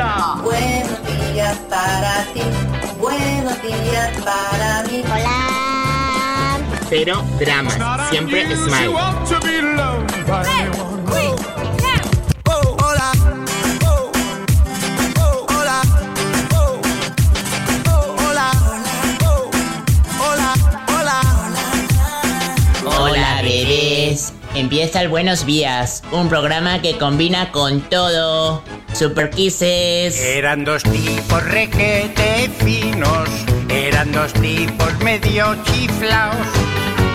Buenos días para ti, buenos días para mí. Hola. Cero dramas, siempre smile. Hola bebés, empieza el Buenos Días, un programa que combina con todo. Super Kisses. Eran dos tipos requete finos, eran dos tipos medio chiflaos,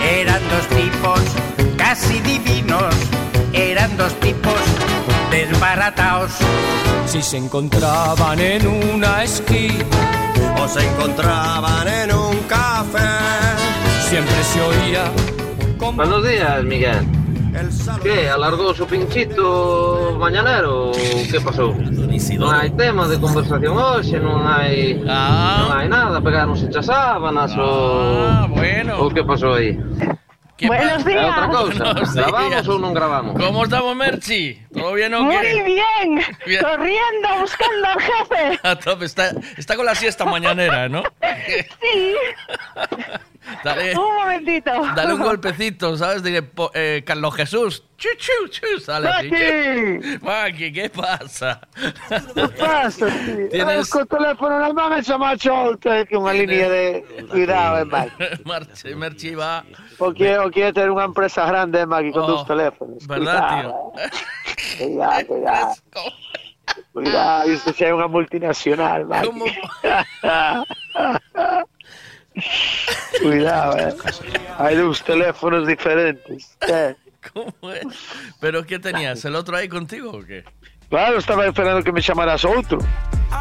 eran dos tipos casi divinos, eran dos tipos desbarataos. Si se encontraban en una esquina o se encontraban en un café, siempre se oía como... Buenos días, Miguel. ¿Qué? ¿Alargó su pinchito mañanero? ¿Qué pasó? Non hai tema de conversación hoxe, non hai Ah. non hai nada, pegarnos hechas sábanas Ah, ou bueno. ou que pasou aí? ¿Qué Buenos outra cousa. Buenos Gravamos días. ou non gravamos? ¿Cómo estamos, Merchi? ¿Todo bien o Muy qué? bien. Bien. Corriendo, buscando al jefe. A tope, está, está con la siesta mañanera, ¿no? Sí. Dale, Un momentito. dale un golpecito, ¿sabes? Dile, eh, Carlos Jesús. Chu, chu, chu, sale. Maki! Maki, ¿qué pasa? Che passa? Sì. Tienes- Eh, col telefono nella mano c'è Macciolta che è una linea di cuidado, eh, Maki. Merchi, Merchi va. O quiero, o quiero tener una empresa grande, eh, Maki, con Oh, dos teléfonos. ¿Verdad, Cuidado, tío? eh. Cuidado, cuidado. Cuidado, esto c'è una multinacional, Maki. ¿Cómo? Cuidado, eh. Hay dos teléfonos diferentes. eh. ¿Cómo es? ¿Pero qué tenías? ¿El otro ahí contigo o qué? Claro, estaba esperando que me llamaras otro.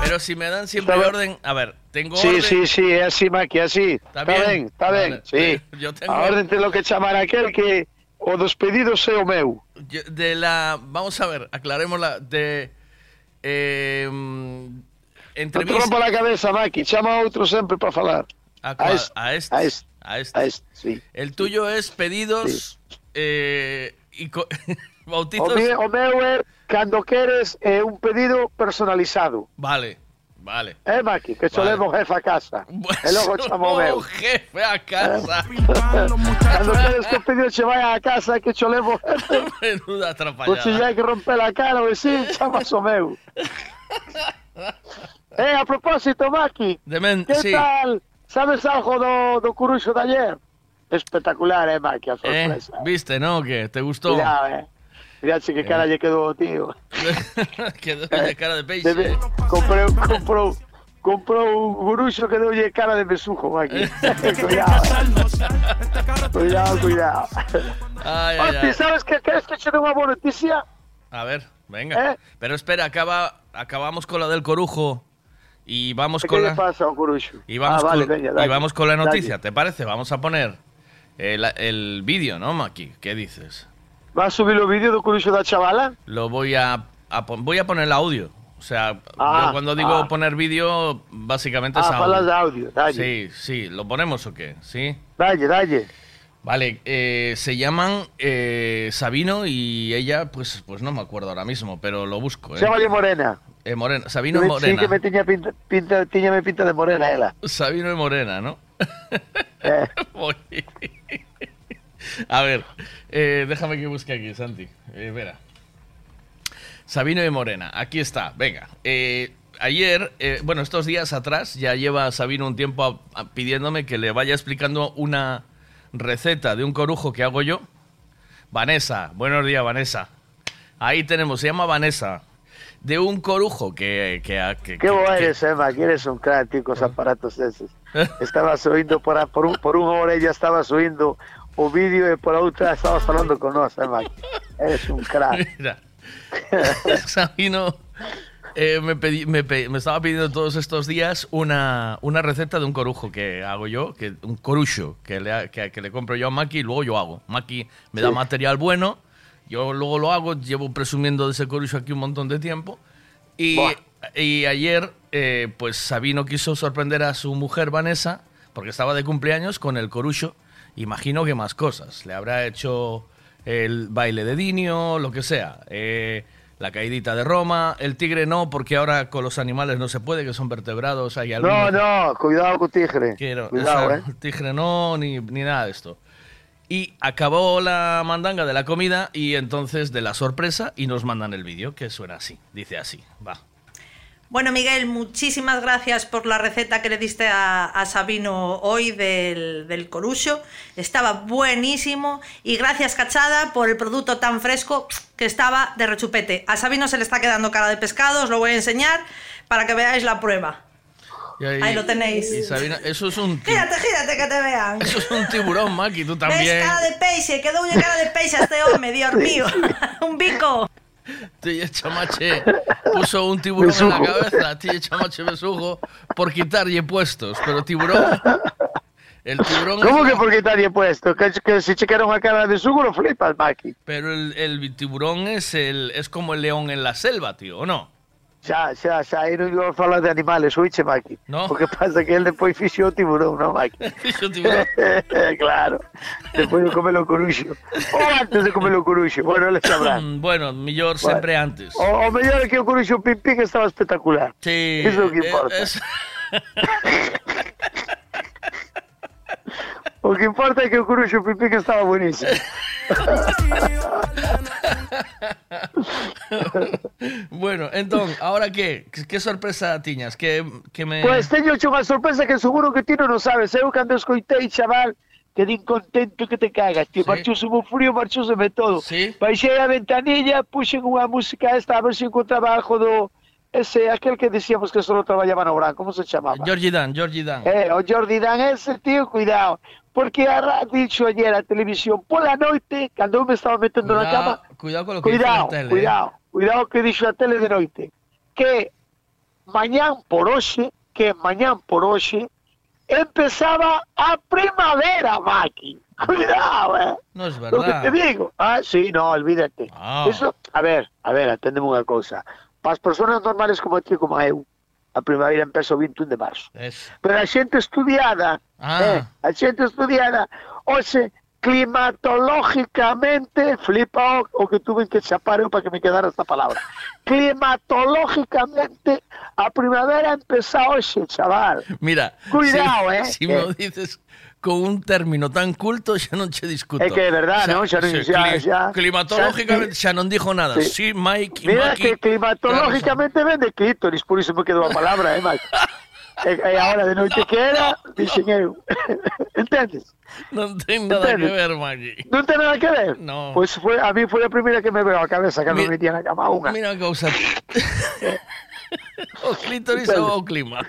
Pero si me dan siempre orden. A ver, tengo Sí, orden. sí, sí, es así, Maki, así. ¿Está Está bien? bien, está Vale, bien, sí. Yo tengo. A orden te lo que chamar aquel que o dos pedidos é o meu. De la. Vamos a ver, aclarémosla. De. Eh, Non te entrevista. rompa la cabeza, Maki, chama a outro sempre para falar. A, a este, a este. a este, a este. A este, sí. El tuyo es pedidos. eh, y O, bautizos. mi, o meu é, cando queres, é un pedido personalizado. Vale, vale. Eh, Maki, que cho Vale. jefe a casa. e logo chamo o meu. Oh, jefe a casa. cando queres que o pedido che vai a casa que levo jefe, Menuda pois se atrapallada. hai que romper a cara ou así, chamas o meu. eh, a propósito, Maki, Demen, que sí. tal? Sabes algo do, do curuxo de ayer? Espectacular, eh, Maki, a Eh, sorpresa. ¿Viste, no? ¿Qué? ¿Te gustó? Cuidado, eh. Mirache que cara lle quedou, tío. Quedó de cara de peixe. Debe, comprou, comprou, comprou un guruxo que deulle cara de besujo, cuidado, eh. cuidado, cuidado. Ay, ay, Hostia, ay. sabes que queres que che dé unha boa noticia? A ver, venga. ¿Eh? Pero espera, acaba, acabamos con la del corujo y vamos ¿Qué con le la pasa y vamos, ah, vale, con, veña, y vamos con la noticia. ¿Te parece? Vamos a poner el, el vídeo, ¿no, Maki? ¿Qué dices? Vas a subir o vídeo do curuxo da chavala? Lo voy a, voy a poner el audio. O sea, Ah, yo cuando digo ah. poner vídeo, básicamente es Ah, falas de audio. audio, dalle. Sí, sí, ¿lo ponemos o qué? Sí. Dalle, dalle. Vale, eh, se llaman eh, Sabino y ella, pues, pues no me acuerdo ahora mismo, pero lo busco. ¿eh? Chámale Morena. Eh, Morena, Sabino y Sí, Morena. que me tiña pinta, pinta, tiñame pinta de morena ela. Sabino y Morena, ¿no? Eh. A ver, eh, déjame que busque aquí, Santi. Eh, espera. Sabino y Morena, aquí está, venga. Eh, ayer, eh, bueno, estos días atrás, ya lleva Sabino un tiempo a- a- pidiéndome que le vaya explicando una receta de un corujo que hago yo. Vanessa, buenos días, Vanessa. Ahí tenemos, se llama Vanessa. De un corujo que... que, que- Qué que- bo que- eres, Emma, que eres un crack, tío, con os aparatos esos. Estabas oindo por, a- por, un, por unha orella, estabas oindo o vídeo e por a outra estabas falando con nós, Emma. Eres un crack. Mira, Sabino eh, me, pedí- me pe- me estaba pidiendo todos estos días una, una receta de un corujo que hago yo, que, un corucho que le, que, que le compro yo a Maki y luego yo hago. Maki me da Sí. material bueno, yo luego lo hago, llevo presumiendo de ese corucho aquí un montón de tiempo. Y, y ayer, eh, pues Sabino quiso sorprender a su mujer Vanessa, porque estaba de cumpleaños con el corucho. Imagino que más cosas. Le habrá hecho el baile de Dinio, lo que sea. Eh, la caidita de Roma, el tigre no, porque ahora con los animales no se puede, que son vertebrados, hay No, no, cuidado con tigre. Quiero, Cuidado, eh. el tigre no, ni, ni nada de esto. Y acabó la mandanga de la comida y entonces de la sorpresa y nos mandan el vídeo que suena así, dice así, va. Bueno, Miguel, muchísimas gracias por la receta que le diste a, a Sabino hoy del, del corucho. Estaba buenísimo. Y gracias, Cachada, por el producto tan fresco que estaba de rechupete. A Sabino se le está quedando cara de pescado, os lo voy a enseñar para que veáis la prueba. Y Ahí lo tenéis. Y Sabina, eso es un Gírate, gírate, que te vean. eso es un tiburón, Maki, tú ¿Ves? también. Cara de peixe, quedó una cara de peixe a este hombre, Dios mío. Un bico. Tille Chamache puso un tiburón en la cabeza, Tille Chamache Besugo, por quitarle puestos, pero tiburón... El tiburón ¿Cómo es- que por quitarle puesto? Que, que si chequearon a cara de sugo, lo flipas, Maki. Pero el, el tiburón es el es como el león en la selva, tío, ¿o no? Xa, xa, xa, aí non iba a falar de animales, oíche, Maki. No. O que pasa que el depois fixo o tiburón, non, Maki? fixo o tiburón. claro. Depois de comer o coruxo. Ou antes de comer o coruxo. Bueno, le sabrán. bueno, mellor bueno. sempre antes. O, o mellor é que o coruxo pim pim estaba espectacular. Sí. Iso é o que eh, importa. Eh, es... O que importa é que o coruxo pim pim estaba buenísimo. bueno, entón, ahora que que sorpresa tiñas? Que que me Pois teño hecho unha sorpresa que seguro que ti non o sabes. Eu cando escoitei, chaval, que din contento que te cagas. Tío, Sí. marchouse o frío, marchouse todo. Sí. Baixei a ventanilla, puxen unha música esta, a ver se encontraba algo do... Ese, aquel que decíamos que solo traballaba no Gran, como se chamaba? Georgie Dan, Georgie Dan. Eh, o Jordi Dan ese, tío, cuidado. Porque ha dicho ayer a televisión, pola noite, cando eu me estaba metendo na cama, Cuidado, con lo que dice Cuidado, la tele. cuidado, cuidado que dixo a tele de noite que mañán por hoxe, que mañán por hoxe empezaba a primavera, Maki. Cuidado, eh. No es Lo que verdad. te digo. Ah, sí, no, olvídate. Ah. Eso, a ver, a ver, atendeme unha cousa. Para as persoas normales como ti como eu, a primavera empeza o 21 de marzo. Es- Pero a xente estudiada, Ah. eh, a xente estudiada, oxe, climatológicamente, flipa o, o que tuve que chapar eu para que me quedara esta palabra. Climatológicamente, a primavera empeza hoxe, chaval. Mira, Cuidado, si, eh, Si eh. me lo dices con un término tan culto, xa non che discuto. É que é verdad, xa- climatológicamente xa non dixo nada. Sí. Sí, Mike, Mira Maki, que climatológicamente ven de clítoris, por iso me quedou a palabra, eh, Mike? E, e ahora de noite que era. Entendes? non ten nada que ver, Maki. Non ten nada que ver? No. Pois foi, a mí foi a primeira que me veo a cabeza cando Mi- me metía na cama unha. Mira a cousa. o clítoris ou o clima?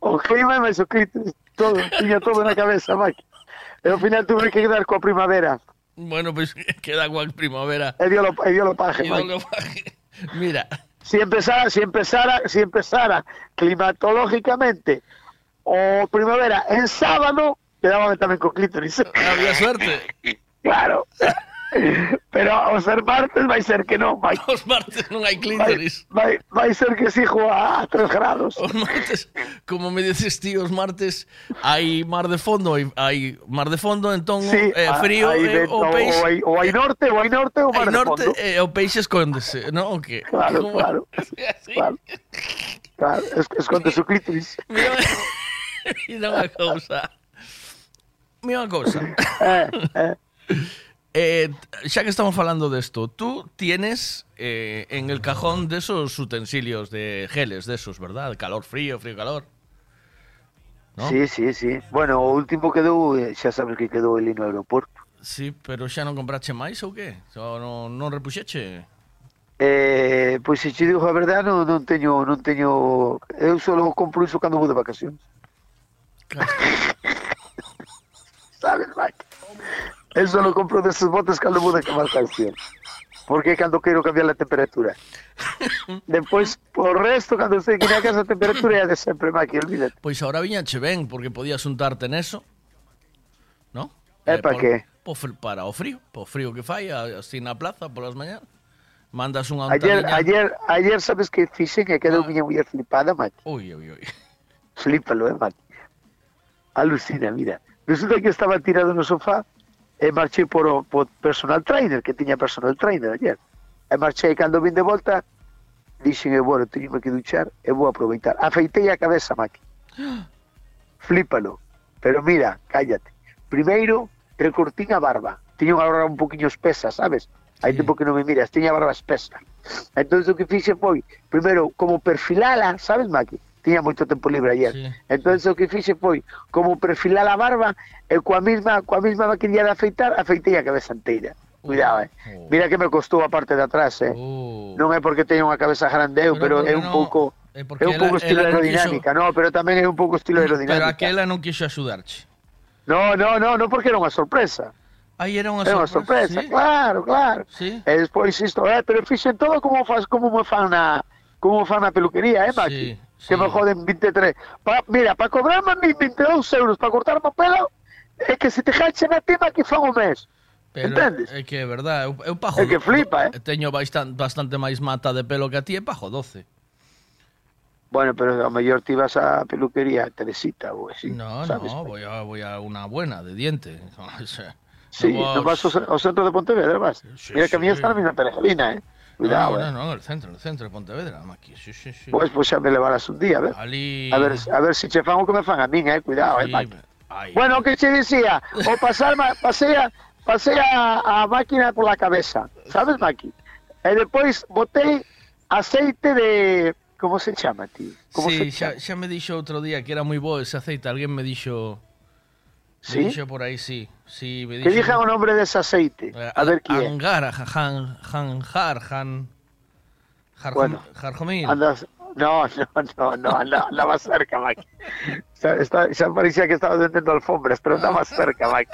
O clima e máis o clítoris, todo, tiña todo na cabeza, Mike. E ao final tuve que quedar coa primavera. Bueno, pues, queda guac primavera. E dio lo, e dio lo paje, Y lo. Mira, Si empezara, si empezara, si empezara climatológicamente o primavera en sábado, quedábame tamén co clítoris. había suerte. Claro. Pero ao ser martes vai ser que non vai. Os martes non hai clítoris vai, vai, vai ser que si a 3 grados Os martes, como me dices ti Os martes hai mar de fondo Hai, hai mar de fondo, entón sí, eh, frío hai, eh, o, o peixe ou hai, hai norte, ou hai norte, ou mar hai norte, de fondo eh, O peixe escóndese, non? O que? Claro, como... claro Así. Claro, claro. Es, escóndese o clítoris Mira, mira unha cousa Mira unha cousa eh, eh. Eh, xa que estamos falando desto, tú tienes eh, en el cajón de esos utensilios de geles, de esos, ¿verdad? Calor frío, frío calor. ¿No? Sí, sí, sí. Bueno, o último quedou, eh, xa sabes que quedou el no aeroporto. Sí, pero xa non comprache máis ou que? Xa non, non repuxeche? Eh, pois se te digo a verdade, non, non teño, non teño... Eu só compro iso cando vou de vacacións. Claro. sabes, Mike? Eu só non compro deses botes cando muda que marca acción. Porque cando quero cambiar a temperatura. Depois, por resto, cando sei que na casa a temperatura é de sempre má que olvídate. Pois agora viñache ben, porque podías untarte neso. No? É eh, para que? Po, para o frío, po frío que fai, así na plaza polas mañanas. Mandas unha ayer, ayer, ayer sabes que fixen que quedou ah. miña muller flipada, macho. Ui, ui, ui. Flípalo, eh, macho. Alucina, mira. Resulta que estaba tirado no sofá e marchei por o por personal trainer, que tiña personal trainer ayer. E marchei cando vin de volta, dixen, e bueno, teño que duchar e vou aproveitar. Afeitei a cabeza, Maki. Flípalo. Pero mira, cállate. Primeiro, recortín a barba. Tiña unha barba un poquinho espesa, sabes? Hai sí. tempo que non me miras, tiña a barba espesa. Entón, o que fixe foi, primeiro, como perfilala, sabes, Maki? Tiña moito tempo libre ayer. Sí. Entón o que fixe foi, como perfilar a barba, e coa mesma, coa mesma maquinilla de afeitar, afeitei a cabeza inteira. Cuidado, eh. Oh. Mira que me costou a parte de atrás, eh. Oh. Non é porque teño unha cabeza grande eu, Pero pero, é un non- pouco é un pouco estilo aerodinámica, no, pero tamén é un pouco estilo Pero aerodinámica. aquela non quixo axudarche. No, no, no, no porque era unha sorpresa. Aí era unha Era unha sorpresa. sorpresa, claro, claro. Sí. E despois isto, eh, pero fixen todo como faz, como me fan na como fan na peluquería, eh, Maki? Sí, Que me joden 23. Pa, mira, para cobrarme a mí 22 euros para cortarme pelo, é que se te jachen a ti, Maki, fan o mes. Pero Entendes? é que é verdade, eu, eu pajo É que flipa, eh. Teño bastan, bastante máis mata de pelo que a ti e pajo 12. Bueno, pero a mellor ti vas a peluquería Teresita ou así, No, sabes? no, voy a, voy a una buena de diente. O sea, Sí, no no vas ao, ao centro de Pontevedra, vas. Sí, Mira que a mí está na mesma peregrina, eh. Cuidado, no, eh. no, no, en el centro, en el centro de Pontevedra, Maki. Sí, sí, sí. Pois, pois xa me levarás un día, a ver. Ali... A ver, a ver si che fan o que me fan a min, eh. Cuidado, eh, ay, Bueno, que che dicía, o pasar, ma- pasei a, máquina por la cabeza, sabes, Maki? E depois botei aceite de... Como se chama, tío? Como sí, se xa, chama? xa me dixo outro día que era moi bo ese aceite. Alguén me dixo... ¿Sí? Dixo por aí, sí. sí me Que dixo, dijan o nombre dese aceite. Eh, A ver quién. Angara, Han, Han, Har, Han... Har, Bueno. Jarjomil. Andas... No, no, no, no, anda- andaba cerca, está, xa parecía que estaba vendendo alfombras, pero andaba cerca, Maki.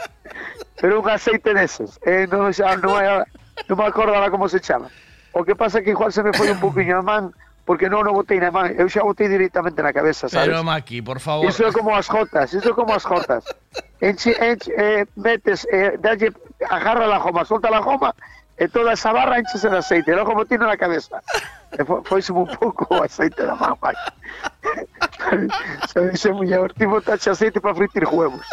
Pero un aceite deses. Eh, non, xa, non, é- non me acordo ahora como se chama. O que pasa que igual se me foi un poquinho a man, porque non o botei na man. Eu xa o botei directamente na cabeza, sabes? Pero, Maki, por favor. Iso é como as jotas, iso é como as jotas. Enche, enche, eh, metes, eh, dalle, agarra la joma, solta la joma, e toda esa barra enchese de aceite, e logo botín na cabeza. E foi un pouco o aceite da mamá. Se dice muller, ti botache aceite para fritir huevos.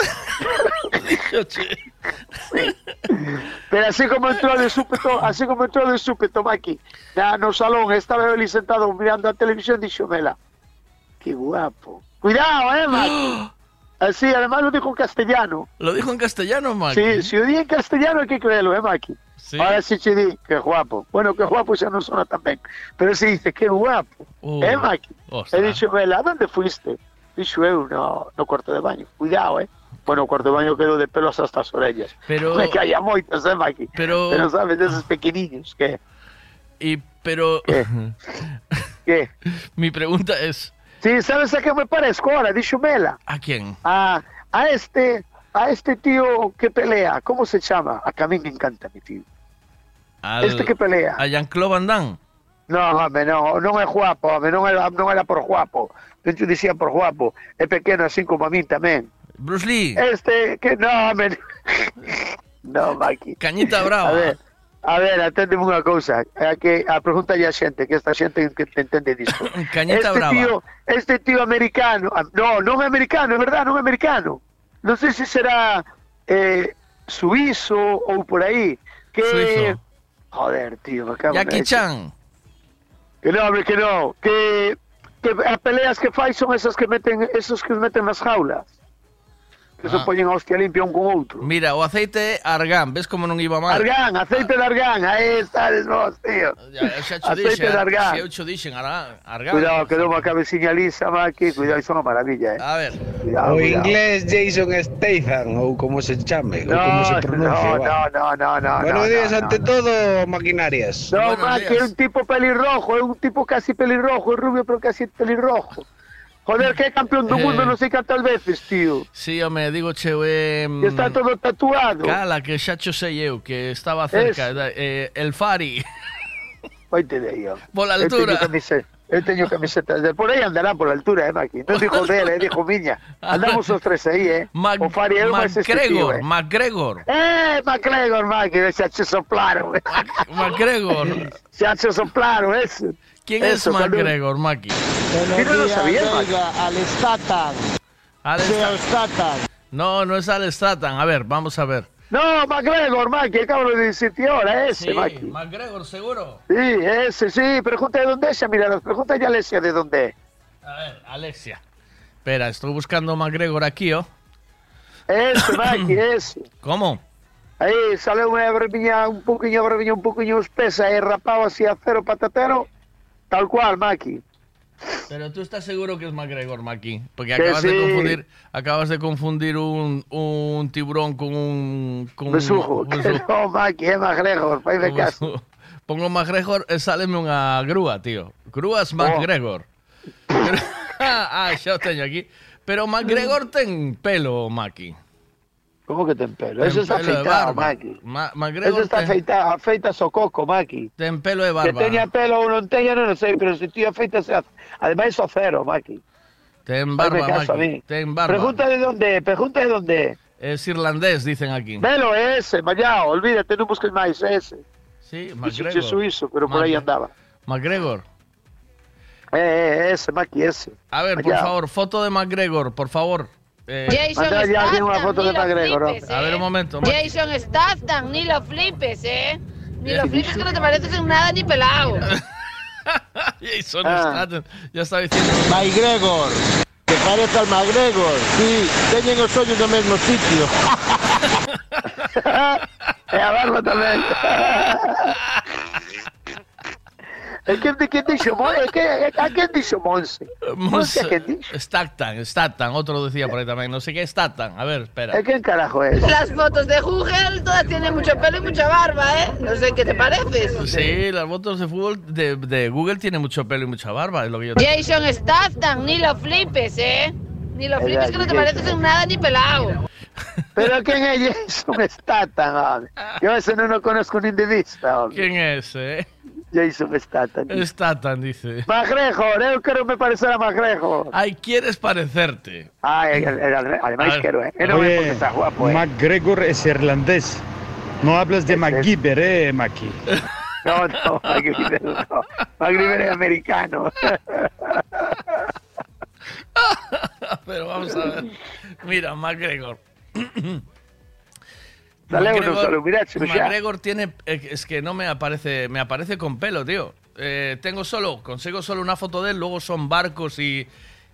Pero así como entró de súpeto, así como entró de súpeto, Maki, na, no salón, estaba ali sentado mirando a televisión, dixo Mela, qué guapo. Cuidado, eh, Maki. Así, además lo dijo en castellano. Lo dijo en castellano, Maki. Sí, si o di en castellano hay que creerlo, eh, Maki. Sí. Ahora sí te di, qué guapo. Bueno, qué guapo ya no suena tan bien. Pero se dice, qué guapo. Uh, eh, Maki. ostras. He dicho, ¿a dónde fuiste? Dixo eu, no, no cuarto de baño. Cuidado, eh. Bueno, cuarto de baño quedou de pelos hasta as orellas. Pero- que haya moitos, eh, Maki. Pero- Pero sabes, deses pequeniños, que... Y, pero... ¿Qué? Que? Mi pregunta es... Sí, sabes a que me parezco ahora? Dixo Mela. ¿A quién? A, a este... A este tío que pelea, ¿cómo se llama? A que a mí me encanta, mi tío. Al- Este que pelea. A Jean-Claude Van Damme. No, home, no, non é guapo, home, non era, por guapo. Non te dicía por guapo. É pequeno así como a min tamén. Bruce Lee. Este, que no, home. No, Maki. Cañita Brava. A ver, a ver, aténdeme unha cousa. A que a pregunta a xente, que esta xente que te entende disto. Cañita este Brava. tío, este tío americano, ah, no, non é americano, é verdad, non é americano. Non sei se será eh, suizo ou por aí. Que Suizo. Joder, tío, na Jackie. Chan. Que no, hombre, que no. Que, que as peleas que fai son esas que meten, esos que meten nas jaulas. Que se Ah. poñen a hostia limpia un con outro. Mira, o aceite argán. Ves como non iba mal? Argán, aceite de argán, aí estades vos, tío. Ya, xa cho aceite dixen. de argán. Cho dixen, argán. Cuidado, quedou unha cabeciña lisa, Maki, cuidado, iso é unha maravilla, eh. A ver. Cuidado, O cuidado. inglés Jason Statham, ou como se chame, ou como se No, pronuncia. no, no, no, no, no. Buenos no, días no, ante no. todo, maquinarias. No, días. é un tipo pelirrojo, é un tipo casi pelirrojo, é rubio pero casi pelirrojo. Joder, que é campeón do Eh. mundo non sei cantas veces, tío. Sí, home, digo che, eh, Que está todo tatuado. Cala, que xa cho sei eu, que estaba cerca. Es- Eh, el Fari. Oite de aí, Eu teño altura. camiseta, eu teño camisetas de por aí andará por la altura, eh, Maki. Non dijo dele, eh, dijo miña. Andamos os tres aí, eh. Mac- o Fari é máis este tío, eh. McGregor. Eh, McGregor, Maki, xa che soplaron. eh. McGregor. xa che soplaron, eso. ¿Quién es Eso, cuando- McGregor, Maki? ¿Quién no lo sabía, al Statan. Al Statan. No, no es Al Statan. A ver, vamos a ver. No, McGregor, Maki, acabo de decirte ahora, ese, Sí, Maki. McGregor, seguro. Sí, ese, sí, pregunta de dónde es, mira, pregunta a Alesia de dónde es. A ver, Alexia. Espera, estoy buscando McGregor aquí, ¿oh? Ese, Maki, ese. ¿Cómo? Ahí sale una breviña, un poquillo breviña, un poquillo espesa, y rapado así a cero patatero, tal cual, Maki. Pero tú estás seguro que es McGregor, Maki. Porque Que acabas de confundir, acabas de confundir un, un tiburón con un. Con un- Besujo, un besujo. no, Maki, es McGregor, Un caso. Pongo McGregor e sáleme unha grúa, tío. Oh. Grúas McGregor. ah, xa o teño aquí. Pero McGregor ten pelo, Maki. ¿Cómo que ten pelo? Ten Eso de afeitado. Maki. Ma Eso está afeitado, afeita sococo, Maki. ten pelo de Que barba. teña pelo ou non teña, non o sei, pero se ti afeitas, ademais iso cero, Maki. Ten barba, caso Maki. Ten barba. Pregunta de dónde, pregunta de dónde. Es irlandés, dicen aquí. Velo, ese, mallao, olvídate, non busques máis, ese. Sí, McGregor. suizo, pero por Mac- andaba. McGregor. Eh, eh, ese, Maki, ese. A ver, por favor, foto de McGregor, por favor. Eh, Jason una Statham, foto ni de lo McGregor, flipes, a ver ¿eh? un momento. Jason Statham, ni lo flipes, ¿eh? Ni lo flipes que no te pareces en nada ni pelado. Jason Ah. Statham. Ya estaba diciendo. McGregor. Te parece al McGregor. Sí, teñen os ollos no mesmo sitio. e a barba tamén. É que de que dixo Mon, é que a quen dixo Monse? Monse quen dixo? Statham, Statham, otro decía por ahí también. No sé qué es Statham. A ver, espera. É quen carajo é? Las fotos de Google todas tienen mucho pelo y mucha barba, ¿eh? No sé qué te pareces. Sí, las fotos de fútbol de, de Google tienen mucho pelo y mucha barba, es lo que yo Jason Statham, ni lo flipes, ¿eh? Ni lo flipes que no te pareces en nada ni pelado. Pero quen é Jason Statham, home? Eu ese non o conozco nin de vista, home. ¿Quién es, eh? Jason Statham. Statham, dice. McGregor, eu quero me parecer a McGregor. Ay, quieres parecerte. Ai, ademais A ver. quero, eh. Non é porque está guapo, eh. McGregor es irlandés. No hablas de MacGyver, eh, Maki. No, no, McGregor no. McGregor é americano. Pero vamos a ver. Mira, McGregor. Miráchelo ya. McGregor tiene. eh, Es que no me aparece. Me aparece con pelo, tío. Eh, tengo solo. Consigo solo una foto de él. Luego son barcos y.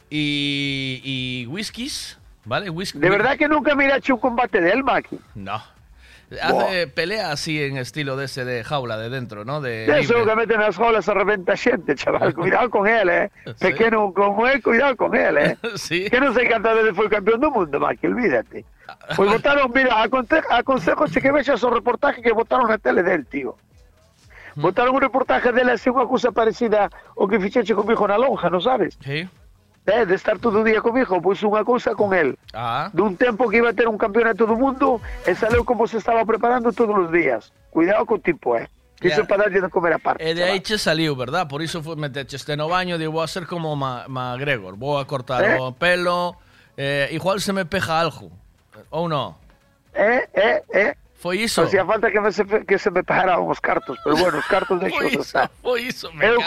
Y. y whiskies. ¿Vale? Whisky. De verdad que nunca miraste un combate de él, Maki. No. Hace pelea así en estilo de ese de jaula de dentro, ¿no? De Eso libre. que mete nas jaulas a reventa xente, chaval. Cuidado con él, eh. Pequeno como é, cuidado con él, eh. Sí. Que non sei cantas veces foi campeón do mundo, Maki, olvídate. Pois votaron, mira, aconse aconsejo que vexas o reportaje que votaron na tele del, tío. Votaron un reportaje dele así unha cousa parecida ao que fixeche comigo na lonja, non sabes? Sí. Eh, de estar todo o día comigo, pois unha cousa con él. Ah. dun tempo que iba a ter un campeonato do mundo e saleu como se estaba preparando todos os días. Cuidado co tipo, eh. Que iso é Ya. para darlle de comer a parte. E de aí che saliu, verdad? Por iso foi meteche este no baño, digo, vou a ser como Ma McGregor, vou a cortar Eh? o pelo, eh, igual se me peja algo. Ou no? Eh, eh, eh. Foi iso. Hacía falta que, se, que me pagaran os cartos, pero bueno, os cartos de Foi iso, foi iso, me Eu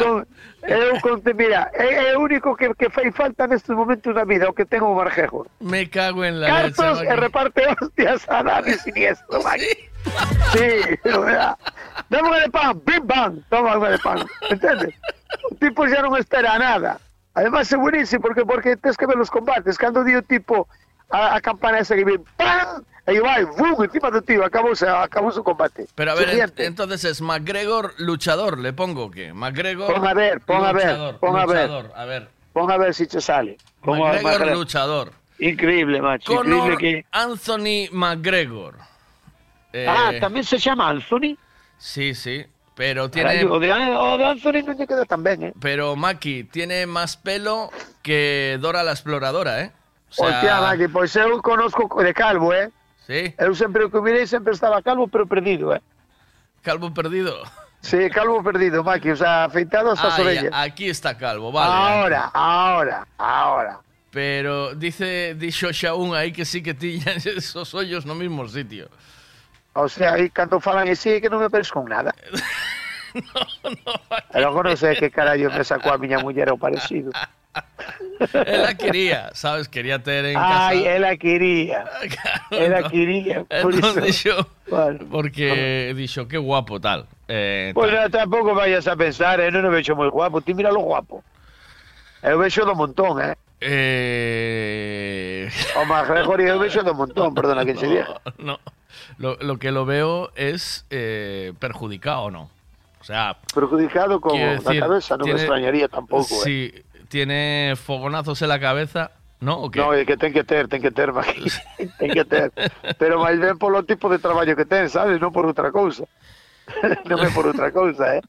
eu con, mira, é, é o único que, que fai falta nestes momentos da vida, o que tengo o. Me cago en la Cartos leche. e reparte hostias a Dani siniestro, Maki. Sí, verdad. Dame de pan, bim bam, toma de pan, entendes? O tipo xa non espera nada. Además é buenísimo porque porque tens que ver os combates, cando di o tipo a, a campana esa que ven, ¡pam! E vai, bum, encima do tío, acabouse, acabouse o combate. Pero a ver, en- entonces es McGregor luchador, ¿le pongo o qué? McGregor Pon a ver, pon a ver, luchador, pon a ver. luchador, a ver. Pon a ver si te sale. A- McGregor McGregor. luchador. Increíble, macho, increíble que... Anthony McGregor. Eh, Ah, tamén se chama Anthony. Sí, sí. Pero tiene. O, de, o de Anthony non lle queda tan ben, eh? Pero Maki tiene más pelo que Dora la exploradora, ¿eh? O sea, Hostia, pois eu conozco de calvo, eh? Sí, Eu sempre o que mirei sempre estaba calvo, pero perdido, eh? calvo perdido. Sí, calvo perdido, Maki, o sea, afeitado hasta as Ah, orellas. aquí está calvo, vale. ahora, ahora, ahora. Pero dice Dixo Shaun aí que sí que tiña esos hoyos no mismo sitio. O sea, aí cando falan así que non me parece con nada. no, no. E logo non sei que carallo me sacou a miña muller o parecido. Ela quería, sabes, quería ter en casa. Ai, ela quería. Ela quería. Por Entón iso. dixo, Vale. porque dixo, que guapo tal. Eh, Pois tal. non, tampouco vayas a pensar, eh, non o vexo moi guapo. Ti mira lo guapo. Eu vexo do montón, eh. Eh... O McGregor eu vexo do montón, perdona que se diga. No, lo, lo que lo veo es eh, perjudicado, ¿no? O sea, Perjudicado como quiero la cabeza, non me extrañaría tampouco, eh. tiene fogonazos en la cabeza, ¿no? ¿O qué? No, é que ten que ter, ten que ter, ten que ter. Pero máis ben polo tipo de traballo que ten, sabes? Non por outra cousa. non é por outra cousa, eh?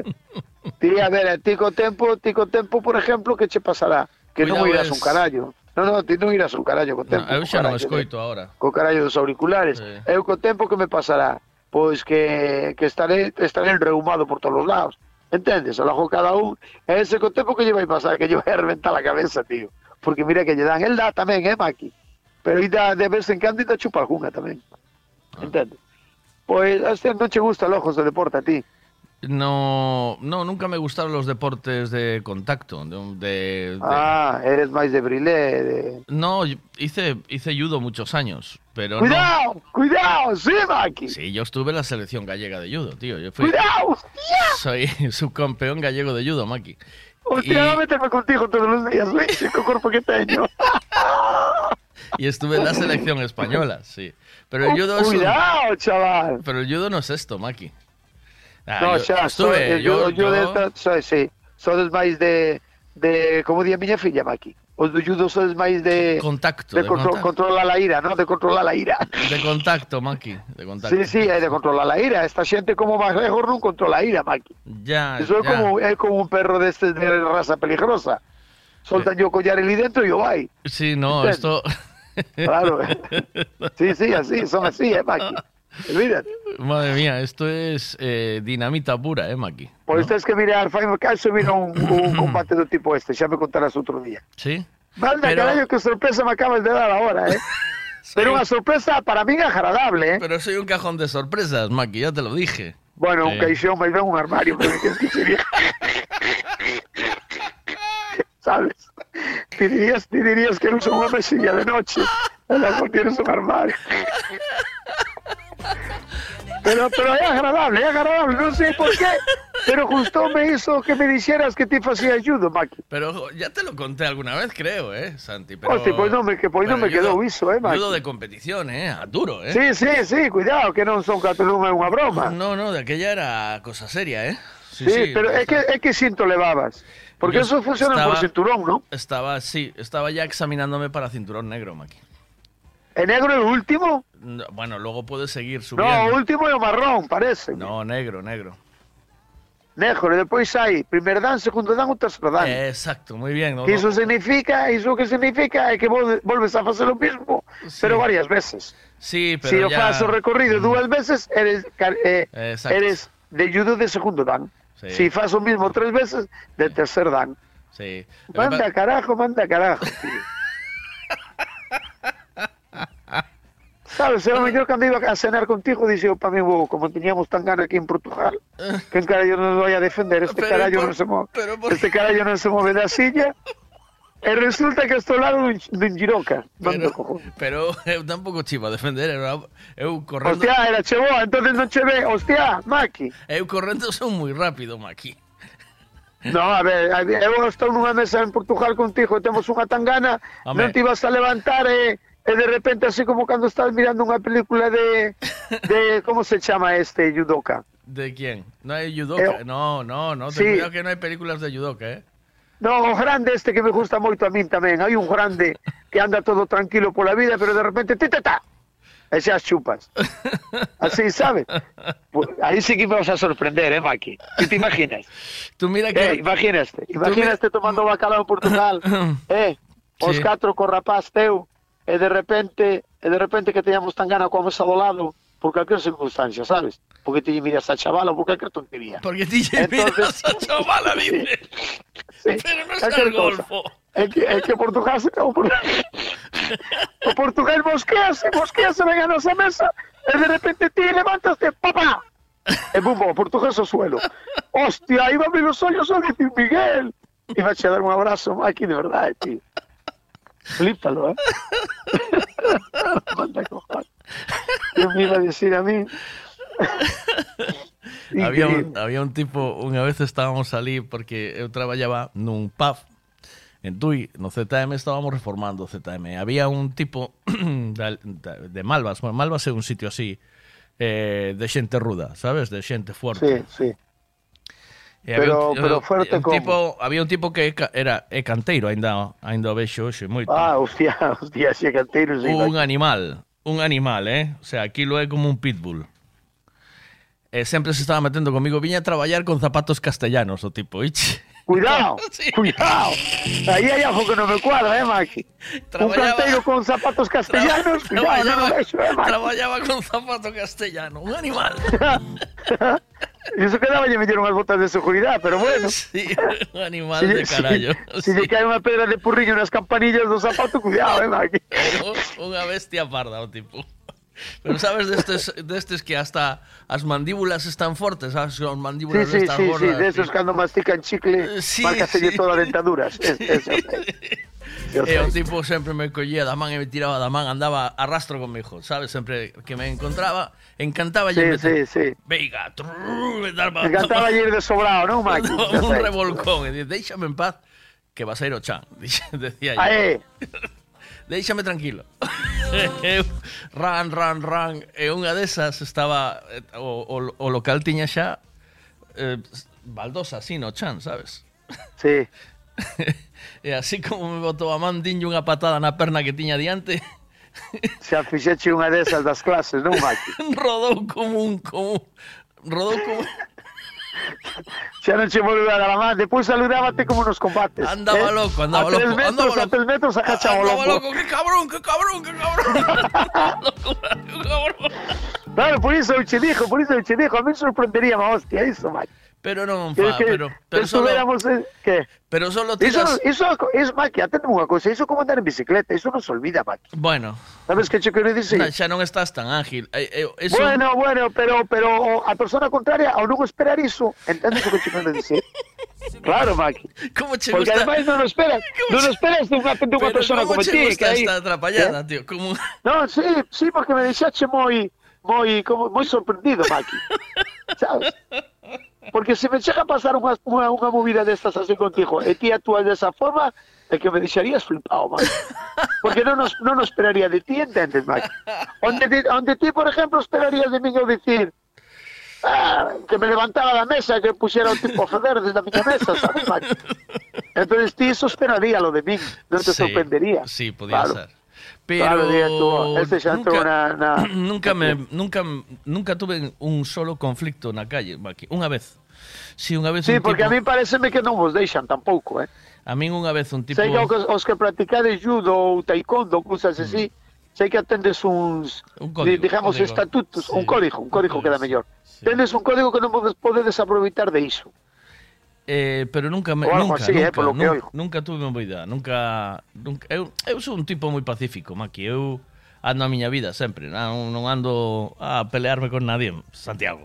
ti, a ver, ti co tempo, ti co tempo, por exemplo, que che pasará? Que Cuidado non irás un carallo. No, no, ti non irás un carallo co tempo. No, eu xa non escoito de, ahora. Co carallo dos auriculares. Sí. Eu co tempo que me pasará? Pois que, que estaré, estaré enreumado por todos os lados Entendes? O lajo cada un. E ese co tempo que lle vai pasar, que lle vai a reventar a cabeza, tío. Porque mira que lle dan. El dá tamén, eh, Maki? Pero ainda de vez en cando ainda chupa alguna tamén. Ah. Entendes? Pois, hostia, non che gusta lojos de deporte a ti. No, no, nunca me gustaron los deportes de contacto. De, de- de- Ah, eres máis de brilé, de... No, hice, hice judo muchos años, pero no. Cuidado, cuidado, sí, Maki. Sí, yo estuve en la selección gallega de judo, tío. Yo fui, Cuidado, hostia. soy subcampeón gallego de judo, Maki. Hostia, Y- a meterme contigo todos los días, ¿ves? Co corpo que teño. Y estuve en la selección española, sí. Pero el judo es un- Cuidado, chaval. Pero el judo no es esto, Maki. Ah, no, yo xa, so, estuve, yo, yo, yo, de esta, so, sí, sodes máis de, de, como di a miña filla, Maki, os do judo sodes máis de... Contacto, De, de contro- contacto. controlar la ira, ¿no? De controlar la ira. de contacto, Maki, de contacto. Sí, sí, é de controlar la ira. Esta xente como McGregor non controla a ira, Maki. Ya, Eso é como, é como un perro destes de raza peligrosa. Soltan yo collar el dentro e yo vai. Sí, no, esto... Claro. Sí, sí, así, son así, eh, Maki. Olvídate. Madre mía, esto es eh, dinamita pura, eh, Maki. Pois tens que mirar, fai caso, mira un, un combate do tipo este, xa me contarás outro día. ¿Sí? Manda, Pero- carallo, que sorpresa me acabas de dar ahora, eh. Pero unha sorpresa para min agradable, eh. Pero soy un cajón de sorpresas, Maki, ya te lo dije. Bueno, un caixón, máis ben un armario, pero es que sería... ¿Sabes? Te dirías, te dirías que no son una mesilla de noche. A lo mejor tienes un armario. Pero, pero es agradable, es agradable, no sé por qué. Pero justo me hizo que me dijeras que te hacía judo, Maki. Pero ya te lo conté alguna vez, creo, ¿eh, Santi? Pero, Hostia, pues no me, que, pues no me quedó viso, eh, Maki. Judo de competición, ¿eh? A duro, ¿eh? Sí, sí, sí, cuidado, que non son catalún é unha broma. No, no, de aquella era cosa seria, ¿eh? Sí, pero é que, é que cinto levabas. Porque Yo eso funciona por cinturón, ¿no? Estaba, sí, estaba ya examinándome para cinturón negro, Maki. ¿En negro el último? No, Bueno, luego puedes seguir No, subiendo. o último o marrón, parece. No, negro, negro. Negro, e depois hai primer dan, segundo dan ou terceiro dan. Eh, exacto, muy bien. ¿no? Que iso significa, iso que significa é que volves a facer o mismo, pero varias veces. Sí, pero Se o ya... o recorrido dúas veces, eres car- eh, eres de judo de segundo dan. Sí. Se faz o mismo tres veces, de tercer dan. Sí. Manda carajo, manda carajo, tío. Sabes, eu mellor cando iba a cenar contigo dixo para mí, "Bo, como teníamos tan gana aquí en Portugal, que carallo nos vai a defender, este Pero carallo por- non se move, pero por- este carallo non se move da silla, e resulta que estou lado dun, dun giroca, cojón. Pero eu tampouco chivo a defender, era, eu correndo... Hostia, era che boa, entonces non che ve, hostia, Maki. Eu correndo son moi rápido, Maki. No, a ver, eu estou nunha mesa en Portugal contigo e temos unha tangana, Home. non te ibas a levantar e, e de repente así como cando estás mirando unha película de, de como se chama este, judoka. ¿De quién? No hay judoka. Eh, no, no, no. Ten sí. cuidado que no hay películas de judoka, ¿eh? No, o grande este que me gusta moito a min tamén, hai un grande que anda todo tranquilo pola vida, pero de repente titata, e xa as chupas. Así, sabes? Pues, aí sí que me vas a sorprender, eh, Maki. Ti te imaginas? Tú mira Eh, que... imaginaste, imaginaste tomando bacalao en Portugal, eh, os Sí. catro co rapaz teu, e de repente, e de repente que teñamos tan gana coa mesa do lado, por calquer circunstancia, sabes? Porque ti miras a chavala por calquer tontería. Porque lle miras a chavala, dice. Pero no es el golfo. É que, é que Portugal se o, Por- o Portugal mosquease, mosquease, ven a nosa mesa, e de repente ti levantaste, papá, e bumbo, o portugués ao suelo. Hostia, aí va a abrir os ollos ao dicir Miguel. Iba a dar un abrazo, Maki, de verdad, tío. flipalo, eh? Manda cojones. ¿Qué me iba a decir a mí? había, un, había un tipo, unha vez estábamos ali porque eu traballaba nun pub en Tui, no ZM estábamos reformando o ZM. Había un tipo de, de Malvas, bueno, Malvas é un sitio así eh, de xente ruda, sabes? De xente fuerte. Sí, sí pero, había un, pero fuerte un como... tipo, había un tipo que era é canteiro ainda ainda vexo hoxe moito. Ah, hostia, hostia, xe canteiro, xe, un animal, un animal, eh? O sea, aquilo é como un pitbull. Eh, e sempre se estaba metendo comigo, viña a traballar con zapatos castellanos o tipo, ich. Cuidado, Sí. cuidado. Ahí hay algo que no me cuadra, ¿eh, Maki? Un canteiro con zapatos castellanos, cuidado, no lo vexo, ¿eh, Maki? traballaba con zapato castellano, un animal. Y eso quedaba ya me dieron unas botas de seguridad, pero bueno. Sí, un animal de si- carallo. si le cae una pedra de purrillo en las campanillas dos zapatos, cuidado, eh, Maki. Un- Unha bestia parda o tipo. Pero sabes destes, destes que hasta as mandíbulas están fortes, sabes, son mandíbulas sí, sí, sí, gordas. Sí, sí, desos sí. cando mastican chicle, sí, márcaselle sí. toda a dentadura. Es, es, E o tipo sempre me collía da man e me tiraba da man, andaba a rastro hijo, sabes? Sempre que me encontraba, encantaba sí, meter... sí, sí. Veiga, trrr, me daba... Encantaba ir de sobrado, non, Maki? un revolcón, e dice, déixame en paz, que vas a ir o chan, decía yo. Ae, Déixame tranquilo. eu ran, ran, ran. E unha desas estaba... Eh, o, o, o local tiña xa eh, baldosa así no chan, sabes? Sí. e así como me botou a man, dinlle unha patada na perna que tiña diante. Xa fixeche unha desas das clases, non, Maki? Rodou como un... Como, rodou como... Xa non che volveu a dar a man. Depois saludábate como nos combates. Andaba eh? loco, andaba a tres loco, Metros, andaba A loco. tres metros o Andaba loco. que cabrón, que cabrón, que cabrón. Cabrón. Claro, por iso eu che dixo, por iso eu che dixo. A mí sorprendería má hostia iso, Maki. Pero non Que, fa, que, pero, que pero solo, Que? pero solo tiras... iso, iso, Maki, atende unha cosa. Iso como andar en bicicleta. Iso non se olvida, Maki. Bueno, Sabes que che quero dicir? xa non estás tan ágil. Eh, eh, eso, Bueno, bueno, pero pero a persona contraria ao non esperar iso, entendes o que che quero dicir? Claro, Maki. Como che Porque gusta... ademais non o esperas, non o esperas dunha, dunha Pero persona como como che ti, que gusta aí... esta atrapallada, ¿Eh? tío? Como... Non, sí, sí, porque me deixache moi moi como moi sorprendido, Maki. Sabes? Porque se me chega a pasar unha, unha, unha movida destas así contigo e ti actúas desa forma, é que me deixarías flipado, Maki. Porque non nos, non nos esperaría de ti, entendes, Maki? Onde, onde ti, por exemplo, esperarías de mí eu dicir ah, que me levantaba da mesa, que puxera o tipo a foder desde miña mesa, sabes, Maki? Entonces ti eso esperaría lo de min, non te Sí, sorprendería. Sí, podía Claro. ser. Pero claro, nunca, na, na... nunca me nunca nunca tuve un solo conflicto na calle, unha vez. Si unha vez sí, un porque tipo... a mí pareceme que non vos deixan tampouco, eh. A min unha vez un tipo Sei que os, os que practicades judo ou taekwondo, cousas mm. así, mm. sei que atendes uns un código, digamos código. estatutos, sí. un código, un código sí. que era mellor. Sí. Tendes un código que non podes podedes aproveitar de iso eh, pero nunca me, nunca, así, nunca, eh, polo nunca, que oigo. nunca tuve movida, nunca, nunca eu, eu sou un tipo moi pacífico, Maki, eu ando a miña vida sempre, non, non ando a pelearme con nadie, Santiago.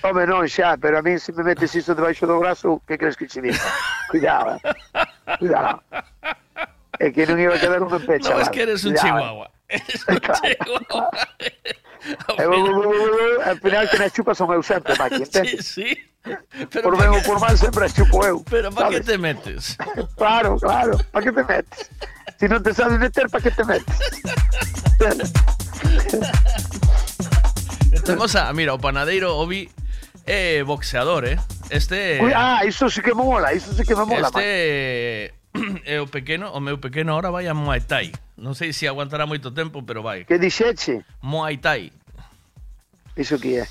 Home, non xa, pero a mí se me metes iso debaixo do brazo, que crees que che diga? Cuidado, cuidado. É que non iba a quedar unha pecha. Non, es que eres un chihuahua. Eres un chihuahua. Al final, que na chupa son eu sempre, Maki, entendes? Sí, sí. Pero Por ou que- por mal sempre chupo eu. Pero para que te metes? Claro, claro. ¿Para qué te metes? Si no te sabes meter, ¿para qué te metes? Temos a, mira, o panadeiro Obi é boxeador, eh? Este Uy, ah, eso sí que me mola, eso sí que me mola. man. Este é o pequeno, o meu pequeno ahora vai a Muay Thai. Non sei se aguantará moito tempo, pero vai. Que dixeche? Muay Thai. Iso que é?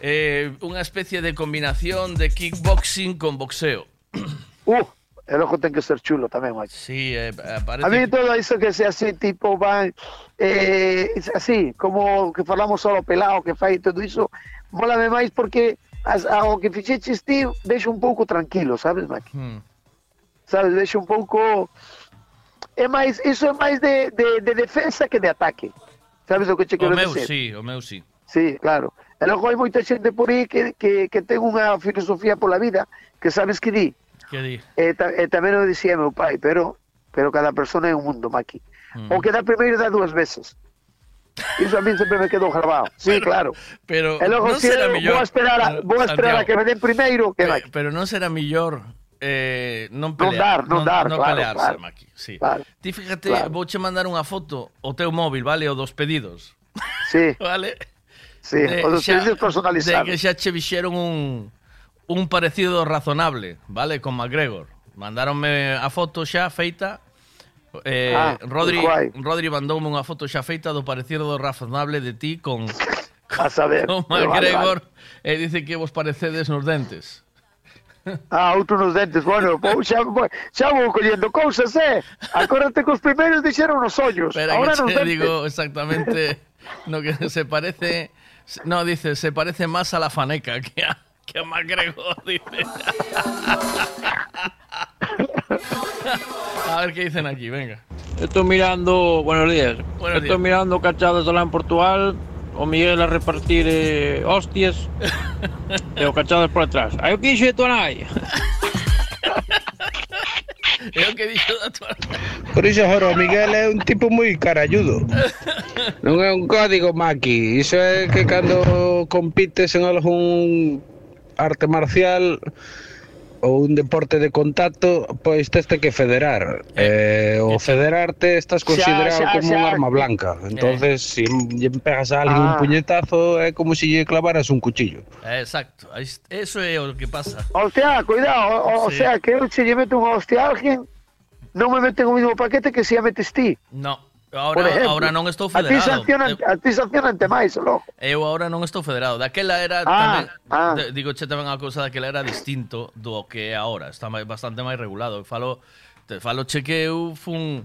Eh, unha especie de combinación de kickboxing con boxeo. Uh, el ojo ten que ser chulo tamén, Mike. Sí, eh, parece A mí que- todo iso que sea así, tipo, van, eh, es así, como que falamos solo pelado, que fai todo iso, molame máis porque as, ao que fixeches ti, deixo un pouco tranquilo, sabes, Mike? Hmm. sabes, deixa un pouco é máis, iso é máis de, de, de defensa que de ataque. Sabes o que O quero meu dizer? sí, o meu sí. Sí, claro. E logo hai moita xente por aí que, que, que ten unha filosofía pola vida que sabes que di, Que di? E, ta, e tamén o dicía meu pai, pero pero cada persona é un mundo, Maki. Mm. O que dá primeiro dá dúas veces. Iso a mí sempre me quedou grabado. Sí, claro. Pero E logo non si será eu mellor. vou a esperar a, vou a, esperar a que me den primeiro, que vai. Pero non será mellor eh, non Non pelear, dar, non dar, non claro, pelearse, claro. Maki. Sí. Claro, Ti fíjate, claro. vouche mandar unha foto o teu móvil, vale, o dos pedidos. Sí. Vale? Sí, de, os servicios xa, personalizados. De que xa che vixeron un, un parecido razonable, vale, con McGregor. Mandáronme a foto xa feita Eh, ah, Rodri, guai. Rodri mandoume unha foto xa feita do parecido razonable de ti con, a saber, con McGregor vale, vale. e dice que vos parecedes nos dentes. Ah, outro nos dentes, bueno, vou xa, xa vou collendo cousas, eh? Acórdate que os primeiros dixeron os ollos, Espera, agora nos dentes. digo exactamente no que se parece No, dice, se parece más a la faneca que a, que a McGregor, dice. A ver qué dicen aquí, venga. Estoy mirando, buenos días. Buenos Estoy días. mirando cachadas alá en Portugal, o Miguel a repartir eh, hostias e o cachadas por atrás. Aí o quixo de que. Por iso, Joro, Miguel é un tipo moi caralludo. Non é un código maqui. Iso é que cando compites en algún arte marcial ou un deporte de contacto, pois teste que federar. Eh, o federarte estás Xa, considerado xa, como un arma blanca. Entonces, se lle pegas a alguén Ah. un puñetazo, é como se lle clavaras un cuchillo. Eh, Exacto, eso é o que pasa. Hostia, cuidado, o, o Sí. sea, que eu se lle meto unha hostia a alguén, non me meten o mismo paquete que se a metes ti. No, Ahora, ejemplo, ahora non estou federado. Eh, a ti sancionan, eu, a ti sancionante máis, loco. Eu agora non estou federado. Daquela era ah, tamén, ah. digo che tamén a cousa daquela era distinto do que é agora. Está máis, bastante máis regulado. Falo te falo che que eu fun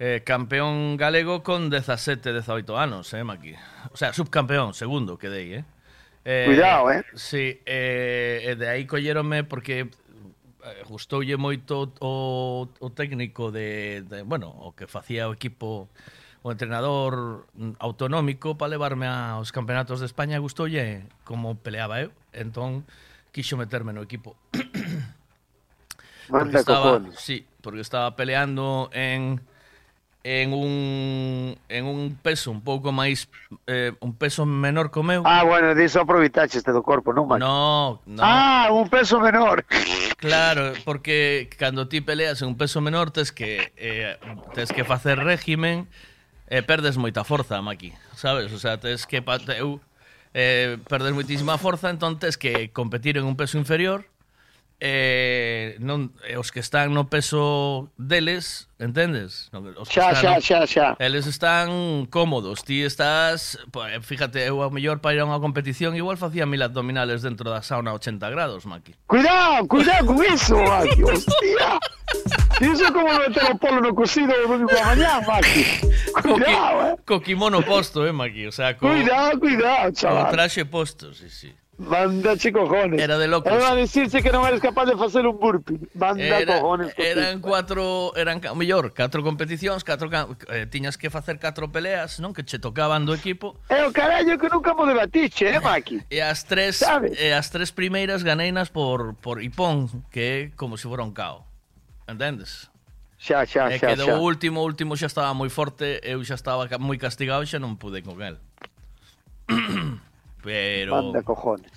eh, campeón galego con 17, 18 anos, eh, Maki. O sea, subcampeón, segundo quedei, eh. Eh, Cuidado, eh. Sí, eh, de aí colleronme porque Eh, gustoulle moito o, o técnico de, de, bueno, o que facía o equipo o entrenador autonómico para levarme aos campeonatos de España gustoulle como peleaba eu, entón quixo meterme no equipo. porque estaba, sí, porque estaba peleando en en un, en un peso un pouco máis eh, un peso menor que o meu. Ah, bueno, diso aproveitaxeste do corpo, non, Maki? No, no. Ah, un peso menor. Claro, porque cando ti peleas en un peso menor tes que eh, tes que facer régimen e eh, perdes moita forza, Maki, sabes? O sea, tes que eu eh, perdes moitísima forza, entón tes que competir en un peso inferior eh, non, eh, os que están no peso deles, entendes? Os xa, xa, xa, xa. Eles están cómodos, ti estás, fíjate, eu a mellor para ir a unha competición igual facía mil abdominales dentro da sauna 80 grados, Maki. Cuidado, cuidado con iso, Maki, hostia. Iso como meter o polo no cocido o domingo da mañá, Maki. Cuidado, co, eh. Co kimono posto, eh, Maki, o sea, co... Cuidado, cuidado, chaval. Con traxe posto, sí, sí. Mandache cojones. Era de locos. Era decirse que non eres capaz de facer un burpee. Manda era, cojones. Eran cuatro, eran mellor, catro competicións, catro eh, tiñas que facer catro peleas, non? Que che tocaban do equipo. Eh, oh, o carallo que nunca mo debatiche, eh, Maki. E as tres, ¿sabes? Eh, e as tres primeiras ganeinas por por Ipón, que é como se si fora un cao. Entendes? Xa, xa, xa. E eh, quedou xa. o último, o último xa estaba moi forte, eu xa estaba moi castigado, xa non pude con el. Pero. Manda cojones.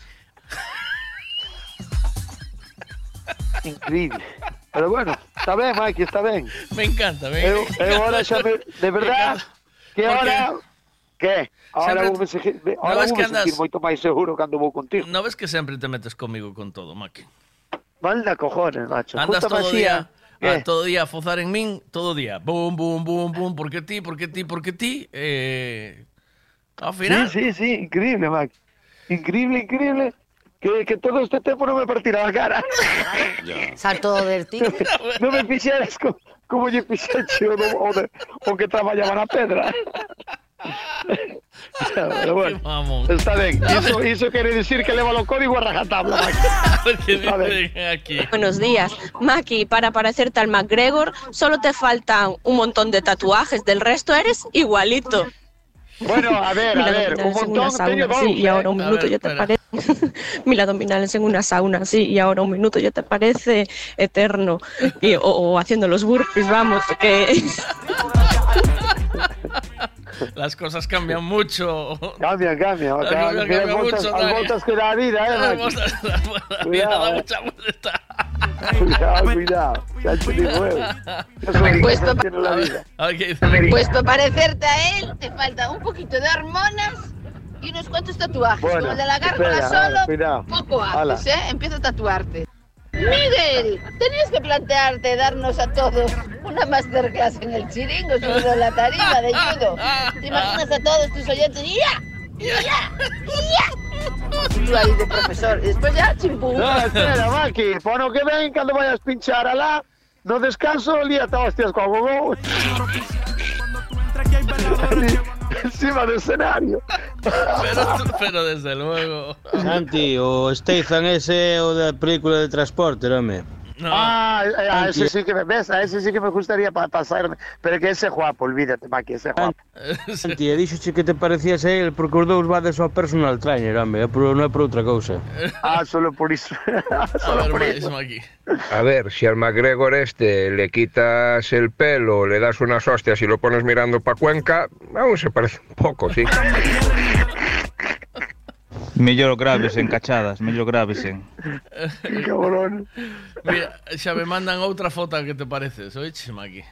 Increíble. Pero bueno, está bien, Mike, está bien. Me encanta, me eu, encanta. Eu ahora xa me, de verdad, me que ahora... Que? Ahora sempre... vou me seguir, ahora no vou me andas... moito máis seguro cando vou contigo. Non ves que sempre te metes comigo con todo, Maki? Manda cojones, macho. Andas Justa todo masía, día, ¿Qué? a todo día a fozar en min, todo día. Bum, bum, bum, bum, porque ti, porque ti, porque ti. Eh, ao final, Sí, sí, sí, increíble, Mac. Increíble, increíble. Que, que todo este tempo non me partira a cara. Salto do vertigo. non me co, como lle fixeche o, do, o, de, o que traballaba na pedra. Pero bueno, Vamos. está ben. Iso, iso quere decir que leva o código a rajatabla, aquí. Buenos días. Maki, para parecerte al McGregor, solo te faltan un montón de tatuajes, del resto eres igualito. Bueno, a ver, a ver, un abdominales en una montón sauna, sí, y ahora un eh. minuto ver, ya te espera. parece. Mil abdominales en una sauna, sí, y ahora un minuto ya te parece eterno. Y- o, o haciendo los burpees, vamos, que. Las cosas cambian mucho. Las cosas cambian voltas, mucho, as Dani. voltas que da vida, eh, Las las la vida Cuidado, da mucha vuelta. Cuidado, cuidado. Ya te digo, eh. Eso es lo Pues que papá- tiene la vida. Pues para parecerte a él te falta un poquito de hormonas y unos cuantos tatuajes. Bueno, Como el de la gárgola espera, solo, cuidado. poco haces, ¿eh? Empieza a tatuarte. Miguel, tenías que plantearte darnos a todos una masterclass en el chiringo sobre la tarima de judo. ¿Te imaginas a todos tus oyentes? ¡Ya! ¡Ya! ¡Ya! Y tú ahí de profesor. Y después ya chimpú. No, espera, Maki. Bueno, que ven cando vayas pinchar alá. No descanso, líate a hostias con gogo. Encima del escenario. Pero, pero desde luego. Santi, o Stefan ese o da película de transporte, home. Ah, eh, a ese sí que me ves, a ese sí que me gustaría pa pasarme. Pero que ese es guapo, olvídate, Maki, ese es guapo. Santi, e dixoche que te parecías a él porque os dous vades ao personal trainer, home, por, non é por outra cousa. Ah, solo por iso. A ver, máis aquí. A ver, si al McGregor este le quitas el pelo, le das unas hostias y lo pones mirando pa Cuenca, aún se parece un poco, sí. Mellor graves en cachadas, mellor graves en. Cabrón. Mira, xa me mandan outra foto que te parece, oiche, Maki.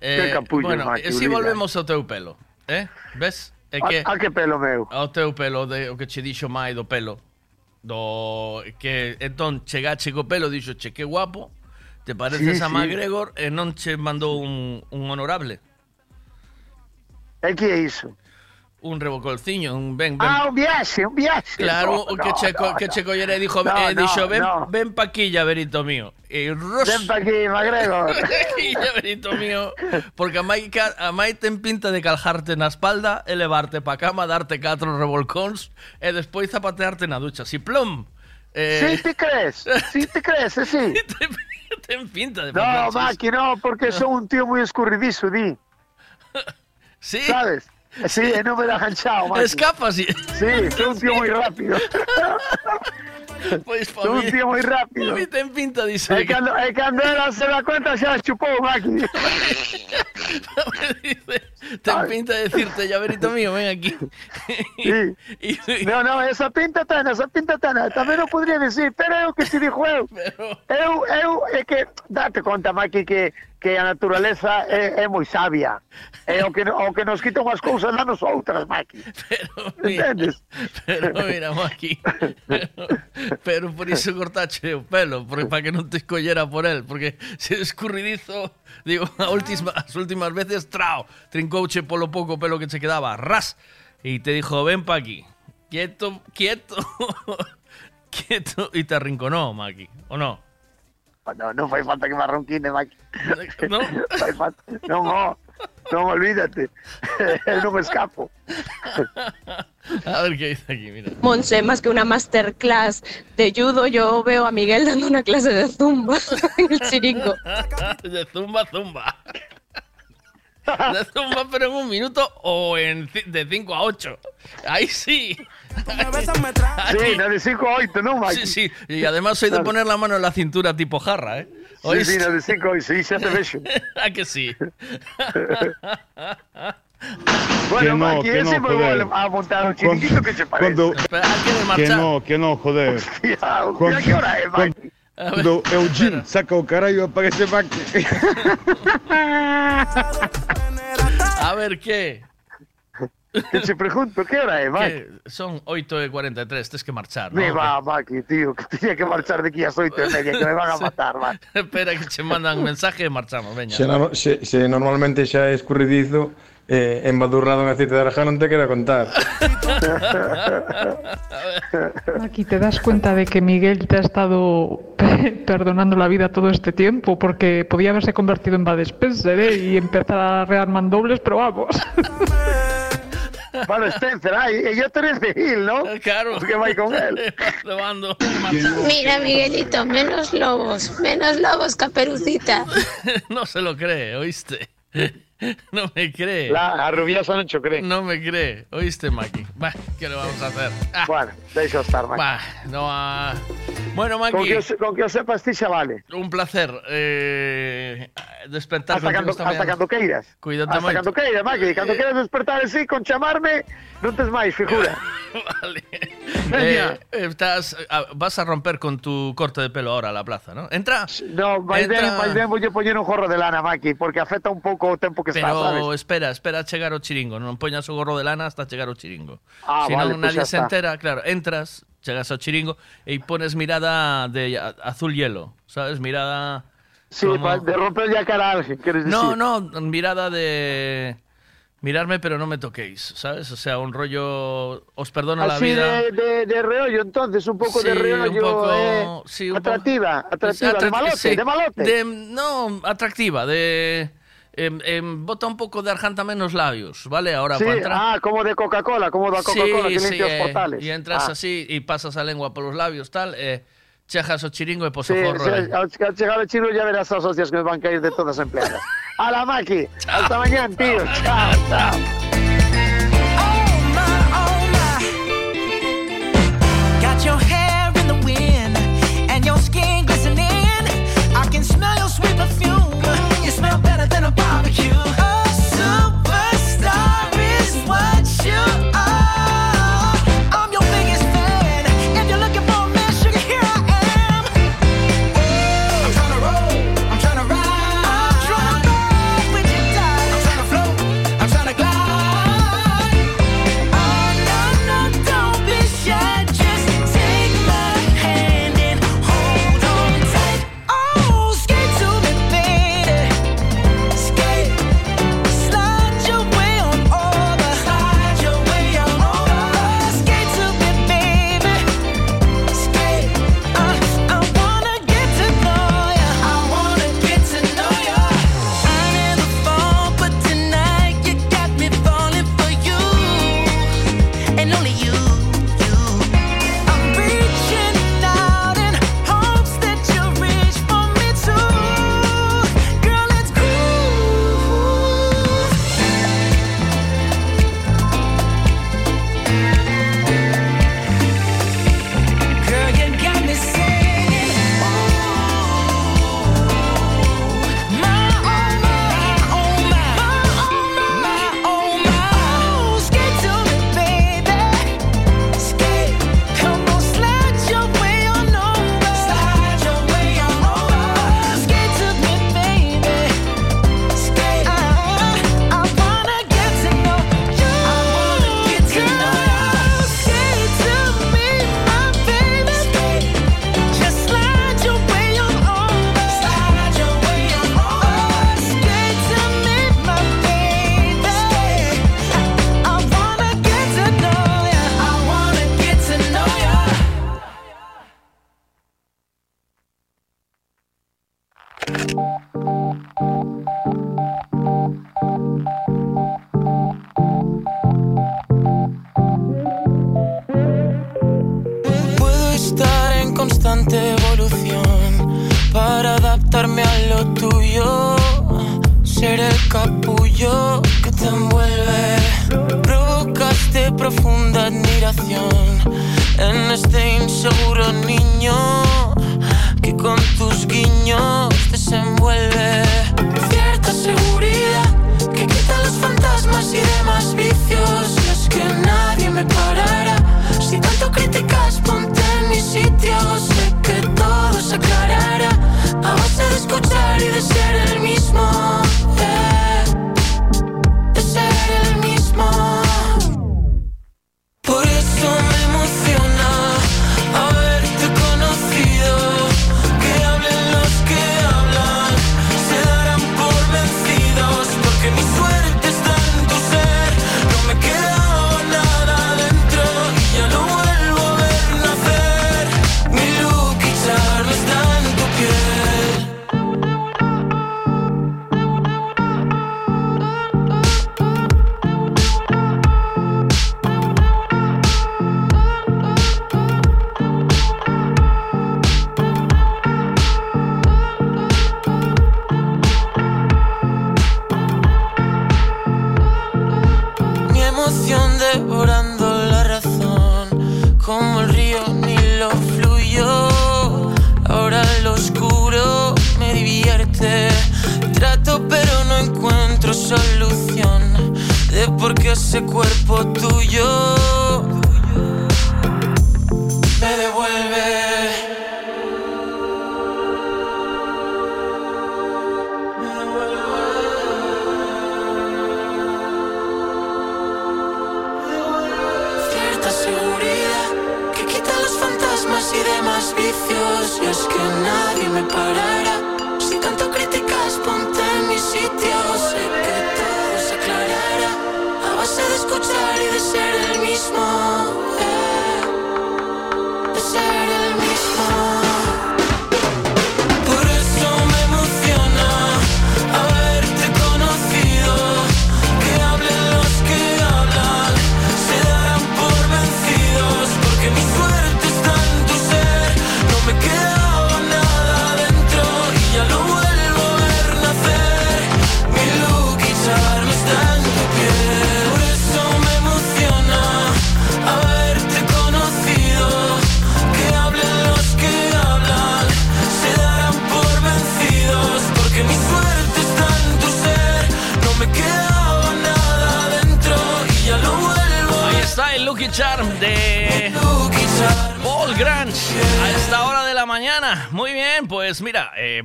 Eh, que capullo, bueno, Maki, si volvemos ao teu pelo, eh? Ves? É ah, que, a, a que pelo meu? Ao teu pelo, de, o que che dixo mai do pelo. Do que entón chegache co pelo, dixo, che que guapo, te pareces sí, a McGregor e non che mandou un, un honorable. É que é iso? Un revocolciño, un ben, ben Ah, un viaxe, un viaxe. Claro, No, que no, che, co- no, que no. che collera e dixo, No, eh, dixo ven, ven pa aquí, llaverito mío. Ros... Ven pa aquí, McGregor. aquí, llaverito mío. Porque a ca- a mai ten pinta de caljarte na espalda, elevarte pa cama, darte catro revolcóns e despois zapatearte na ducha. Si plom. Eh, Sí, te crees, sí te crees, eh, sí. ten pinta de No, Maki, no, porque son un tío muy escurridizo, di. Sí. ¿Sabes? Sí, non me da ganchado, Maki. Escapa, sí. Sí, soy un tío muy rápido. Pois pa Soy un tío muy rápido. pa mí ten pinta diso. E cando, e cando ela se da cuenta xa chupou, Maki. Ten pinta de decirte, llaverito mío, ven aquí. Sí. y, y... No, esa pinta tan, esa pinta tan, tamén non podría decir, pero é o que se dixo eu. Pero... Eu, eu, é que, date conta, Maki, que que eh, a naturaleza é, é moi sabia. É o que, o que nos quita unhas cousas danos outras, Maki. Pero, mira, Entendes? Pero, mira, Maki, pero, pero por iso cortache o pelo, porque para que non te escollera por el, porque se escurridizo digo, a última, as últimas veces, trao, trincouche polo pouco pelo que che quedaba, ras, e te dijo, ven pa aquí, quieto, quieto, quieto, e te arrinconó, Maki, o no? No, non fai falta que me arronquine, Maki. No? Non, no, non, olvídate. Non me escapo. A ver qué dice aquí, mira. Monse, más que una masterclass de judo, yo veo a Miguel dando una clase de zumba en el chiringo. De zumba, zumba. De zumba, pero en un minuto o en de 5 a 8. Ahí sí. Sí, no de 5 a 8, non, Maki? Sí, sí. Y además soy de poner la mano en la cintura tipo jarra, ¿eh? Sí, sí, ¿Oíste? no de 5 a 8, sí, xa te vexo. ¿A que sí? Bueno, Que no, que eu no, vou a montar un que che parece. Cuando, que que no, que no, joder. Cuando- mira que hora é, Maki. Cuando Eugene saca o carallo para que se Maki. A ver, ¿qué? Que te pregunto, que hora é, Maki? ¿Qué? Son 8 y 43, tienes que marchar, ¿no? Me va, Maki, tío, que tenía que marchar de aquí a as 8 e media, que me van a matar, Maki. Espera que te mandan mensaje y marchamos, veña. Se, no- se, se normalmente xa é escurridizo, eh, embadurrado en aceite de arajá non te quero contar. Aquí te das cuenta de que Miguel te ha estado perdonando la vida todo este tiempo porque podía haberse convertido en Bad Spencer ¿eh? y empezar a rear mandobles, pero vamos. Bueno, Spencer, ay, e yo Terence Hill, ¿no? Claro. Que vai con él. Mira, Miguelito, menos lobos, menos lobos, caperucita. no se lo cree, ¿oíste? No me cree. La, a cho cree. No me cree. ¿Oíste, Maki? Bah, ¿qué le vamos a hacer? Ah, Bueno, deixa estar, Maki. bah, no ha- Bueno, Maki, Con que, o se- con que o sepas ti xa vale. un placer eh, despertar Hasta contigo cando, hasta cando queiras. Cuídate Hasta cando queiras, Maki. Cando queiras despertar así, con chamarme, non tes máis, figura. Eh, estás, ah, vas a romper con tu corte de pelo ahora a la plaza, ¿no? Entra. No, máis ben, máis ben voulle poñer un gorro de lana, Maki, porque afecta un pouco o tempo que está, Pero sabes? espera, espera a chegar o chiringo. Non poñas o gorro de lana hasta chegar o chiringo. Ah, si vale, non, pues nadie ya se está. entera. Claro, entras, chegas ao chiringo e pones mirada de azul hielo, ¿sabes? Mirada... Sí, como- de romperlle a cara a alguén, queres decir? No, no, mirada de... Mirarme pero no me toquéis, ¿sabes? O sea, un rollo... Os perdono la Así vida. de, de, de reollo, entonces, un pouco de Sí, reollo, un poco, eh, sí, un atractiva, poco- atractiva, de Atracti- malote, sí, de malote. de- no, atractiva, de... em, em, bota un pouco de arjanta menos labios, ¿vale? Ahora sí, para entrar... ah, como de Coca-Cola, como da Coca-Cola que limpia os eh, portales. Y entras Ah. así y pasas a lengua por los labios, tal, eh, chejas o chiringo e pos Sí, o forro. sí, eh. ao chegar o chino ya verás as hostias que me van caer de todas as empleadas. A la Maki, hasta mañana, tío. Chao, chao.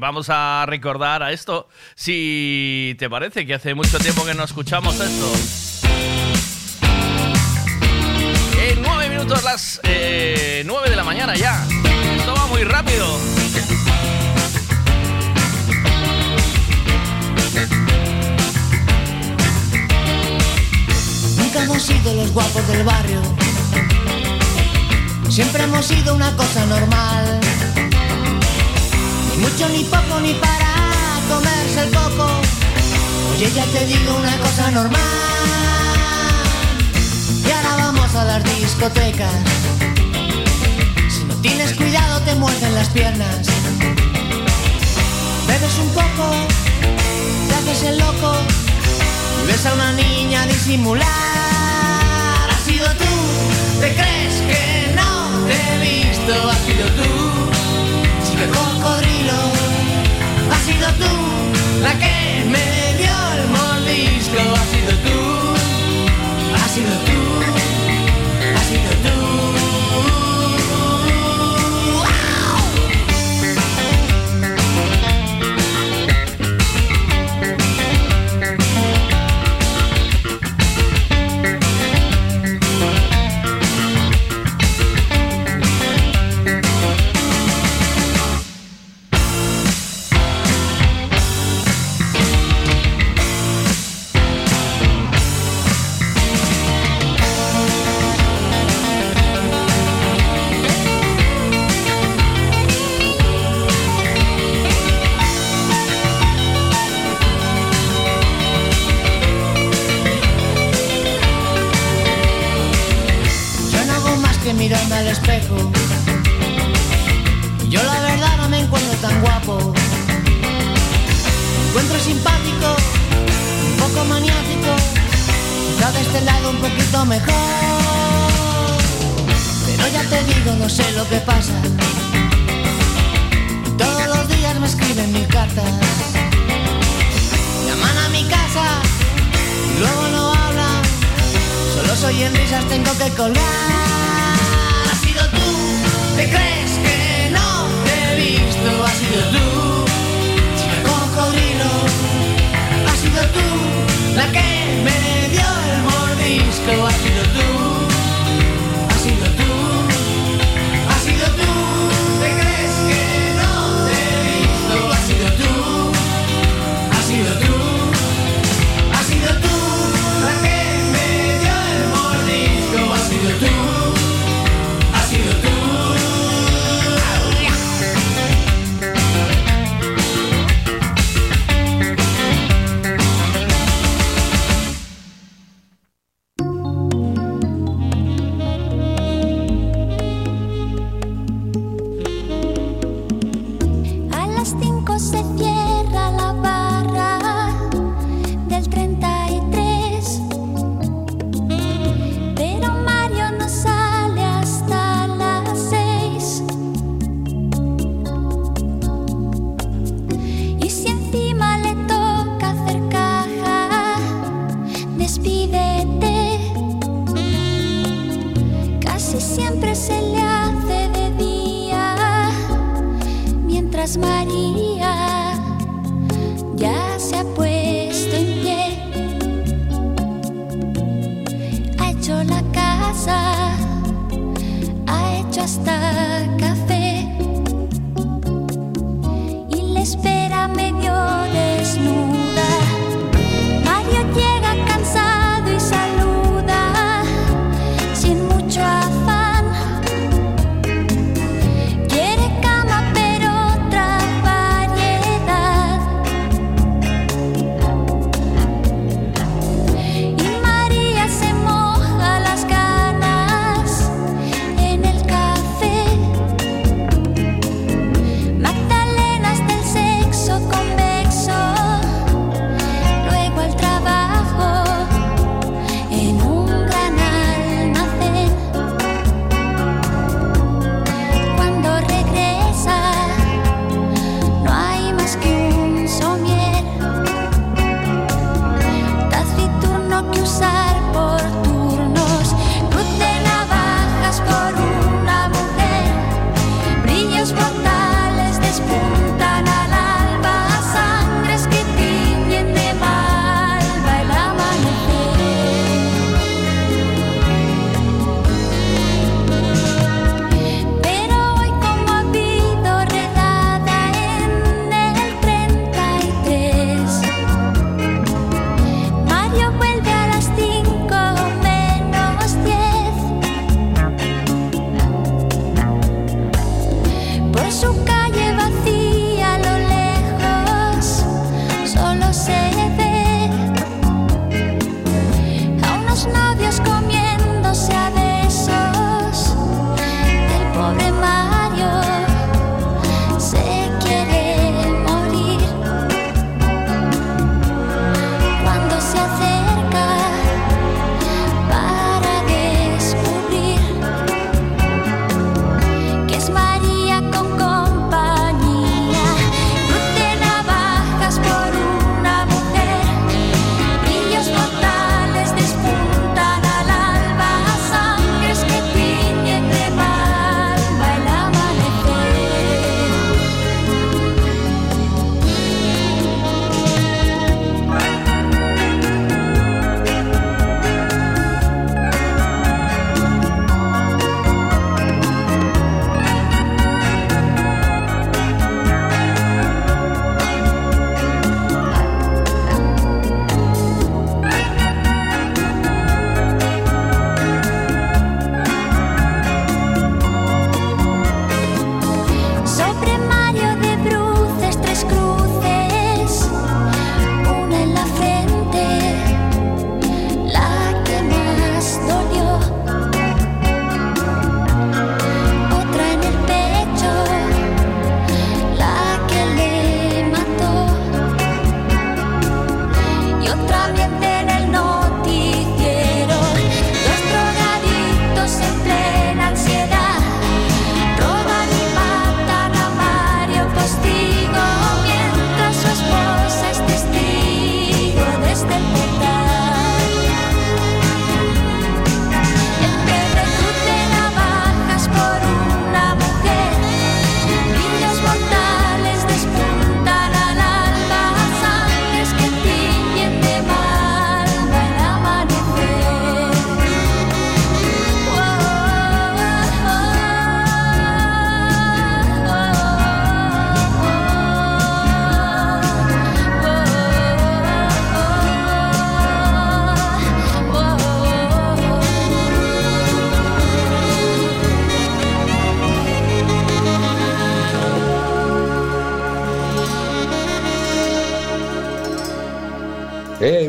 vamos a recordar a esto. Si te parece que hace mucho tiempo que no escuchamos esto. En nueve minutos, las eh, nueve de la mañana ya. Esto va muy rápido. Nunca hemos sido los guapos del barrio. Siempre hemos sido una cosa normal mucho ni poco ni para comerse el coco. Oye, ya te digo una cosa normal. Y ahora vamos a las discotecas. Si no tienes cuidado te muerden las piernas. Bebes un poco, te haces el loco y ves a una niña disimular. ha sido tú, te crees que no te he visto, has sido tú. Ha sido tú la que me dio el mordisco. Ha sido tú, ha sido tú.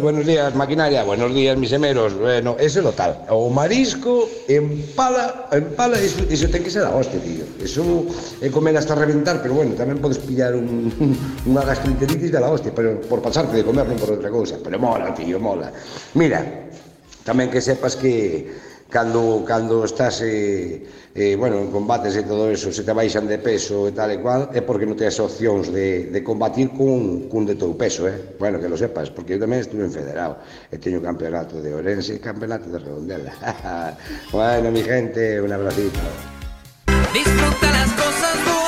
buenos días, maquinaria, buenos días, mis emeros. Bueno, eso é lo tal. O marisco empala, empala, iso, iso ten que ser a hostia, tío. Eso é comer hasta reventar, pero bueno, tamén podes pillar un, unha gastroenteritis da la hostia, pero por pasarte de comer, non por outra cousa. Pero mola, tío, mola. Mira, tamén que sepas que cando, cando estás eh, eh, bueno, en combates e todo eso, se te baixan de peso e tal e cual, é porque non tens opcións de, de combatir cun, cun de teu peso, eh? bueno, que lo sepas, porque eu tamén estuve en federado, e teño campeonato de Orense e campeonato de Redondela. bueno, mi gente, un abracito. Disfruta las cosas buenas.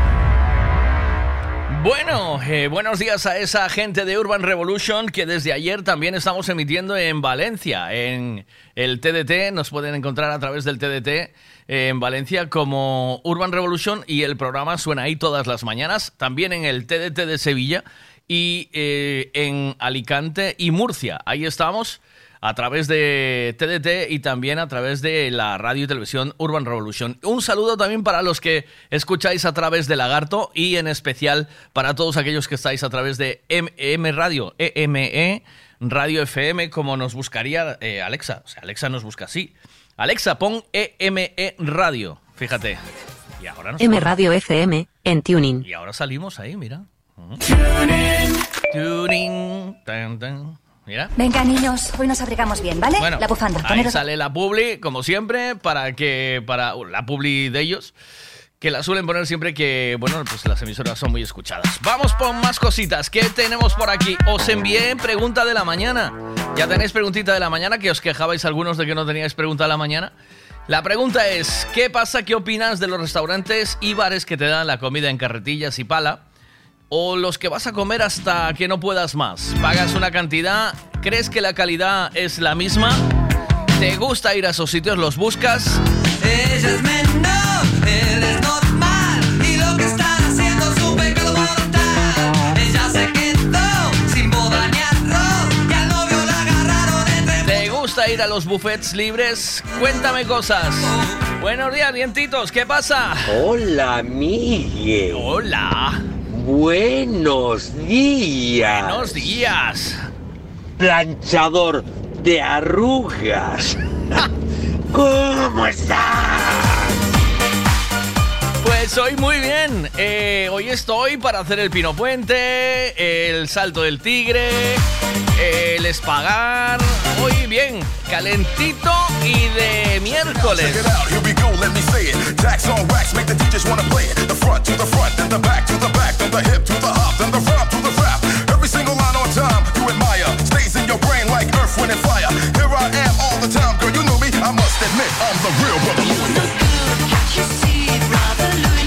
Bueno, eh, buenos días a esa gente de Urban Revolution que desde ayer también estamos emitiendo en Valencia, en el TDT. Nos pueden encontrar a través del TDT eh, en Valencia como Urban Revolution y el programa suena ahí todas las mañanas. También en el TDT de Sevilla y eh, en Alicante y Murcia. Ahí estamos a través de TDT y también a través de la radio y televisión Urban Revolution. Un saludo también para los que escucháis a través de Lagarto y en especial para todos aquellos que estáis a través de M, Radio, EME, Radio FM, como nos buscaría eh, Alexa. O sea, Alexa nos busca así. Alexa, pon EME Radio. Fíjate. Y ahora nos M Radio FM en Tuning. y ahora salimos ahí, mira. Tuning. Tan, tan. Mira. Venga, niños, hoy nos abrigamos bien, ¿vale? Bueno, la bufanda. Ahí poneros- sale la publi, como siempre, para que para uh, la publi de ellos, que la suelen poner siempre que, bueno, pues las emisoras son muy escuchadas. Vamos por más cositas. ¿Qué tenemos por aquí? Os envié pregunta de la mañana. Ya tenéis preguntita de la mañana, que os quejabais algunos de que no teníais pregunta de la mañana. La pregunta es, ¿qué pasa? ¿Qué opinas de los restaurantes y bares que te dan la comida en carretillas y pala? O los que vas a comer hasta que no puedas más. Pagas una cantidad, crees que la calidad es la misma, te gusta ir a esos sitios, los buscas. Ella es menor, él es normal Y lo que están haciendo es un pecado mortal Ella se quedó sin boda ni arroz Y al novio la agarraron entre ¿Te gusta ir a los buffets libres? Cuéntame cosas. Buenos días, dientitos, ¿qué pasa? Hola, Miguel. Hola. Buenos días. Buenos días. Planchador de arrugas. ¿Cómo estás? Pues hoy muy bien. Eh, hoy estoy para hacer el pino puente, el salto del tigre, el espagar. Hoy bien, calentito y de miércoles. Here I am all the time, girl, you know me. I must admit, I'm the real brother. Hallelujah.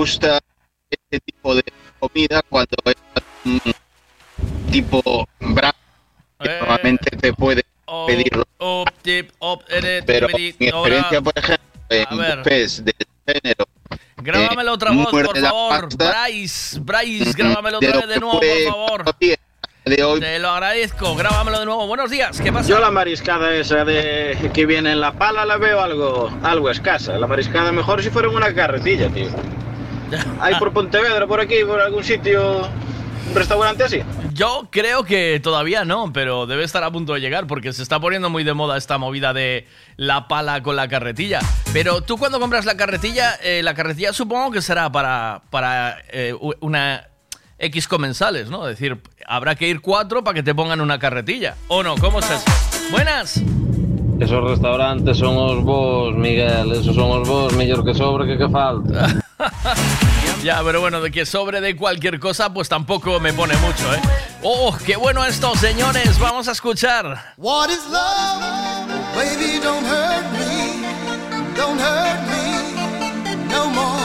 Gusta este tipo de comida cuando es un tipo bravo que normalmente te puede pedirlo. Op, tip, op, edit, Pero mi experiencia, por ejemplo, en buffets del género. Grábamelo eh, otra voz, por favor. pasta, Bryce, Bryce, grábamelo de otra vez de nuevo, por favor. de hoy. Te lo agradezco, grábamelo de nuevo. Buenos días, ¿qué pasa? Yo la mariscada esa de que viene en la pala la veo algo, algo escasa. La mariscada mejor si fuera en una carretilla, tío. Hay por Pontevedra, por aquí, por algún sitio, un restaurante así. Yo creo que todavía no, pero debe estar a punto de llegar porque se está poniendo muy de moda esta movida de la pala con la carretilla. Pero tú cuando compras la carretilla, eh, la carretilla supongo que será para, para eh, una X comensales, ¿no? Es decir, habrá que ir cuatro para que te pongan una carretilla. ¿O no? ¿Cómo es eso? Buenas. Esos restaurantes son os vos, Miguel, esos son os vos, mellor que sobre que que falta. Ya, pero bueno, de que sobre de cualquier cosa, pues tampoco me pone mucho, ¿eh? ¡Oh, qué bueno esto, señores! Vamos a escuchar. What is love? Baby, don't hurt me. Don't hurt me no more.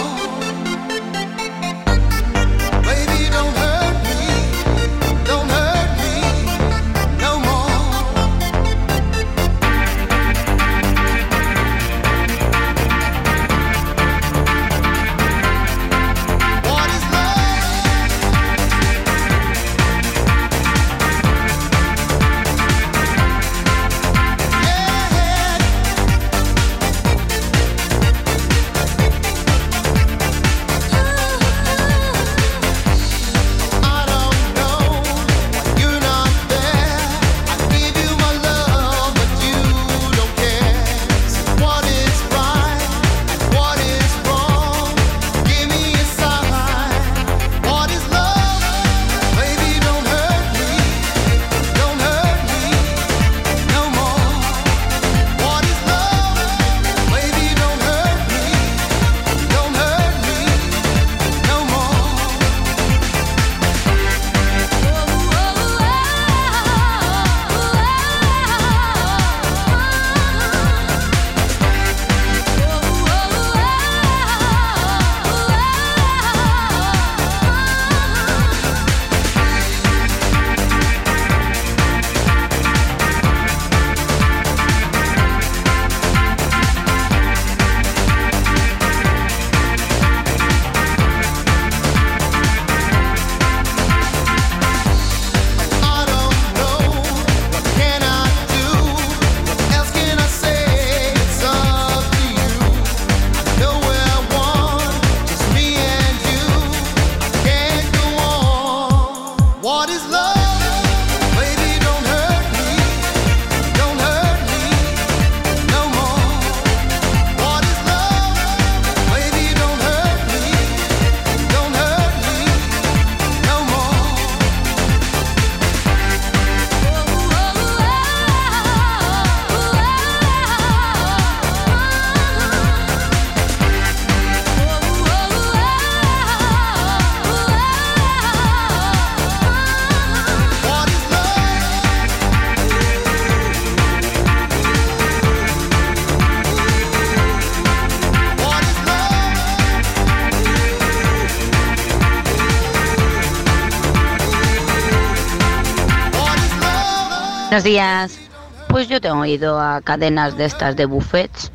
Buenos días. Pues yo tengo ido a cadenas de estas de buffets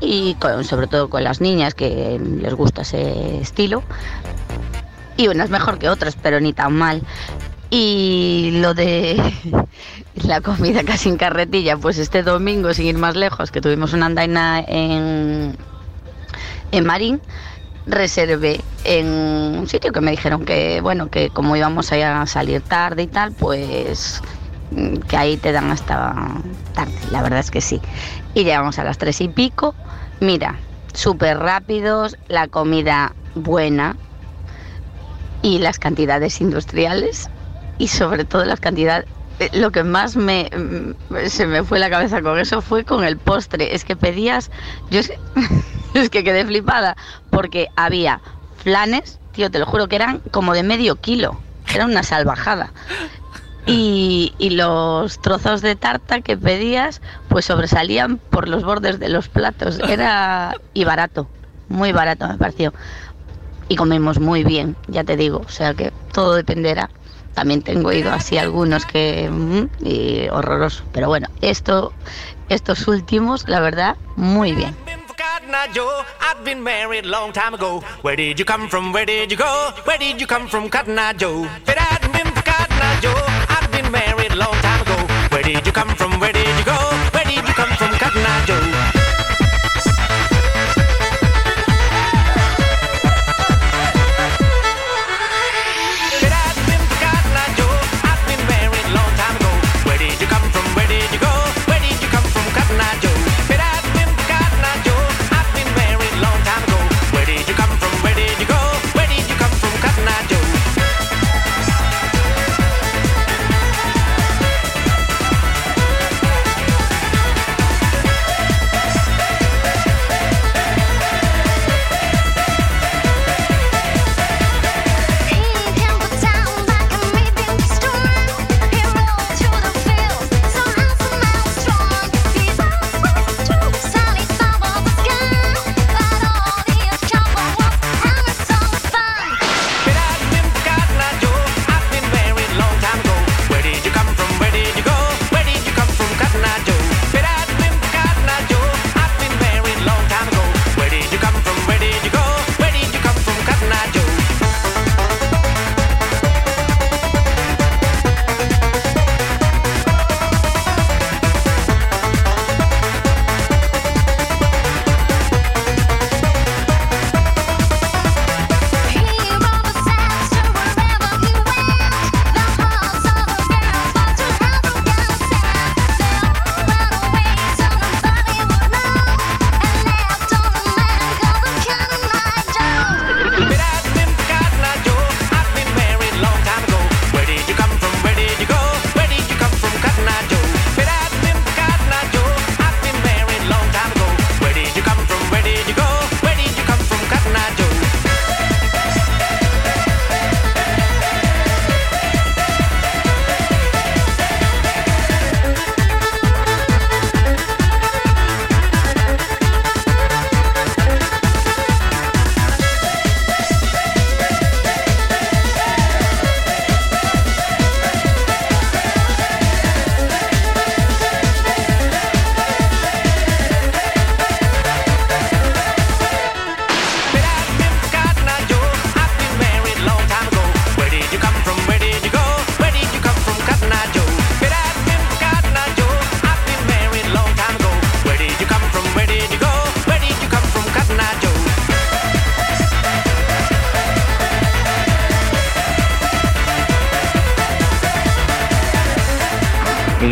y con- sobre todo con las niñas que les gusta ese estilo. Y unas mejor que otras, pero ni tan mal. Y lo de la comida casi en carretilla, pues este domingo, sin ir más lejos, que tuvimos una andaina en, en Marín, reservé en un sitio que me dijeron que, bueno, que como íbamos a salir tarde y tal, pues que ahí te dan hasta tarde, la verdad es que sí. Y llegamos a las tres y pico, mira, súper rápidos, la comida buena y las cantidades industriales y sobre todo las cantidades... eh, Lo que más me mm, se me fue la cabeza con eso fue con el postre. Es que pedías, yo es es que quedé flipada porque había flanes, tío, te lo juro que eran como de medio kilo. Era una salvajada. Y, y los trozos de tarta que pedías, pues sobresalían por los bordes de los platos. Era y barato. muy barato me pareció. Y comemos muy bien, ya te digo, o sea que todo dependerá. También tengo ido así algunos que mm, y horroroso, pero bueno, esto, estos últimos, la verdad, muy bien. Did you come from? Where did you go?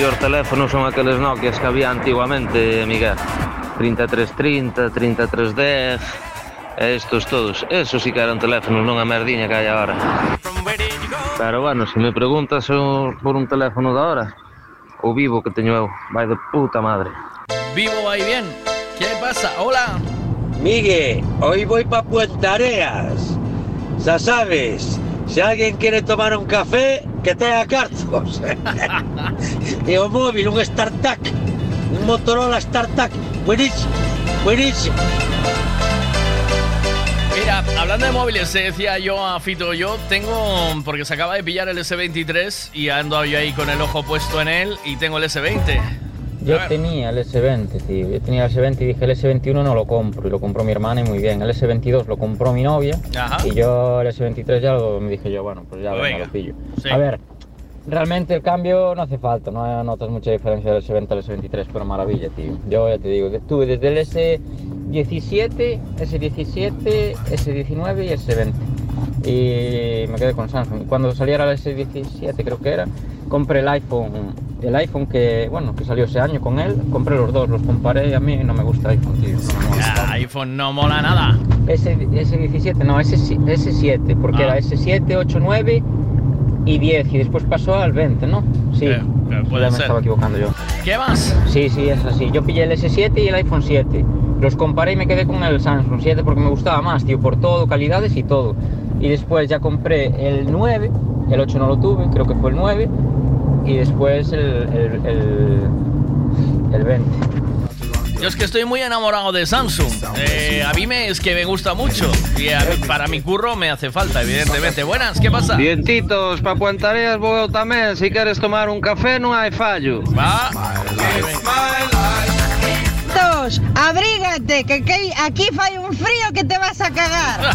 mellor teléfono son aqueles Nokias que había antiguamente, Miguel. 3330, 3310, e estos todos. Eso sí que eran teléfonos, non a merdiña que hai agora. Pero bueno, se me preguntas por un teléfono da hora, o vivo que teño eu, vai de puta madre. Vivo vai bien. Que pasa? Hola. Migue, hoy voy pa Puentareas. Xa sabes, si alguien quiere tomar un café, que tenga cartos. y un móvil, un StarTAC, un Motorola StarTAC. Buenísimo, buenísimo. Mira, hablando de móviles, se decía yo a Fito, yo tengo, porque se acaba de pillar el S23 y ando yo ahí con el ojo puesto en él y tengo el S20. Yo tenía el S20, tío. Yo tenía el S20 y dije el S21 no lo compro. Y lo compró mi hermana y muy bien. El S22 lo compró mi novia. Ajá. Y yo el S23 ya lo, me dije yo, bueno, pues ya Pues venga, lo pillo. Sí. A ver, realmente el cambio no hace falta. No notas mucha diferencia del S20 al S23, pero maravilla, tío. Yo ya te digo, estuve desde el S17, S17, S19 y S20. Y me quedé con Samsung. Cuando saliera el S17 creo que era, compré el iPhone, el iPhone que, bueno, que salió ese año con él, compré los dos, los comparé y a mí no me gusta iPhone, tío. no me. Ah, iPhone no mola nada. S, S17, no, S, S7, porque Ah. era S7, 8, 9 y 10, y después pasó al 20, ¿no? Sí, Eh, puede ya me ser. estaba equivocando yo. ¿Qué más? Sí, sí, es así. Yo pillé el S7 y el iPhone 7. Los comparé y me quedé con el Samsung 7 porque me gustaba más, tío, por todo, calidades y todo. Y después ya compré el 9, el 8 no lo tuve, creo que fue el 9, y después el, el, el, el 20. Yo es que estoy muy enamorado de Samsung. Eh, a mí me, es que me gusta mucho. Y a- para mi curro me hace falta, evidentemente. Buenas, ¿qué pasa? Dientitos, pa Puentareas vou tamén, se queres tomar un café non hai fallo. Va. Abrígate, que, que aquí fai un frío que te vas a cagar.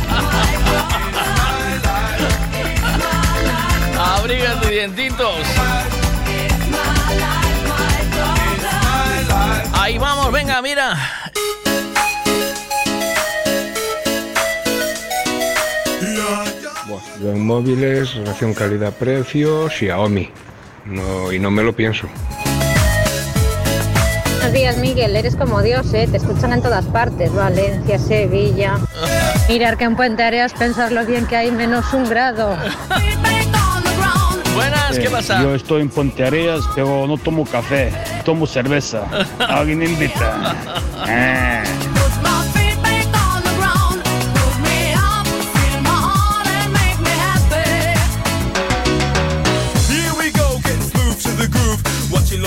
Abrígate, dientitos. Ahí vamos, venga, mira. Buah, yo en móviles, relación calidad-precio, Xiaomi. No, y no me lo pienso. Buenos días, Miguel. Eres como Dios, ¿eh? Te escuchan en todas partes. Valencia, Sevilla. Mirar que en Puente Areas pensar lo bien que hay menos un grado. Buenas, ¿qué Eh, pasa? Yo estoy en Ponteareas, pero no tomo café, tomo cerveza. ¿Alguien invita? Eh.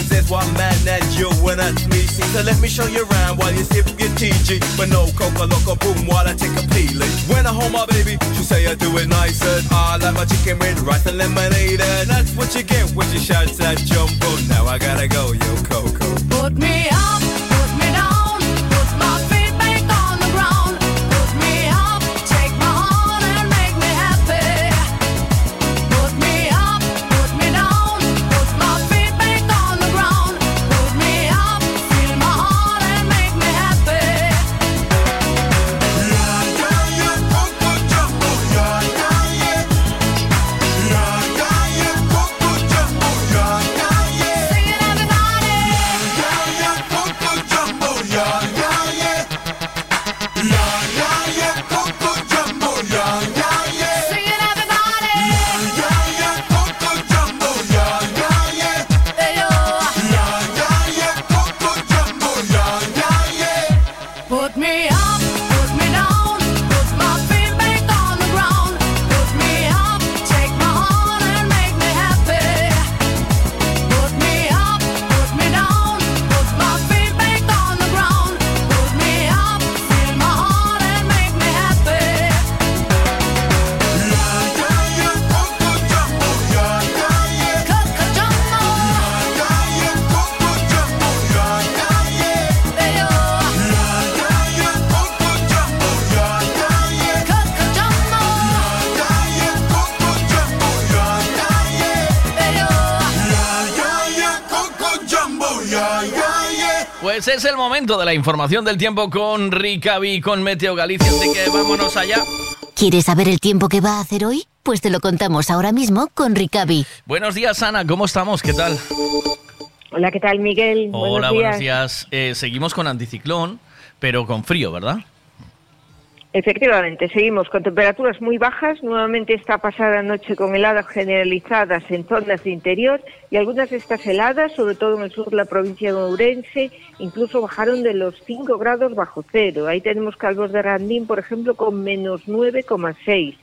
cause there's one man that you when that's me. See, so let me show you around while you sip your TG. But no coca loco boom while I take a peeling. When I hold my baby, she say I do it nice and I like my chicken with rice and lemonade. And that's what you get when she shouts that jumbo. Now I gotta go, yo, Coco. Put me up, momento de la información del tiempo con Ricavi, con Meteo Galicia. Así que vámonos allá. ¿Quieres saber el tiempo que va a hacer hoy? Pues te lo contamos ahora mismo con Ricavi. Buenos días, Ana. ¿Cómo estamos? ¿Qué tal? Hola, ¿qué tal, Miguel? Hola, buenos días. Eh, seguimos con anticiclón, pero con frío, ¿verdad? Efectivamente, seguimos con temperaturas muy bajas. Nuevamente esta pasada noche con heladas generalizadas en zonas de interior y algunas de estas heladas, sobre todo en el sur de la provincia de Ourense, incluso bajaron de los 5 grados bajo cero. Ahí tenemos Calvos de Randín, por ejemplo, con menos 9,6.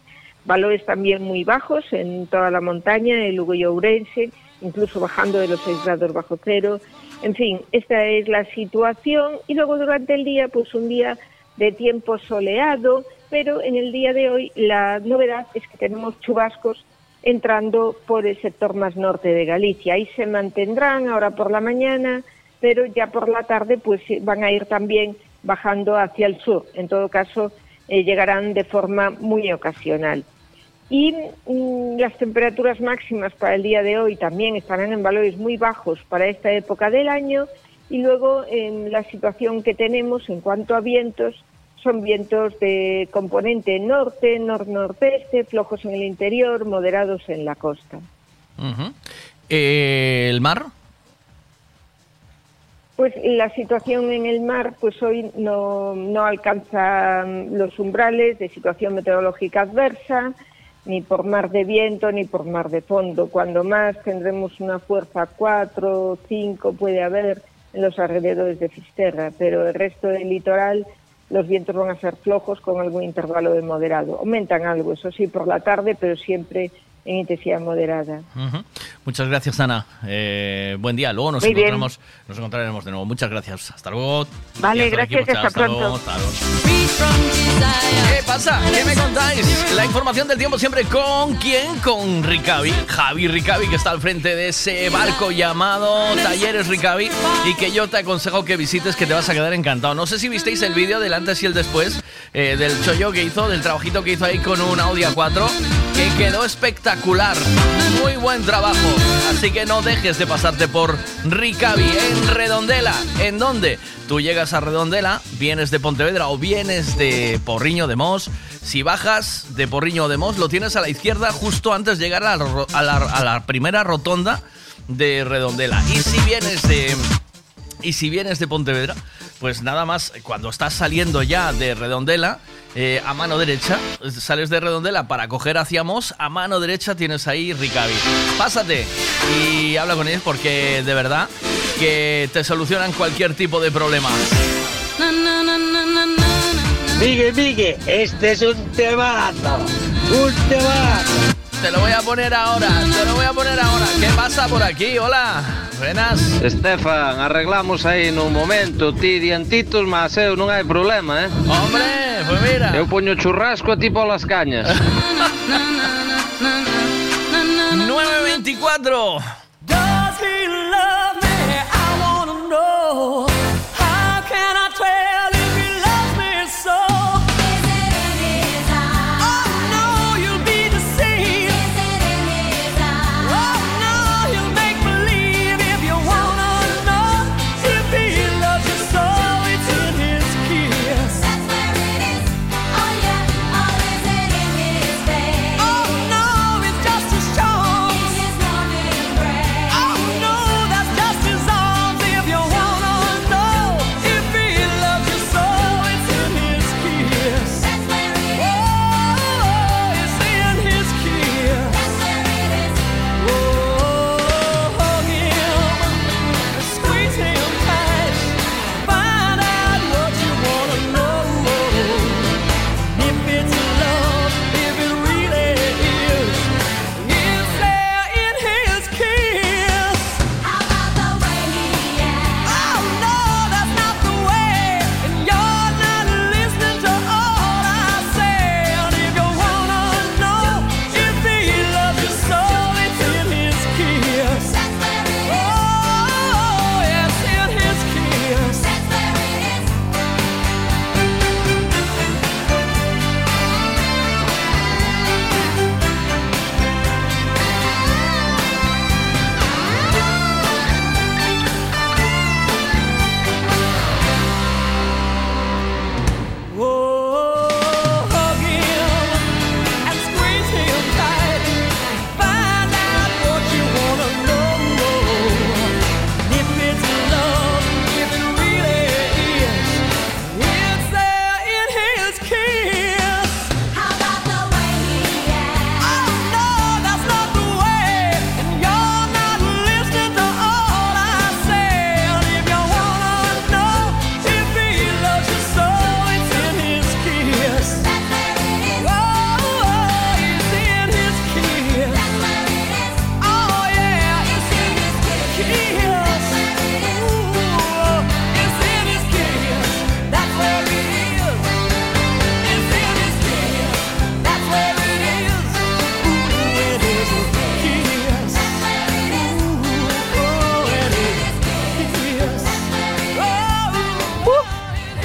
Valores también muy bajos en toda la montaña, en Lugo y Ourense, incluso bajando de los 6 grados bajo cero. En fin, esta es la situación y luego durante el día, pues un día de tiempo soleado, pero en el día de hoy la novedad es que tenemos chubascos entrando por el sector más norte de Galicia. Ahí se mantendrán ahora por la mañana, pero ya por la tarde pues van a ir también bajando hacia el sur. En todo caso, eh, llegarán de forma muy ocasional. Y mm, las temperaturas máximas para el día de hoy también estarán en valores muy bajos para esta época del año y luego en la situación que tenemos en cuanto a vientos son vientos de componente norte, nor-nordeste, flojos en el interior, moderados en la costa. Eh, ¿El mar? Pues la situación en el mar, pues hoy no, no alcanza mm, los umbrales de situación meteorológica adversa, ni por mar de viento ni por mar de fondo. Cuando más tendremos una fuerza 4 5 puede haber en los alrededores de Fisterra, pero el resto del litoral los vientos van a ser flojos con algún intervalo de moderado. Aumentan algo, eso sí, por la tarde, pero siempre en intensidad moderada. Muchas gracias, Ana. Eh, buen día. Luego nos Muy bien. encontraremos, nos encontraremos de nuevo. Muchas gracias. Hasta luego. Vale, Gracias hasta luego. pronto. Hasta luego. ¿Qué pasa? ¿Qué me contáis? La información del tiempo siempre con quién? Con Ricavi. Javi Ricavi, que está al frente de ese barco llamado Talleres Ricavi y que yo te aconsejo que visites, que te vas a quedar encantado. No sé si visteis el vídeo del antes y el después eh, del chollo que hizo, del trabajito que hizo ahí con un Audi A4, que quedó espectacular. Muy buen trabajo. Así que no dejes de pasarte por Ricavi en Redondela. ¿En dónde? Tú llegas a Redondela, vienes de Pontevedra o vienes de Porriño de Mos. Si bajas de Porriño de Mos, lo tienes a la izquierda justo antes de llegar a la, a la primera rotonda de Redondela. Y si vienes de y si vienes de Pontevedra, pues nada más, cuando estás saliendo ya de Redondela, eh, a mano derecha, sales de Redondela para coger hacia Mos, a mano derecha tienes ahí Ricavi. Pásate y habla con ellos porque de verdad que te solucionan cualquier tipo de problema. Migue, Migue, este es un temazo. Un temazo. Te lo voy a poner ahora, te lo voy a poner ahora. ¿Qué pasa por aquí? Hola, buenas. Estefan, arreglamos aí nun momento Ti diantitos, mas eu non hai problema, eh? Hombre, pues mira Eu poño churrasco a ti polas cañas 924 Does he love me? I wanna know.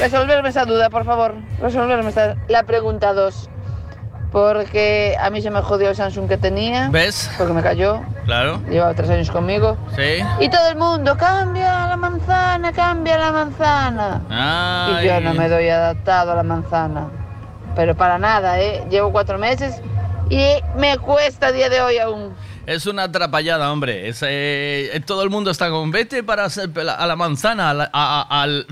Resolverme esa duda, por favor. Resolverme esta, la pregunta 2. Porque a mí se me jodió el Samsung que tenía. ¿Ves? Porque me cayó. Claro. Llevaba tres años conmigo. Sí. Y todo el mundo, cambia la manzana, cambia la manzana. Y yo Ay. no me doy adaptado a la manzana. Pero para nada, ¿eh? Llevo cuatro meses y me cuesta a día de hoy aún. Es una atrapallada, hombre. Es, eh, todo el mundo está con vete para hacer a la manzana, a la- a- a- al...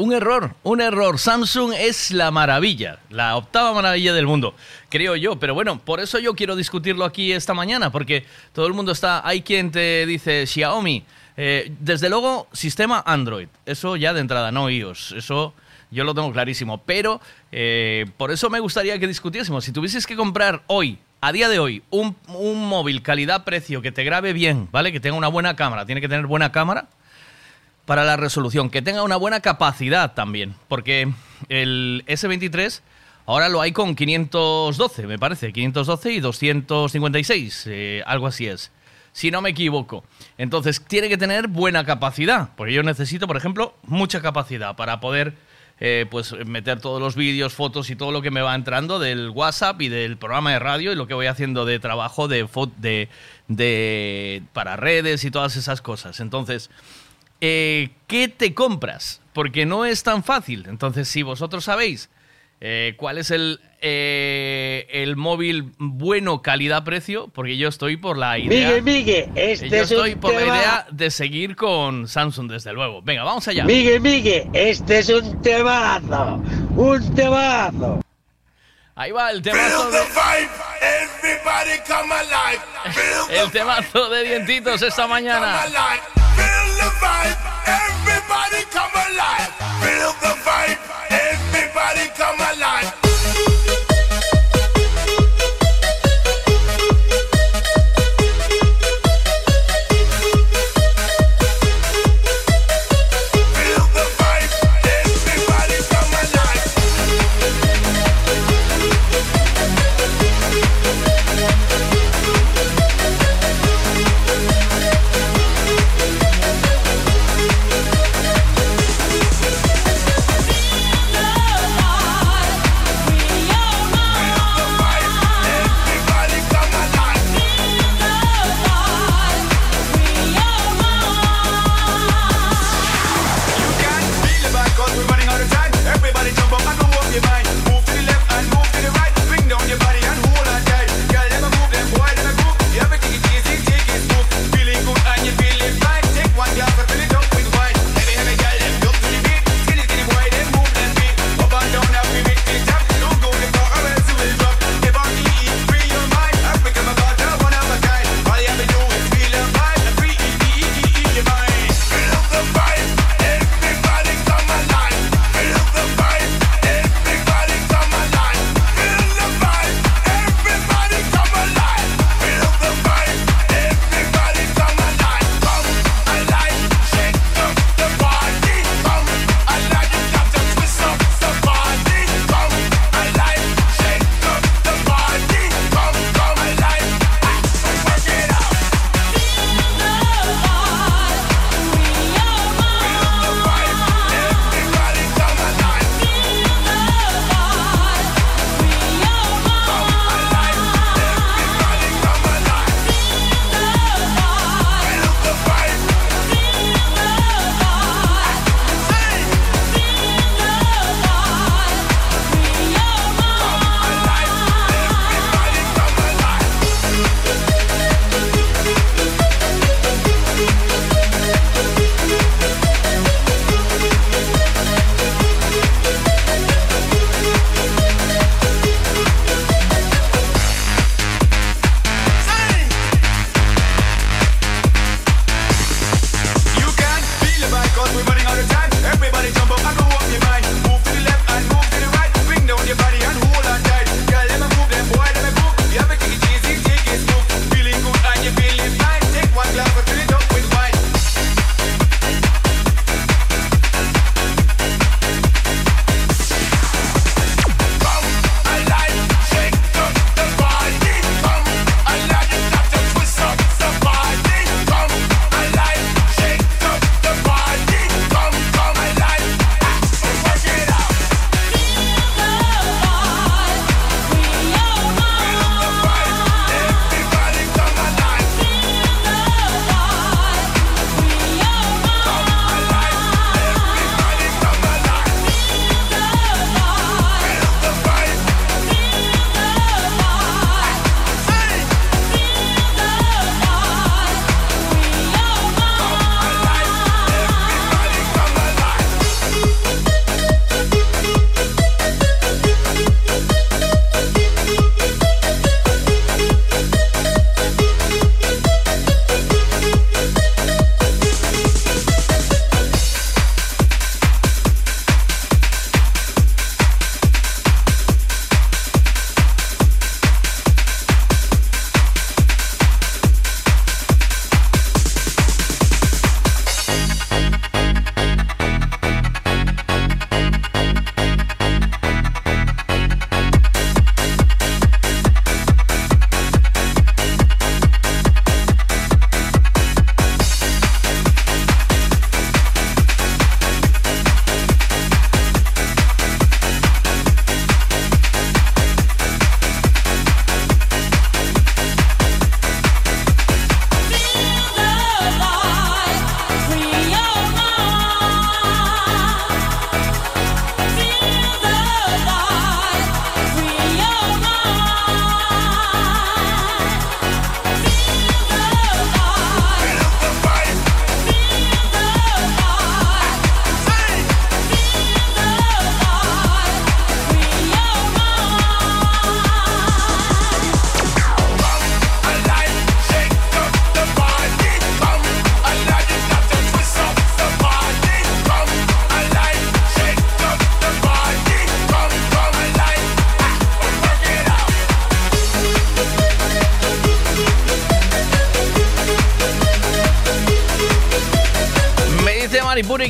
Un error, un error. Samsung es la maravilla, la octava maravilla del mundo, creo yo. Pero bueno, por eso yo quiero discutirlo aquí esta mañana, porque todo el mundo está... Hay quien te dice Xiaomi. Eh, desde luego, sistema Android. Eso ya de entrada, no iOS. Eso yo lo tengo clarísimo. Pero eh, por eso me gustaría que discutiésemos. Si tuvieses que comprar hoy, a día de hoy, un, un móvil calidad-precio que te grabe bien, ¿vale? Que tenga una buena cámara, tiene que tener buena cámara para la resolución, que tenga una buena capacidad también, porque el S23 ahora lo hay con 512, me parece, 512 y 256, eh, algo así es, si no me equivoco. Entonces tiene que tener buena capacidad, porque yo necesito, por ejemplo, mucha capacidad para poder eh, pues meter todos los vídeos, fotos y todo lo que me va entrando del WhatsApp y del programa de radio y lo que voy haciendo de trabajo de, de, de para redes y todas esas cosas. Entonces, eh, ¿qué te compras? Porque no es tan fácil. Entonces, si vosotros sabéis eh, cuál es el, eh, el móvil bueno calidad-precio, porque yo estoy por la idea... Migue, Migue, este yo es un estoy por la idea de seguir con Samsung, desde luego. Venga, vamos allá. Migue, Migue, este es un temazo. Un temazo. Ahí va el temazo de... Everybody come alive. Feel El temazo de dientitos esta mañana. Vibe. Everybody come alive. Feel the vibe. Everybody come alive.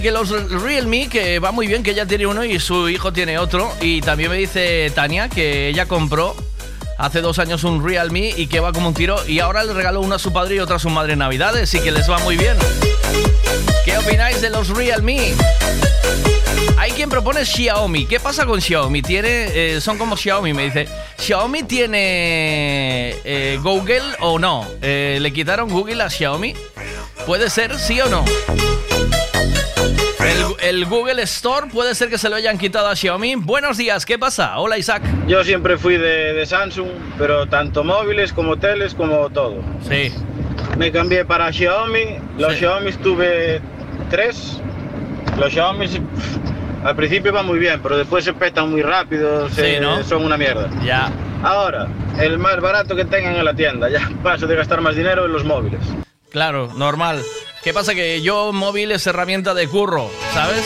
Que los Realme, que va muy bien, que ella tiene uno y su hijo tiene otro. Y también me dice Tania que ella compró hace dos años un Realme y que va como un tiro. Y ahora le regaló una a su padre y otra a su madre en Navidades y que les va muy bien. ¿Qué opináis de los Realme? Hay quien propone Xiaomi. ¿Qué pasa con Xiaomi? Tiene, eh, son como Xiaomi, me dice. ¿Xiaomi tiene eh, Google o no? Eh, ¿Le quitaron Google a Xiaomi? ¿Puede ser, sí o no? El, Google Store puede ser que se lo hayan quitado a Xiaomi. Buenos días, ¿qué pasa? Hola Isaac. Yo siempre fui de, Samsung, pero tanto móviles como teles como todo. Sí. Me cambié para Xiaomi. Los Xiaomi tuve tres. Los Xiaomi al principio van muy bien, pero después se petan muy rápido, son una mierda. Ya. Ahora, el más barato que tengan en la tienda. Ya paso de gastar más dinero en los móviles. Claro, normal. ¿Qué pasa? Que yo móvil es herramienta de curro, ¿sabes?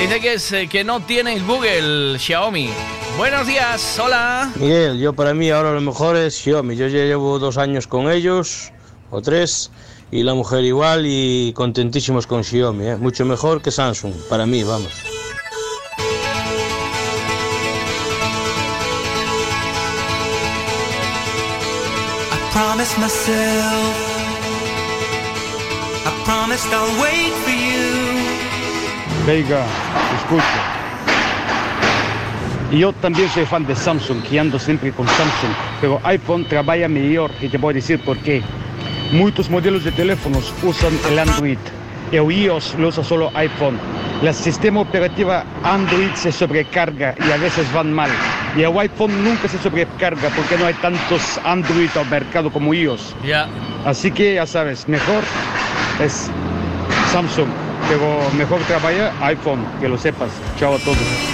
Dice que, es, eh, que no tiene Google Xiaomi. Buenos días, hola. Miguel, yo para mí ahora lo mejor es Xiaomi. Yo ya llevo dos años con ellos, o tres, y la mujer igual, y contentísimos con Xiaomi. ¿eh? Mucho mejor que Samsung, para mí, vamos. promise myself promised I'll wait for you. Escucha. Yo también soy fan de Samsung, que ando siempre con Samsung, pero iPhone trabaja mejor y te voy a decir por qué. Muchos modelos de teléfonos usan el Android. El iOS lo usa solo iPhone. El sistema operativo Android se sobrecarga y a veces van mal. Y el iPhone nunca se sobrecarga porque no hay tantos Android al mercado como iOS. Ya. Así que ya sabes, mejor es Samsung, pero mejor trabaja iPhone, que lo sepas. Chao a todos.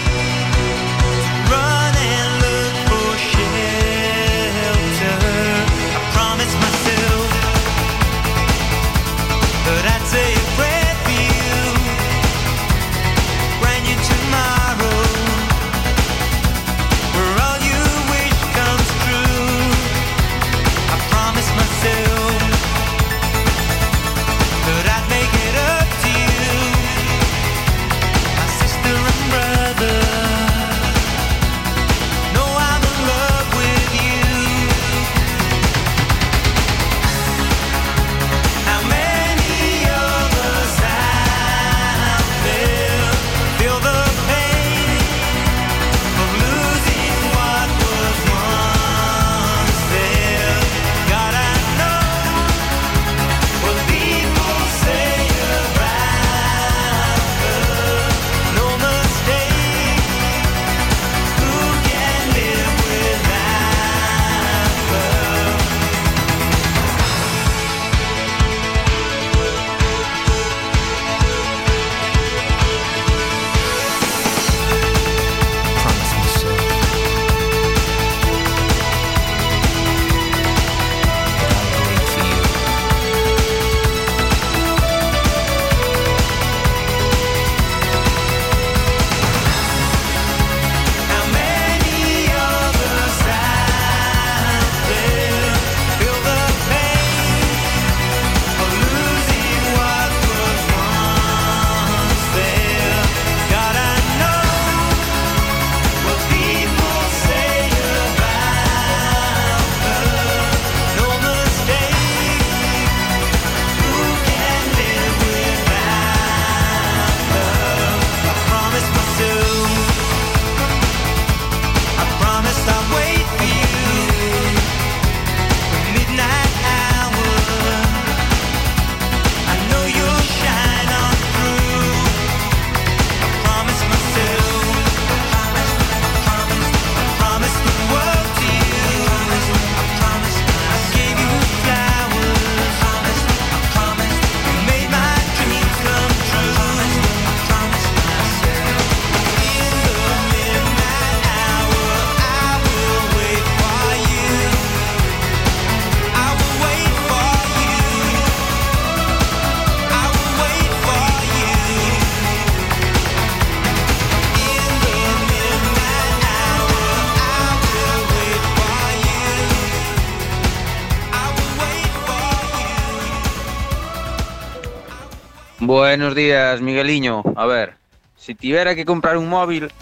Buenos días, Migueliño. A ver, si tivera que comprar un móvil,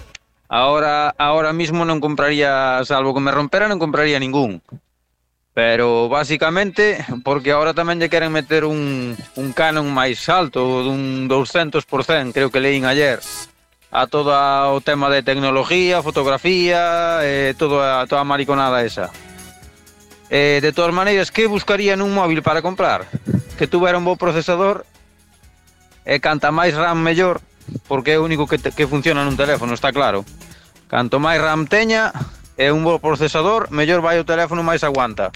ahora ahora mismo non compraría, salvo que me rompera, non compraría ningún. Pero básicamente porque ahora tamén lle queren meter un, un canon máis alto, dun 200%, creo que leín ayer, a todo o tema de tecnología, fotografía, eh, todo a, toda a mariconada esa. Eh, de todas maneiras, que buscaría nun móvil para comprar? Que tuvera un bo procesador e canta máis RAM mellor, porque é o único que, te, que funciona nun teléfono, está claro. Canto máis RAM teña e un bo procesador, mellor vai o teléfono máis aguanta.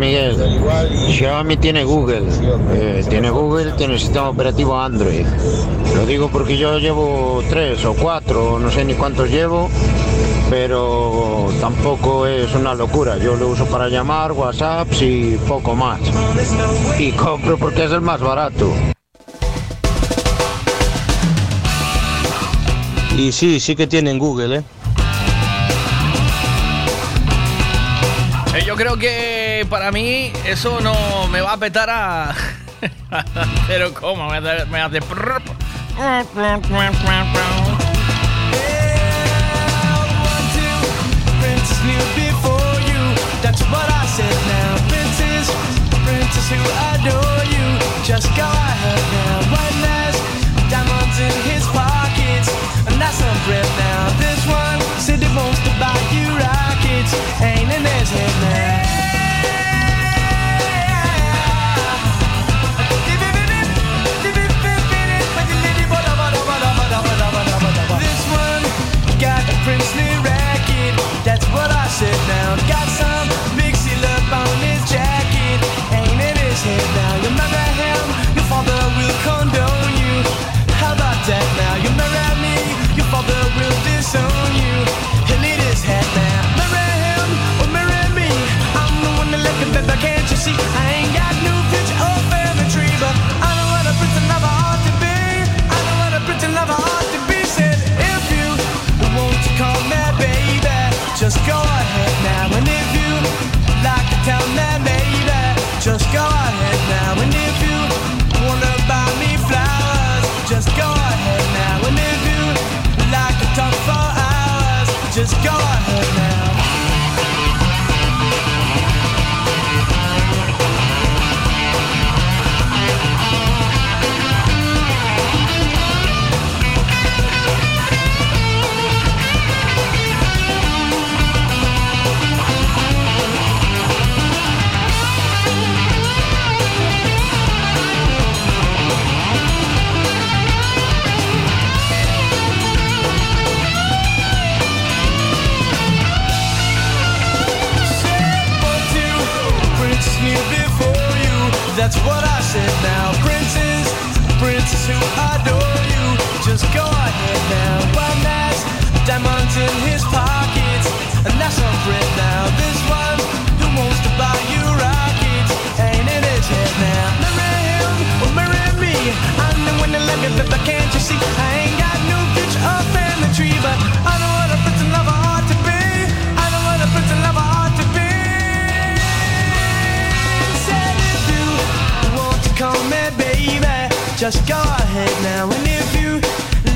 Miguel. Xiaomi tiene Google. Eh, tiene Google, tiene sistema operativo Android. Lo digo porque yo llevo tres o cuatro, no sé ni cuántos llevo, pero tampoco es una locura. Yo lo uso para llamar, WhatsApp y poco más. Y compro porque es el más barato. Y sí, sí que tienen Google, ¿eh? Eh, yo creo que para mí eso no me va a petar a, Pero ¿cómo? Me hace... Me hace... Princess knew before you. That's but can't you see? I ain't got no picture or family tree. But I know what a prince and lover ought to be. I know what a prince and lover ought to be. Said if you want to call me baby, just go ahead now. And if you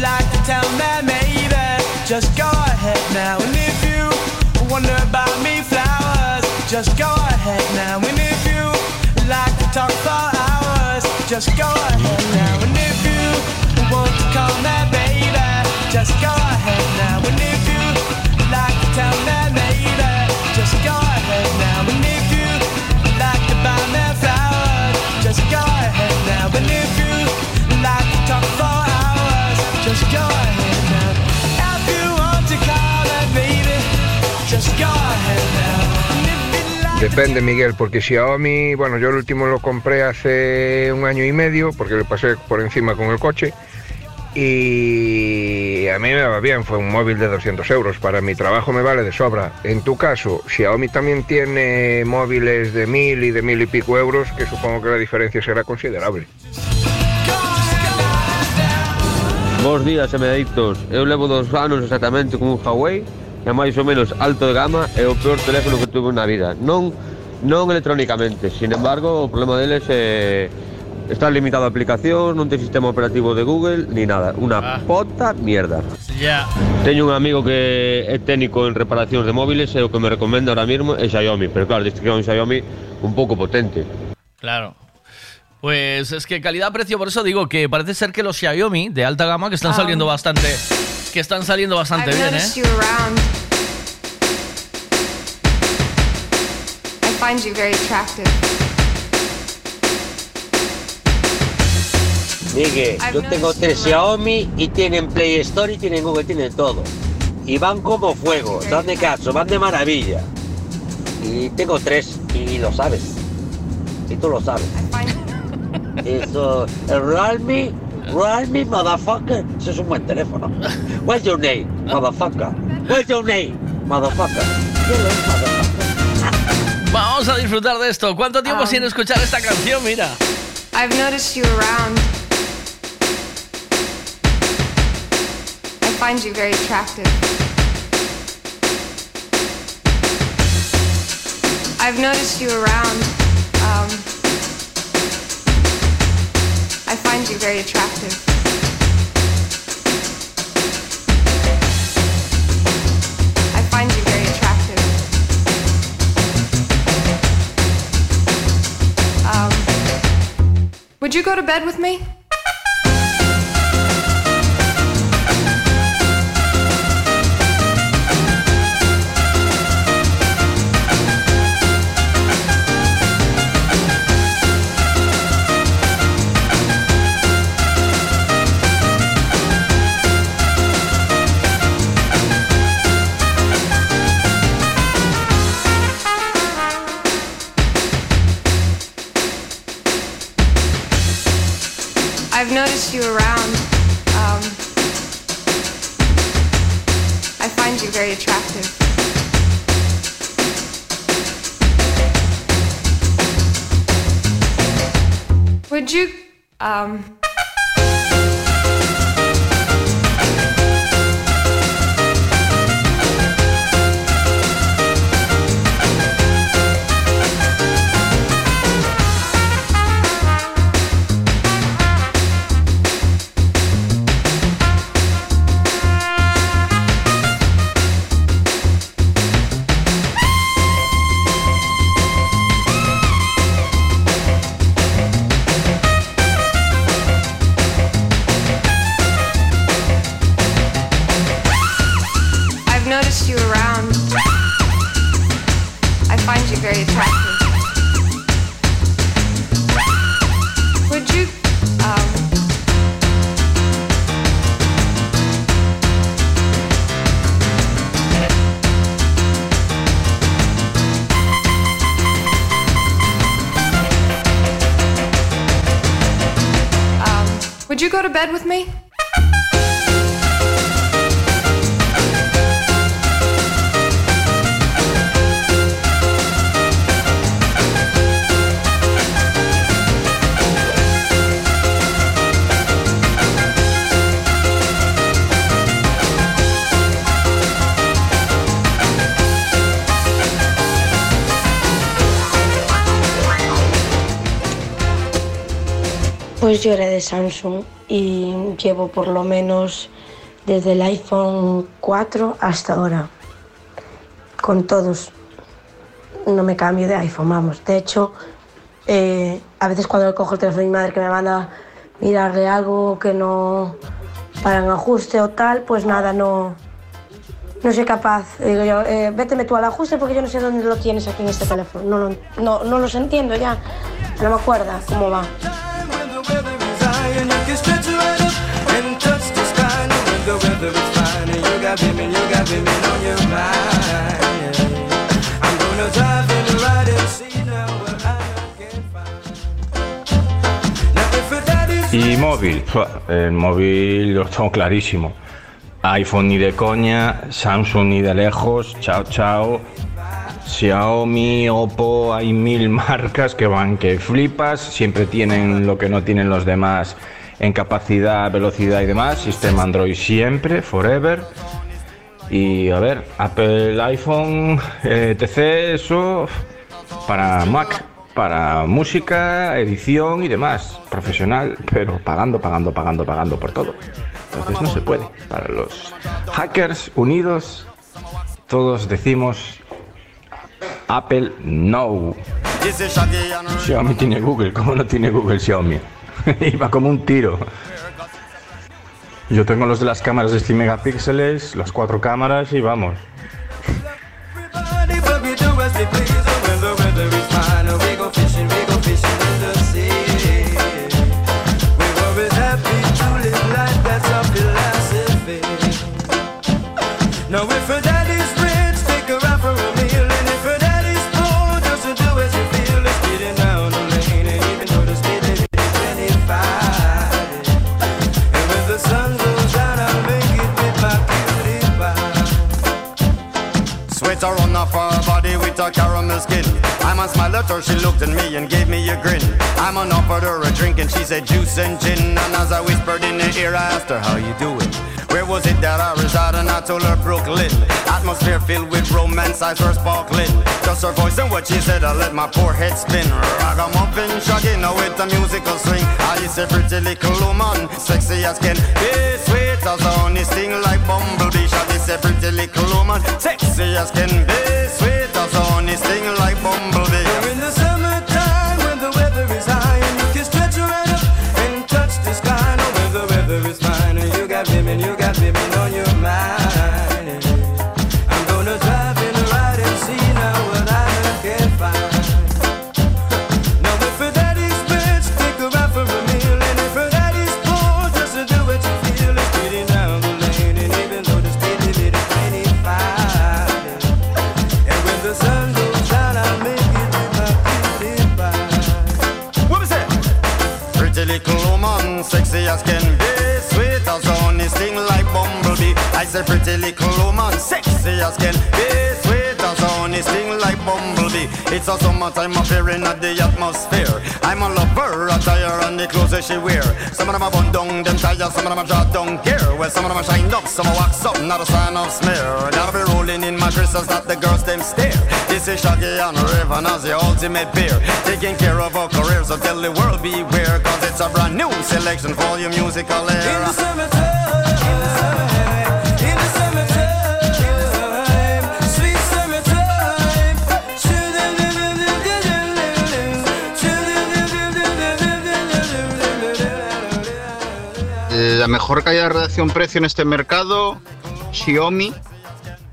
like to tell me maybe, just go ahead now. And if you wonder about me flowers, just go ahead now. And if you like to talk hours, just go ahead now. And if you want to call me baby, just go ahead now. And if you like to tell me maybe, just go ahead now. And if you like to buy me flowers, just go ahead now. And if you like to talk for hours, just go ahead now. If you want to call me baby, just go ahead now. Depende, Miguel, porque Xiaomi, bueno, yo el último lo compré hace un año y medio, porque le pasé por encima con el coche. Y a mí me va bien, fue un móvil de 200 euros. Para mi trabajo me vale de sobra. En tu caso, Xiaomi también tiene móviles de mil y de mil y pico euros, que supongo que la diferencia será considerable. Bos días, semedictos. Eu levo dos anos exactamente con un Huawei é máis ou menos alto de gama e o peor teléfono que tuve na vida. Non non electrónicamente, sin embargo, o problema deles é está limitado a aplicacións, non ten sistema operativo de Google ni nada. Unha pota mierda. Ya. Teño un amigo que é técnico en reparacións de móviles e o que me recomenda ahora mismo é Xiaomi, pero claro, dice que é un Xiaomi un pouco potente. Claro. Pues es que calidad-precio, por eso digo que parece ser que los Xiaomi de alta gama que están Um, saliendo bastante que están saliendo bastante I've bien, ¿eh? you around. I find you very attractive. Miguel, yo tengo tres Xiaomi y tienen Play Store y tienen Google, tienen todo. Y van como fuego, dan de cacho, van de maravilla. Y tengo tres y lo sabes. Y tú lo sabes. Eso, el Realme, Realme, motherfucker, eso es un buen teléfono. What's your name, motherfucker? What's your name, motherfucker? Vamos a disfrutar de esto. ¿Cuánto tiempo Um, sin escuchar esta canción? Mira. I've noticed you around. I find you very attractive. I've noticed you around. Um, find you very attractive. I find you very attractive. Um, would you go to bed with me? Um, yo era de Samsung y llevo por lo menos desde el iPhone 4 hasta ahora. Con todos. No me cambio de iPhone, vamos. De hecho, eh, a veces cuando cojo el teléfono de mi madre que me manda mirarle algo que no para un ajuste o tal, pues nada, no, no soy capaz. Digo yo, eh, véteme tú al ajuste porque yo no sé dónde lo tienes aquí en este teléfono. No, lo- no, no los entiendo ya. No me acuerdo cómo va. Y móvil, el móvil lo tengo clarísimo. iPhone ni de coña, Samsung ni de lejos, chao chao. Xiaomi, Oppo, hay mil marcas que van que flipas, siempre tienen lo que no tienen los demás en capacidad, velocidad y demás, sistema Android siempre, forever. Y a ver, Apple, iPhone, eh, etc, eso para Mac, para música, edición y demás, profesional, pero pagando, pagando, pagando, pagando por todo. Entonces no se puede. Para los hackers unidos, todos decimos Apple no. Xiaomi tiene Google, ¿cómo no tiene Google Xiaomi? Iba como un tiro. Yo tengo los de las cámaras de 100 megapíxeles, las cuatro cámaras y vamos. A caramel skin. I'm a smile at her, she looked at me and gave me a grin. I'm on offered her a drink and she said juice and gin. And as I whispered in her ear, I asked her how you doing. Where was it that I resided? And I told her Brooklyn. Atmosphere filled with romance, eyes were sparkling. Just her voice and what she said, I let my poor head spin. Ragamuffin, shagging now with a musical swing. I is a pretty little woman, sexy as can be, sweet as honey, sting like bumblebee. Shall is a pretty little woman, sexy as can be, Cause honey sing like bomb sexy as can be, sweet as honey, sting like bumblebee. I say pretty little woman, sexy as can be, It's a summertime appearing at the atmosphere. I'm a lover, attire and the clothes that she wear. Some of them are bun down, them tires, some of them are draw down gear. Well, some of them are shine up, some are wax up, not a sign of smear. Gotta be rolling in my crystals that the girls them stare. This is Shaggy and Raven as the ultimate beer. Taking care of our careers, so tell the world beware. Cause it's a brand new selection for your musical era. In the summertime, La mejor calidad de relación-precio en este mercado, Xiaomi,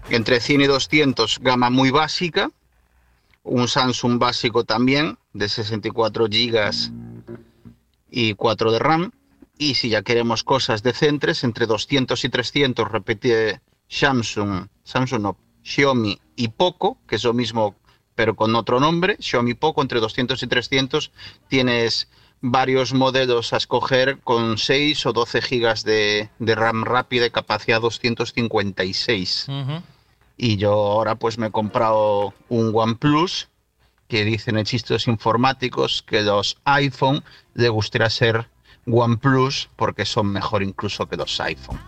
entre 100 y 200, gama muy básica. Un Samsung básico también, de 64 GB y 4 de RAM. Y si ya queremos cosas decentes, entre 200 y 300, repite Samsung, Samsung no, Xiaomi y Poco, que es lo mismo pero con otro nombre, Xiaomi Poco, entre 200 y 300, tienes varios modelos a escoger con 6 o 12 gigas de, de RAM rápida y capacidad 256. Y yo ahora pues me he comprado un OnePlus que dicen en chistes informáticos que los iPhone le gustaría ser OnePlus porque son mejor incluso que los iPhone.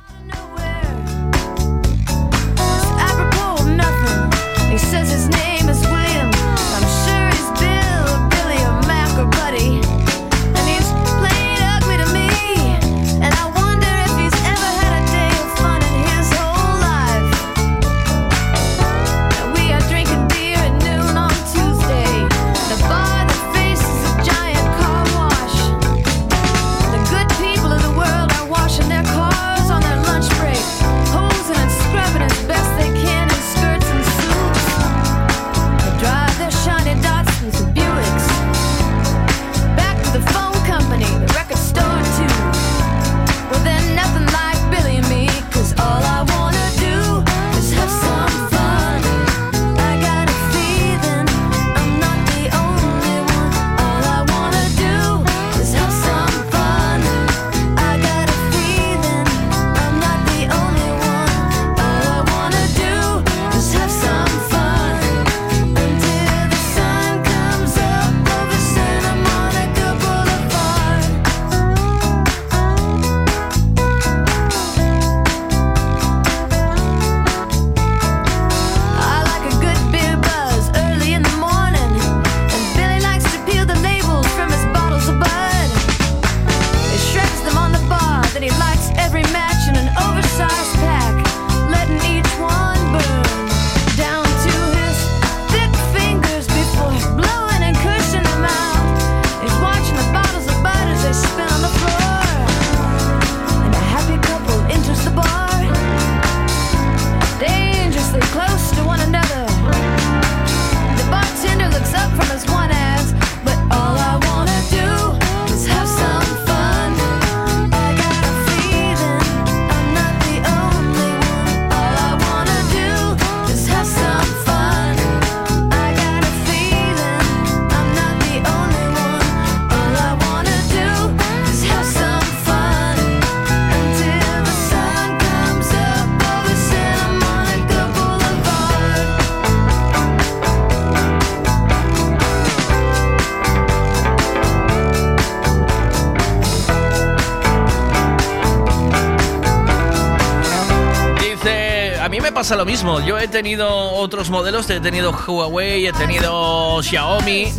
Pasa lo mismo. Yo he tenido otros modelos, he tenido Huawei, he tenido Xiaomi.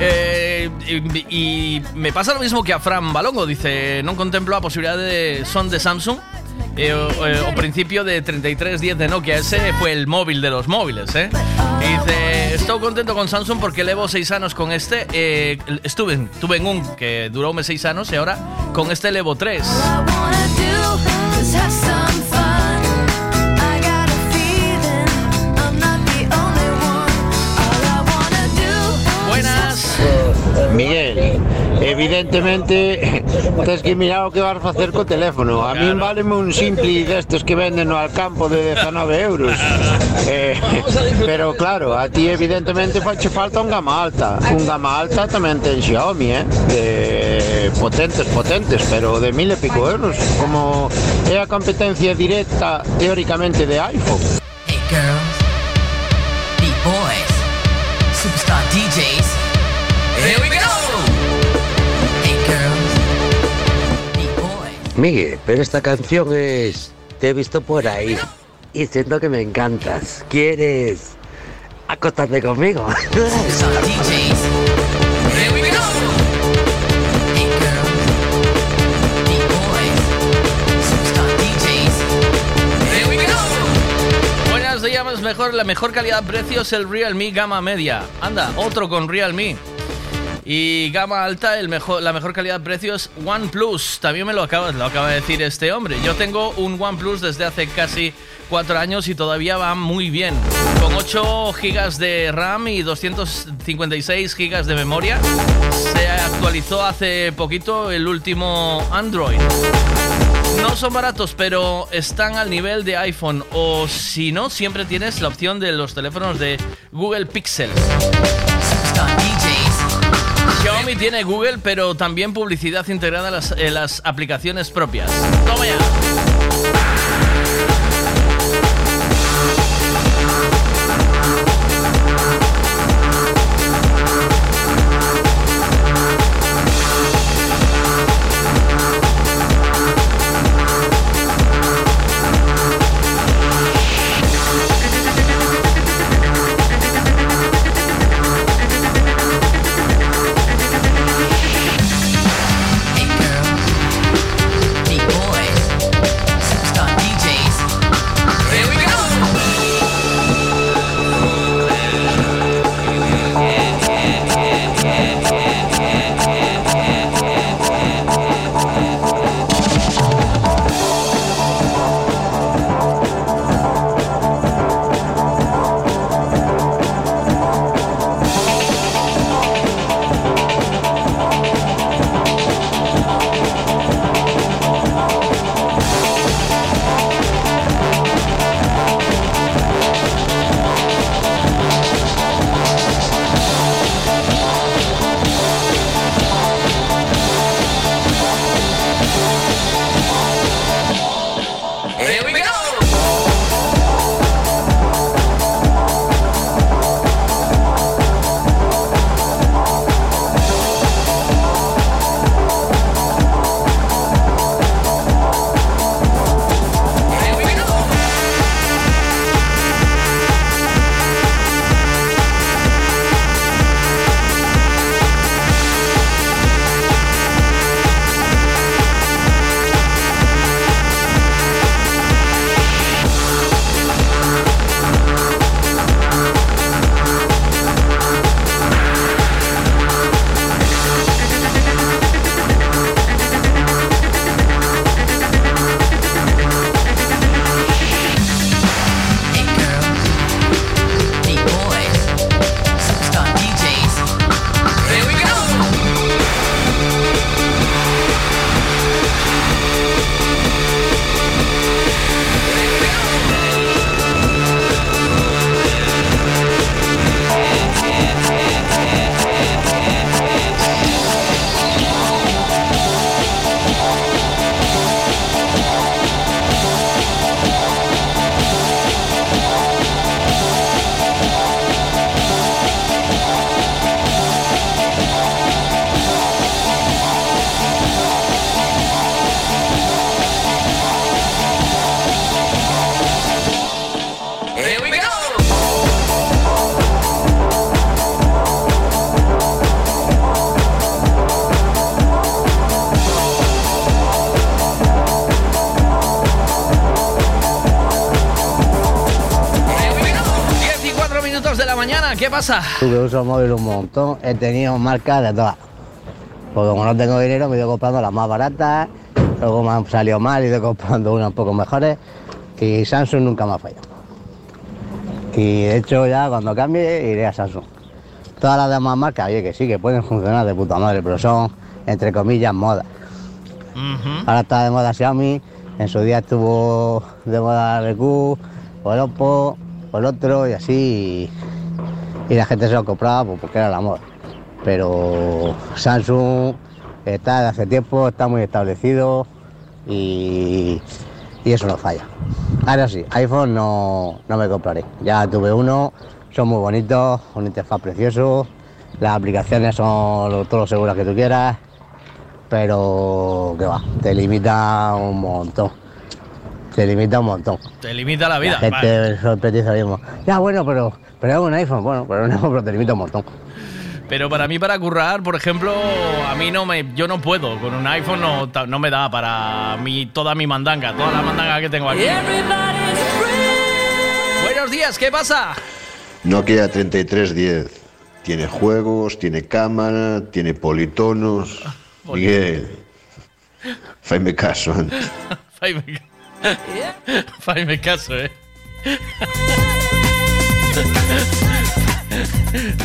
eh, y, y me pasa lo mismo que a Fran Balongo. Dice, no contemplo la posibilidad de son de Samsung. eh, eh, o principio de 3310 de Nokia. Ese fue el móvil de los móviles, ¿eh? Y dice, estoy contento con Samsung porque llevo seis años con este. eh, estuve, tuve en un que duró seis años y ahora con este llevo tres. Miguel, evidentemente tens que mirar o que vas facer co teléfono. A min váleme un simple destes que venden no Alcampo de 19 euros. Eh, pero claro, a ti evidentemente fache falta un gama alta. Un gama alta tamén ten Xiaomi, eh? De potentes, potentes, pero de mil e pico euros. Como é a competencia directa teóricamente de iPhone. Hey girls, boys, superstar DJs, here we go. Miguel, pero esta canción es Te he visto por ahí y siento que me encantas. ¿Quieres acostarte conmigo? Buenas días, mejor, la mejor calidad-precio es el Realme Gama Media. Anda, otro con Realme. Y gama alta, la mejor calidad-precio es OnePlus. También me lo acaba, lo acaba de decir este hombre. Yo tengo un OnePlus desde hace casi cuatro años y todavía va muy bien. Con 8 GB de RAM y 256 GB de memoria. Se actualizó hace poquito el último Android. No son baratos, pero están al nivel de iPhone. O si no, siempre tienes la opción de los teléfonos de Google Pixel. Xiaomi tiene Google, pero también publicidad integrada en las, en las aplicaciones propias. Toma ya. Tú que uso móvil un montón, he tenido marcas de todas. Porque como no tengo dinero, me he ido comprando las más baratas, luego me han salido mal y he ido comprando unas un poco mejores. Y Samsung nunca me ha fallado. Y de hecho ya cuando cambie iré a Samsung. Todas las demás marcas, oye, que sí, que pueden funcionar de puta madre, pero son, entre comillas, moda. Ahora está de moda Xiaomi, en su día estuvo de moda RQ, o el Oppo, o el otro, y así. Y, la gente se lo compraba pues, porque era la moda. Pero Samsung está de hace tiempo, está muy establecido y, y eso no falla. Ahora sí, iPhone no, no me compraré. Ya tuve uno, son muy bonitos, un interfaz precioso, las aplicaciones son todo lo seguras que tú quieras, pero que va, te limita un montón. Te limita un montón. Te limita la vida. La gente vale. sorprende mismo. Ya bueno, pero, pero es un iPhone, bueno, pero no, pero te limita un montón. Pero para mí, para currar, por ejemplo, a mí no me, yo no puedo. Con un iPhone no, no me da para mi, toda mi mandanga, toda la mandanga que tengo aquí. Buenos días, ¿qué pasa? Nokia 3310. Tiene juegos, tiene cámara, tiene politonos. Miguel, faime caso antes. Faime, faime caso, eh.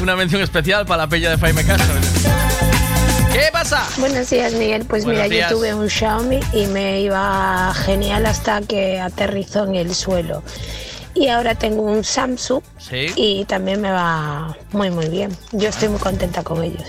Una mención especial para la peña de Faime Caso. ¿Qué pasa? Buenos días, Miguel. Pues Buenos mira, días. yo tuve un Xiaomi y me iba genial hasta que aterrizó en el suelo. Y ahora tengo un Samsung Sí. y también me va muy, muy bien. Yo estoy muy contenta con ellos.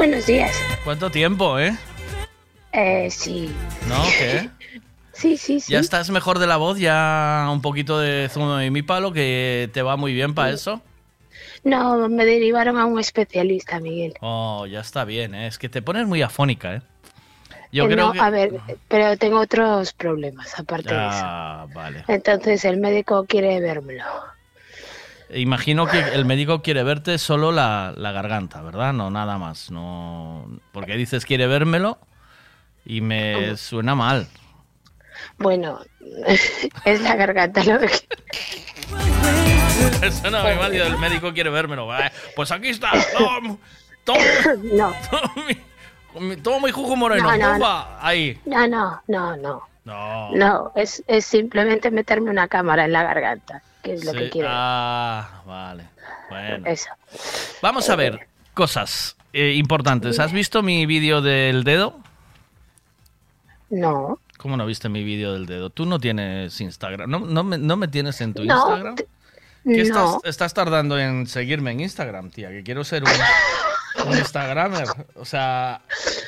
Buenos días. ¿Cuánto tiempo, eh? Eh, sí. ¿No? ¿Qué? Sí, sí, sí. ¿Ya estás mejor de la voz? ¿Ya un poquito de zumo y mi palo que te va muy bien para eso? No, me derivaron a un especialista, Miguel. Oh, ya está bien, ¿eh? Es que te pones muy afónica, ¿eh? Yo Eh, creo no, que... a ver, pero tengo otros problemas aparte de eso. Ah, vale. Entonces el médico quiere vérmelo. Imagino que el médico quiere verte solo la, la garganta, ¿verdad? No, nada más. No, porque dices quiere vérmelo y me suena mal. Bueno, es la garganta lo que... Me suena muy mal y el médico quiere vérmelo. Pues aquí está. Toma, toma, No. toma mi- jugo moreno. No, no, Ahí. No, no, no, no. No. No, es, es simplemente meterme una cámara en la garganta, que es lo Sí, que quiero. Ah, vale. Bueno. Eso. Vamos a ver cosas eh, importantes. ¿Has visto mi vídeo del dedo? No. ¿Cómo no viste mi vídeo del dedo? Tú no tienes Instagram. ¿No, no, me, no me tienes en tu No, Instagram? ¿Qué estás, estás tardando en seguirme en Instagram, tía? Que quiero ser un, un Instagramer. O sea,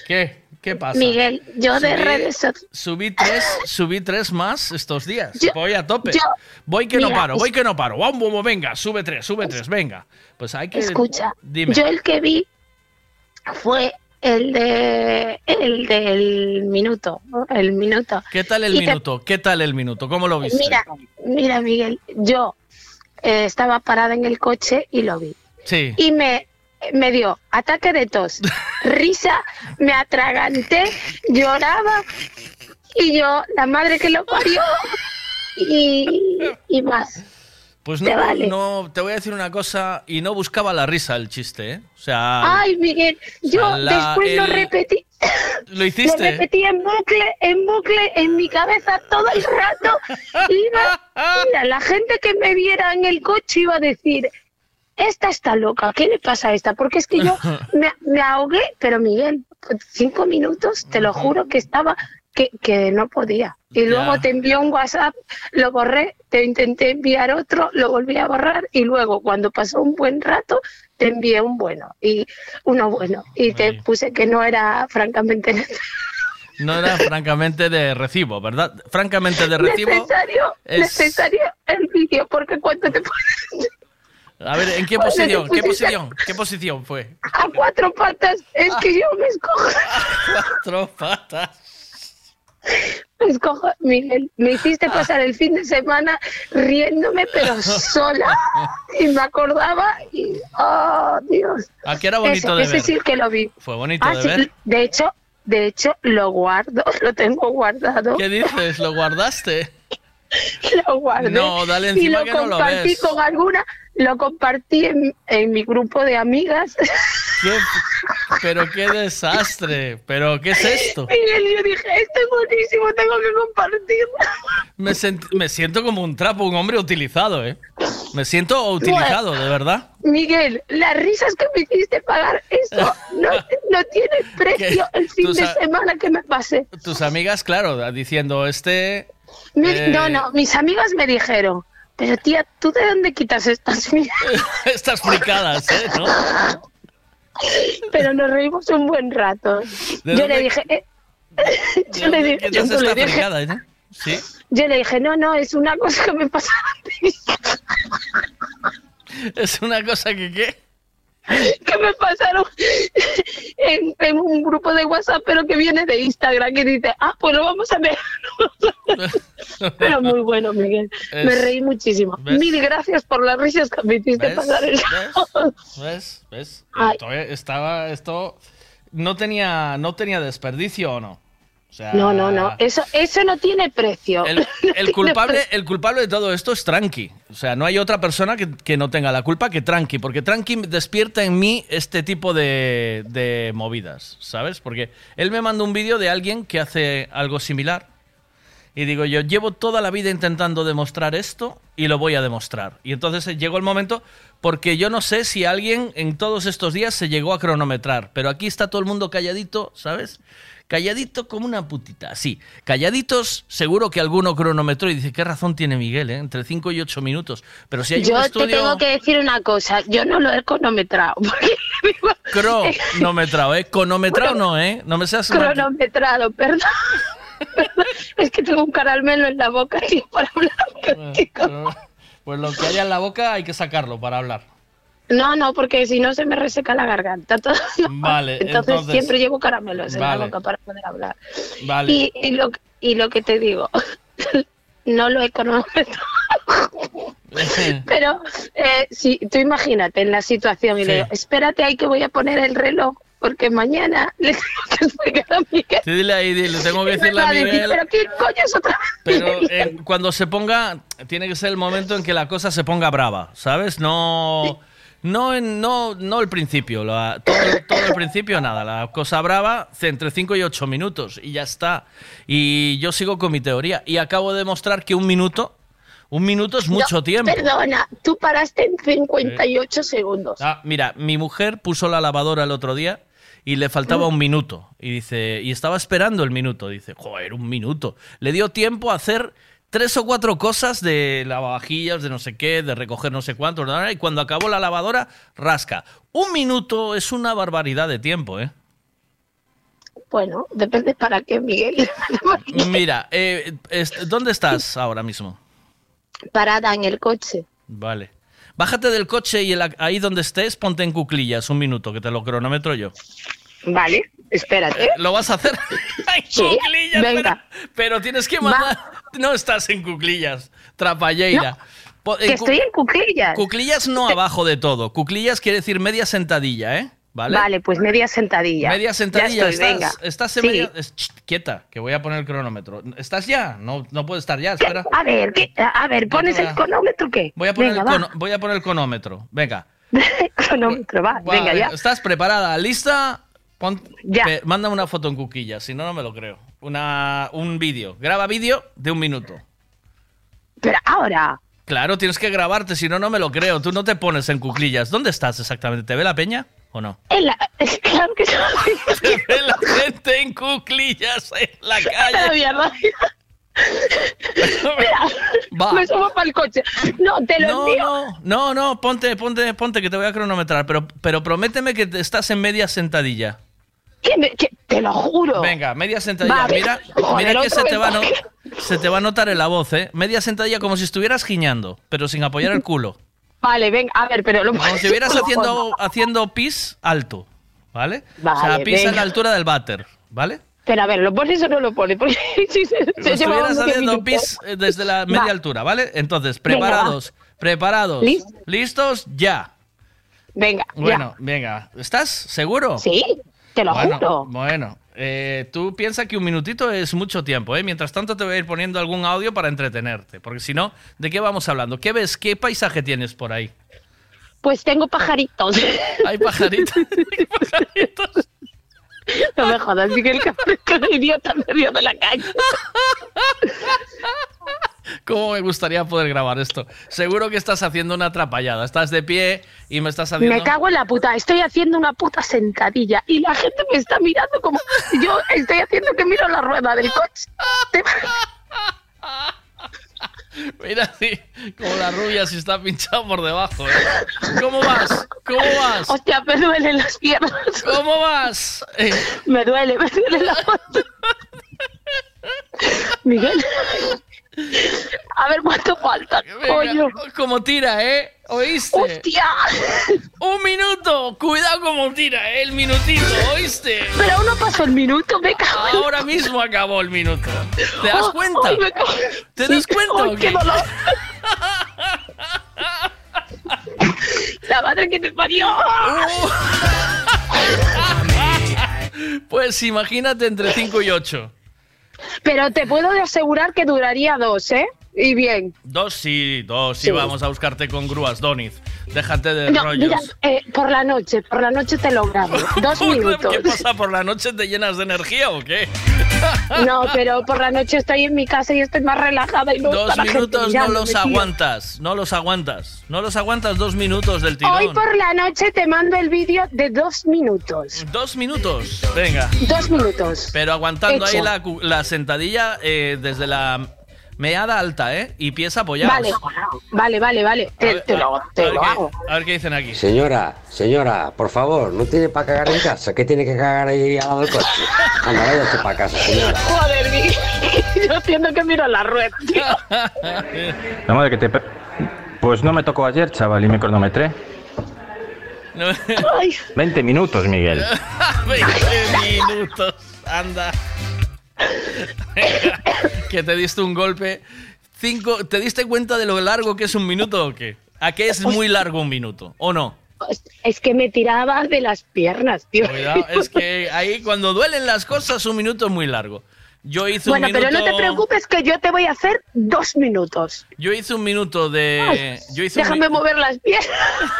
¿qué? ¿Qué pasa? Miguel, yo de redes sociales... Subí tres, subí tres más estos días. Yo- voy a tope. yo- voy que no paro, voy que no paro. Vamos, vamos, venga, sube tres, sube tres, venga. Pues hay que. Escucha, Dime. yo el que vi fue el de el del minuto, el minuto. ¿Qué tal el Y te- minuto? ¿Qué tal el minuto? ¿Cómo lo viste? Mira, mira Miguel, yo eh, estaba parada en el coche y lo vi. Sí. Y me, me dio ataque de tos, risa, me atraganté, lloraba y yo, la madre que lo parió y, y más. Pues te no, vale. no, te voy a decir una cosa y no buscaba la risa el chiste, ¿eh? O sea, Ay, Miguel, yo sea, la- después lo repetí. lo Lo hiciste. repetí en bucle, en bucle, en mi cabeza todo el rato. Iba, mira, la gente que me viera en el coche iba a decir, esta está loca, ¿qué le pasa a esta? Porque es que yo me, me ahogué, pero Miguel, cinco minutos, te lo juro que estaba, que, que no podía. Y luego te envió un WhatsApp, lo borré, te intenté enviar otro, lo volví a borrar y luego cuando pasó un buen rato te envié un bueno y uno bueno y te puse que no era francamente no era francamente de recibo, ¿verdad? Francamente de recibo. necesario, es- necesario el vídeo porque cuando te pones A ver, ¿en qué posición? ¿Qué pusiste posición? ¿Qué posición fue? A cuatro patas, es que yo me escojo. Cuatro patas. Me escojo, Miguel, me hiciste pasar el fin de semana riéndome, pero sola. Y me acordaba y, oh, Dios. ¿A qué era bonito ese, de ese ver? sí que lo vi. Fue bonito Ah, de sí, ver. de hecho, de hecho, lo guardo, lo tengo guardado. ¿Qué dices? ¿Lo guardaste? Lo guardé. No, dale y encima lo que no lo compartí ves. con alguna, lo compartí en, en mi grupo de amigas. ¿Qué? Pero qué desastre. ¿Pero qué es esto? Miguel, yo dije, esto es buenísimo, tengo que compartirlo. Me, sent- me siento como un trapo, un hombre utilizado, ¿eh? Me siento utilizado, de verdad. Miguel, las risas que me hiciste pagar eso no, no tiene precio el fin de semana que me pasé. Tus amigas, claro, diciendo, este... Me- eh, No, no, mis amigas me dijeron, pero tía, ¿tú de dónde quitas estas mierdas? Estas fricadas, ¿eh? ¿No? Pero nos reímos un buen rato. ¿De Yo dónde- le dije, eh, ¿De yo le dije, yo le dije, fricada, eh? ¿Sí? yo le dije, no, no, es una cosa que me pasa Es una cosa que, ¿qué? que me pasaron en, en un grupo de WhatsApp, pero que viene de Instagram, que dice, ah, pues lo vamos a ver. Pero muy bueno, Miguel. Es- Me reí muchísimo. ¿ves? Mil gracias por las risas que me hiciste ¿Ves? pasar el ¿Ves? ¿Ves? Estaba, esto no tenía, no tenía desperdicio o no. O sea, No, no, no. Eso, eso no tiene precio. El, el culpable, el culpable de todo esto es Tranqui. O sea, no hay otra persona que, que no tenga la culpa que Tranqui, porque Tranqui despierta en mí este tipo de, de movidas, ¿sabes? Porque él me manda un vídeo de alguien que hace algo similar y digo yo, llevo toda la vida intentando demostrar esto y lo voy a demostrar. Y entonces eh, llegó el momento, porque yo no sé si alguien en todos estos días se llegó a cronometrar, pero aquí está todo el mundo calladito, ¿sabes? Calladito como una putita, sí. Calladitos, seguro que alguno cronometró y dice, ¿qué razón tiene Miguel, eh? Entre 5 y 8 minutos. Pero si hay Yo un te estudio tengo que decir una cosa, yo no lo he cronometrado. porque cronometrado, ¿eh? Cronometrado no, ¿eh? No me seas... cronometrado. Perdón, Es que tengo un caramelo en la boca, tío, para hablar. Pues lo que haya en la boca hay que sacarlo para hablar. No, no, porque si no se me reseca la garganta. todo. Vale, Entonces, entonces... siempre llevo caramelos en la boca para poder hablar. Vale. Y, y lo, y lo que te digo, no lo he cronometrado. Pero eh, si tú imagínate en la situación y Sí. le digo, espérate ahí que voy a poner el reloj, porque mañana le tengo que explicar a Miguel. Sí, dile ahí, dile, tengo que decirle a a decir, Miguel... pero ¿qué coño es otra vez? Pero eh, cuando se ponga, tiene que ser el momento en que la cosa se ponga brava, ¿sabes? No, no, en- no, no el principio, la- todo, todo el principio nada, la cosa brava entre 5 y 8 minutos y ya está. Y yo sigo con mi teoría y acabo de demostrar que un minuto, un minuto es mucho No, tiempo. Perdona, tú paraste en 58 segundos. Ah, mira, mi mujer puso la lavadora el otro día y le faltaba un minuto. Y dice, y estaba esperando el minuto. Dice, joder, un minuto. Le dio tiempo a hacer tres o cuatro cosas de lavavajillas, de no sé qué, de recoger no sé cuánto. Y cuando acabó la lavadora, rasca. Un minuto es una barbaridad de tiempo, ¿eh? Bueno, depende para qué, Miguel. Mira, eh, ¿dónde estás ahora mismo? Parada en el coche. Vale. Bájate del coche y el- ahí donde estés, ponte en cuclillas un minuto, que te lo cronometro yo. Vale, espérate. ¿Lo vas a hacer? ¡Ay, Sí, cuclillas! venga. Pero, pero tienes que mandar... No estás en cuclillas, trapalleira. Po- Que estoy en cuclillas. Cuclillas no abajo de todo. Cuclillas quiere decir media sentadilla, ¿eh? ¿Vale? Vale, pues media sentadilla. Media sentadilla. Ya estoy, estás, venga. estás en Sí. media... quieta, que voy a poner el cronómetro. ¿Estás ya? No, no puedes estar ya, espera. A ver, ¿qué? a ver, ¿pones el cronómetro qué? Voy a poner, venga, el, va. cono- voy a poner el cronómetro. Venga. cronómetro, va, Va, venga, ya. ¿Estás preparada? ¿Lista? Pon, pe- mándame una foto en cuquillas, si no, no me lo creo. Una, un vídeo. Graba vídeo de un minuto. Pero ahora. Claro, tienes que grabarte, si no, no me lo creo. Tú no te pones en cuclillas. ¿Dónde estás exactamente? ¿Te ve la peña o no? En la- claro que Te ve la gente en cuclillas en la calle. mierda. Va. Me subo para el coche. No, te lo No, envío. no, no, no, ponte, ponte, ponte que te voy a cronometrar, pero, pero prométeme que estás en media sentadilla. ¿Qué me- qué? Te lo juro. Venga, media sentadilla. Mira, joder, mira que se te, va a no- ¿por se te va a notar en la voz, ¿eh? Media sentadilla como si estuvieras giñando, pero sin apoyar el culo. Vale, venga, a ver, pero lo Como si estuvieras haciendo, haciendo pis alto, ¿vale? o sea, Vale, pis a venga. la altura del váter, ¿vale? Pero a ver, ¿lo pones o no lo pones? Porque si se, Como se estuvieras 11 haciendo pis eh, desde la media Va. altura, ¿vale? Entonces, Venga, preparados, preparados, ¿Listo? listos, ya. Venga, Bueno, venga, ¿estás seguro? Sí, te lo bueno, juro. Bueno, eh, tú piensas que un minutito es mucho tiempo, ¿eh? Mientras tanto te voy a ir poniendo algún audio para entretenerte, porque si no, ¿de qué vamos hablando? ¿Qué ves? ¿Qué paisaje tienes por ahí? Pues tengo pajaritos. Hay pajaritos. No me jodas, Miguel, que un idiota medio de la calle. ¿Cómo me gustaría poder grabar esto? Seguro que estás haciendo una atrapallada. Estás de pie y me estás haciendo... Me cago en la puta, estoy haciendo una puta sentadilla y la gente me está mirando como yo estoy haciendo que miro la rueda del coche. Mira así, como la rubia si está pinchado por debajo. ¿eh? ¿Cómo vas? ¿Cómo vas? Hostia, me duelen las piernas. ¿Cómo vas? Eh, Me duele, me duele la. Miguel. A ver cuánto falta. Coño. como tira, ¿eh? ¿Oíste? ¡Hostia! ¡Un minuto! Cuidado como tira, ¿eh? El minutito, ¿oíste? Pero aún no pasó el minuto, me cago Ahora mismo acabó el minuto. ¿Te das Oh, cuenta? ay, ¿Te Sí, das cuenta ay, o qué dolor. La madre que te parió. Pues imagínate entre 5 y 8. Pero te puedo asegurar que duraría dos, ¿eh? Y bien. Dos sí, dos sí, Sí. vamos a buscarte con grúas, Doniz. Déjate de No, rollos. mira, eh, por la noche, por la noche te lo grabo. Dos minutos. ¿Qué pasa por la noche? ¿Te llenas de energía o qué? No, pero por la noche estoy en mi casa y estoy más relajada y no Dos minutos no los aguantas, no los aguantas. No los aguantas dos minutos del tirón. Hoy por la noche te mando el vídeo de dos minutos. Dos minutos, venga. Dos minutos. Pero aguantando ahí la, la sentadilla eh, desde la meada alta, ¿eh? Y pies apoyados. Vale, vale, vale, vale. Te, te lo, te a, ver lo qué, hago. a ver qué dicen aquí. Señora, señora, por favor, ¿no tiene para cagar en casa? ¿Qué tiene que cagar ahí al lado del coche? Anda, váyase para casa, señora. Joder, Miguel. Yo haciendo que miro la rueda, tío. La madre que te... Pues no me tocó ayer, chaval, y me cronometré. No- 20 minutos, Miguel. 20 minutos, anda. Que te diste un golpe. Cinco, ¿Te diste cuenta de lo largo que es un minuto o qué? ¿A qué es muy largo un minuto? ¿O no? Es que me tiraba de las piernas, tío. Cuidado, es que ahí cuando duelen las cosas un minuto es muy largo. Yo hice Bueno, un minuto. pero no te preocupes que yo te voy a hacer dos minutos. Yo hice un minuto de. Yo hice un Déjame mover las piernas.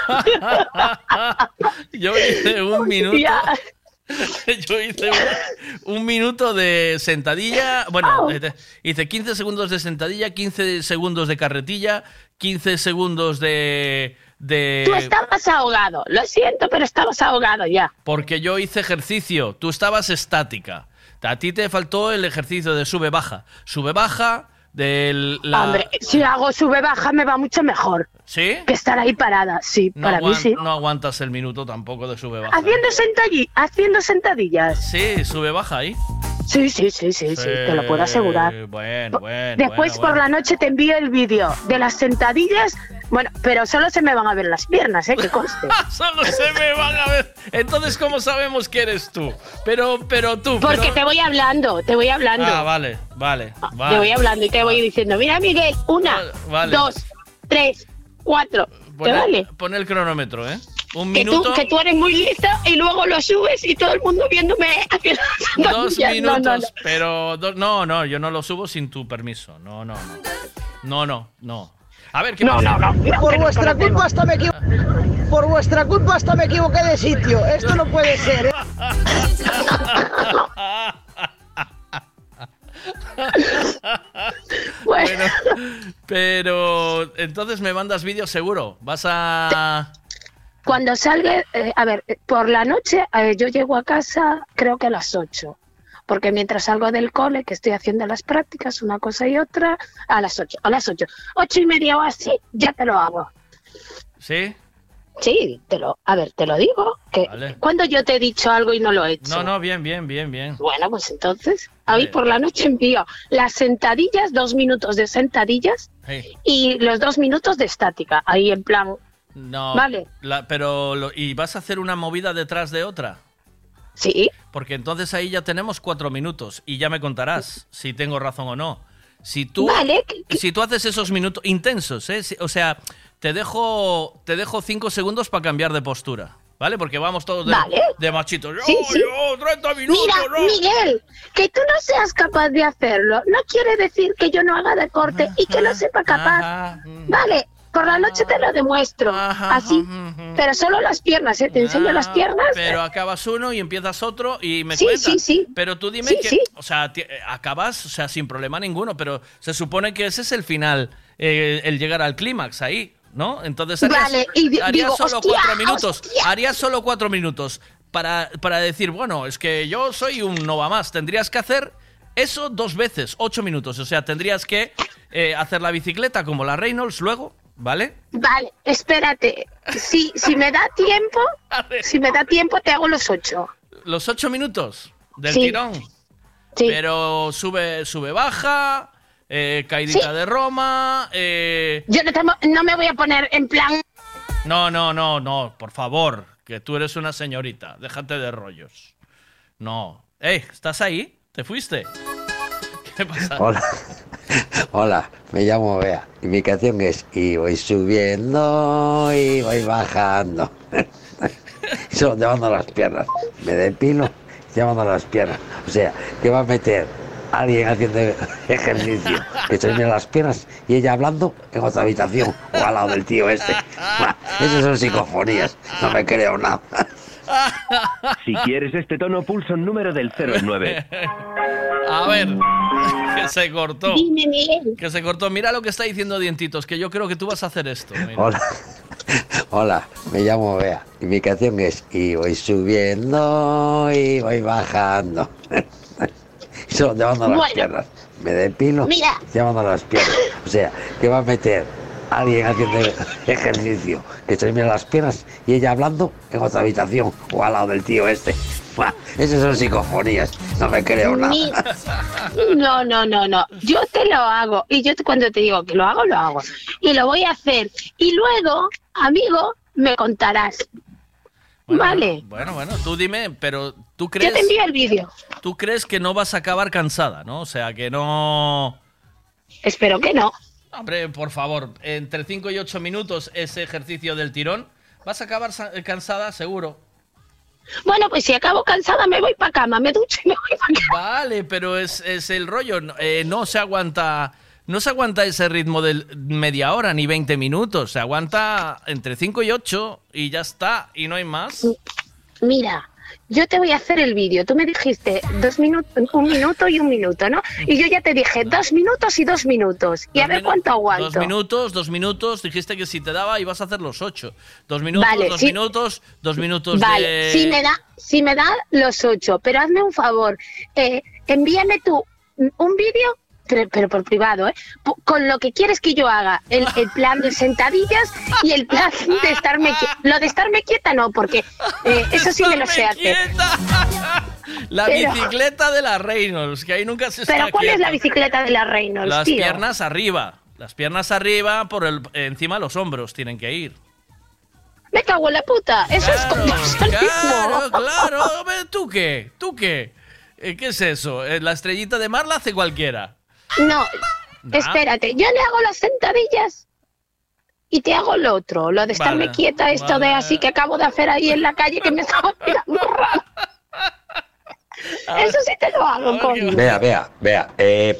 Yo hice un minuto. Ya. Yo hice un, un minuto de sentadilla. Bueno, eh, hice 15 segundos de sentadilla, 15 segundos de carretilla, 15 segundos de. de Tú estabas ahogado. Lo siento, pero estabas ahogado ya. Porque yo hice ejercicio, tú estabas estática. A ti te faltó el ejercicio de sube-baja. Sube-baja, del. La... Hombre, si hago sube-baja me va mucho mejor ¿Sí? que estar ahí parada. Sí, No, para mí sí. no aguantas el minuto tampoco de sube-baja. Haciendo, sentadilla, haciendo sentadillas. Sí, sube-baja ahí. Sí, sí, sí, sí, sí, te lo puedo asegurar. Bueno, bueno. Después por la noche te envío el vídeo de las sentadillas. Bueno, pero solo se me van a ver las piernas, ¿eh? Que conste. Solo se me van a ver. Entonces, ¿cómo sabemos que eres tú? Pero, pero tú. Porque te voy hablando, te voy hablando. Ah, vale, vale. vale. Te voy hablando y te voy diciendo, mira Miguel, una, vale. dos, tres, cuatro. ¿Te vale? Pon el cronómetro, ¿eh? Un Que minuto. tú, que tú eres muy lista y luego lo subes y todo el mundo viéndome haciendo Dos sentadillas. No, minutos, no, no. pero do- no, no, yo no lo subo sin tu permiso. No, no, no. No, no, no. A ver, ¿qué No, pasa? no, no. Por vuestra culpa hasta me Por vuestra culpa hasta me equivoqué de sitio. Esto no puede ser. ¿eh? Bueno, pero entonces me mandas vídeos seguro. Vas a. Cuando salga, eh, a ver, eh, por la noche eh, yo llego a casa creo que a las 8. Porque mientras salgo del cole, que estoy haciendo las prácticas, una cosa y otra, a las 8, a las 8. Ocho y media o así, ya te lo hago. ¿Sí? Sí, te lo, a ver, te lo digo, que Vale. cuando yo te he dicho algo y no lo he hecho. No, no, bien, bien, bien, bien. Bueno, pues entonces, hoy Vale. por la noche envío las sentadillas, dos minutos de sentadillas y los dos minutos de estática. Ahí en plan, No. Vale. la- pero, lo- ¿y vas a hacer una movida detrás de otra? Sí. Porque entonces ahí ya tenemos cuatro minutos y ya me contarás si tengo razón o no. Si tú, Vale, si tú haces esos minutos intensos, ¿eh? O sea, te dejo, te dejo cinco segundos para cambiar de postura, ¿vale? Porque vamos todos de, Vale. de machitos. Yo, Sí, sí. yo, 30 minutos, Mira, no. Miguel, que tú no seas capaz de hacerlo no quiere decir que yo no haga deporte y que no sepa capaz. Vale, por la noche te lo demuestro. Así, pero solo las piernas, ¿eh? Te enseño las piernas. Pero acabas uno y empiezas otro y me Sí, cuentas. sí, sí. Pero tú dime Sí, que, sí. o sea, eh, acabas, o sea, sin problema ninguno, pero se supone que ese es el final, eh, el llegar al clímax ahí, ¿no? Entonces harías, Vale, y harías digo, solo hostia, cuatro minutos, harías solo cuatro minutos para, para decir, bueno, es que yo soy un no va más, tendrías que hacer eso dos veces, ocho minutos, o sea, tendrías que eh, hacer la bicicleta como la Reynolds luego, ¿vale? Vale, espérate. Si, si me da tiempo, si me da tiempo te hago los ocho. Los ocho minutos del Sí. tirón. Pero sube, sube, baja, eh, caidita Sí. de Roma. eh, Yo no, te mo- no me voy a poner en plan. No, no, no, no, por favor, que tú eres una señorita, déjate de rollos. No. ¡Eh! ¿Estás ahí? ¿Te fuiste? ¿Qué pasa? Hola. Hola, me llamo Bea y mi canción es Y voy subiendo y voy bajando. Solo llevando las piernas. Me depilo llevando las piernas. O sea, que va a meter alguien haciendo ejercicio que se las piernas y ella hablando en otra habitación o al lado del tío este. Esas son psicofonías, no me creo nada. Si quieres este tono, pulsa un número del 09. A ver, que se cortó. Dime, Miguel. Que se cortó. Mira lo que está diciendo Dientitos, que yo creo que tú vas a hacer esto. mira. Hola. Hola, me llamo Bea y mi canción es Y voy subiendo y voy bajando. Y solo llevando las Bueno. piernas. Me depilo Mira. llevando las piernas. O sea, que va a meter alguien haciendo ejercicio que se mira las piernas y ella hablando en otra habitación o al lado del tío este. Buah, Esas son psicofonías, no me creo nada. Mi- No, no, no, no. Yo te lo hago. Y yo te- cuando te digo que lo hago, lo hago. Y lo voy a hacer. Y luego, amigo, me contarás. vale. Bueno, bueno, tú dime, pero tú crees. Yo te envío el vídeo. Tú crees que no vas a acabar cansada, ¿no? O sea, que no. Espero que no. Hombre, por favor, entre 5 y 8 minutos ese ejercicio del tirón, vas a acabar sa- cansada, seguro. Bueno, pues si acabo cansada, me voy para cama, me ducho y me voy para cama. Vale, pero es, es el rollo. no- eh, no se aguanta. No se aguanta ese ritmo de media hora ni 20 minutos. Se aguanta entre 5 y 8 y ya está. Y no hay más. Mira, yo te voy a hacer el vídeo. Tú me dijiste dos minutos, un minuto y un minuto, ¿no? Y yo ya te dije dos minutos y dos minutos. Y a ver cuánto aguanto. Dos minutos, dos minutos. Dijiste que si te daba ibas a hacer los 8. Dos minutos, Vale, dos sí. minutos, dos minutos Vale, de. si me da, si me da los ocho, pero hazme un favor, eh, envíame tú un vídeo, pero, por privado, ¿eh? Con lo que quieres que yo haga, el, el plan de sentadillas y el plan de estarme quieta. Lo de estarme quieta no, porque eh, eso sí me lo sé hacer. La Pero- bicicleta de la Reynolds, que ahí nunca se Pero ¿cuál es la bicicleta de la Reynolds, Las tío? piernas arriba. Las piernas arriba, por el, encima de los hombros tienen que ir. Me cago en la puta, eso es contorsionismo. Claro, claro. ¿Tú qué? ¿Tú qué? Eh, ¿Qué es eso? Eh, La estrellita de mar la hace cualquiera. No, Nah. espérate, yo le hago las sentadillas y te hago lo otro, lo de estarme Vale, quieta, esto de así que acabo de hacer ahí en la calle que me estaba mirando raro. Eso sí te lo hago, coño. Vea, vea, vea. eh,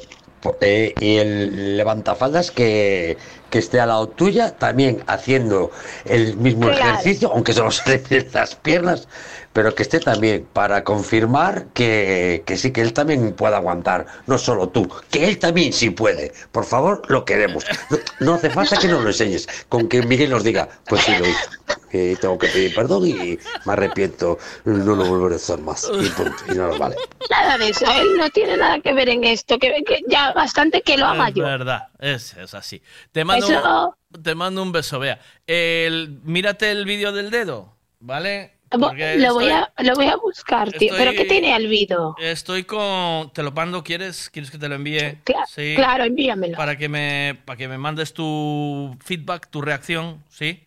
eh, y el levantafaldas que, que esté al lado tuya, también haciendo el mismo Claro. ejercicio, aunque solo se le las piernas, pero que esté también para confirmar que, que sí, que él también puede aguantar, no solo tú, que él también sí puede. Por favor, lo queremos. No, no hace falta que nos lo enseñes, con que Miguel nos diga, pues sí lo hice. Eh, tengo que pedir perdón y me arrepiento, no lo volveré a hacer más. Y punto, y no nos vale. Nada de eso, él no tiene nada que ver en esto, que, que ya bastante que lo haga Es yo. verdad, es, es así. Te mando, Eso- un, te mando un beso, vea. El, mírate el vídeo del dedo, ¿vale? Porque Lo voy, a, lo voy a buscar, tío. estoy- ¿Pero qué tiene Alvido? Estoy con. ¿Te lo mando? ¿Quieres? ¿Quieres que te lo envíe? Cla- sí. Claro, envíamelo. Para que me, para que me mandes tu feedback, tu reacción, ¿sí?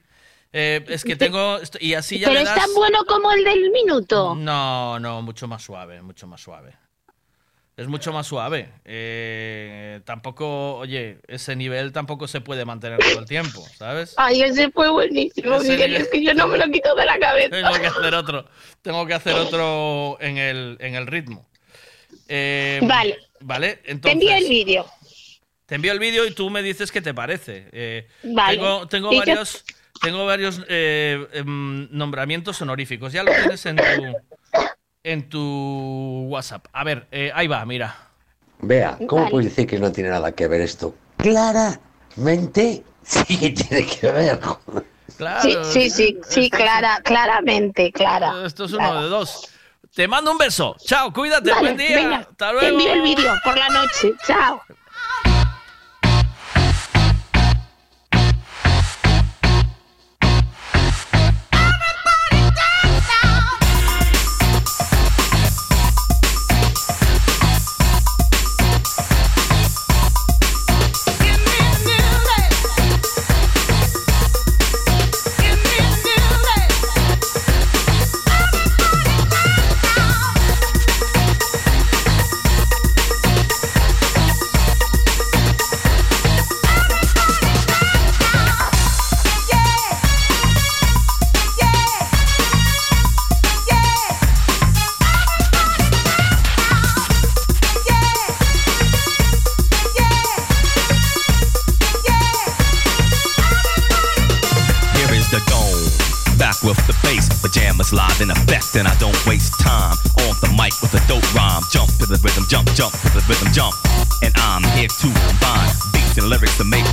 Eh, es que tengo. Y así ya Pero le es tan bueno como el del minuto. No, no, mucho más suave, mucho más suave. Es mucho más suave. Eh, tampoco, oye, ese nivel tampoco se puede mantener todo el tiempo, ¿sabes? Ay, ese fue buenísimo, Ese Miguel, es que yo no me lo quito de la cabeza. Tengo que hacer otro. Tengo que hacer otro en el, en el ritmo. Eh, Vale. Vale, Te entonces. envío el vídeo. Te envío el vídeo y tú me dices qué te parece. Eh, Vale. Tengo, tengo yo- varios, tengo varios eh, em, nombramientos honoríficos. Ya lo tienes en tu, en tu WhatsApp. A ver, eh, ahí va, mira. Vea, ¿cómo Vale. puedes decir que no tiene nada que ver esto? Claramente sí que tiene que ver. Claro. Sí, sí, sí, sí, clara, claramente, clara. Esto es uno de dos. Te mando un beso. Chao, cuídate. Vale, buen día. venga, Hasta Te envío el vídeo por la noche. Chao.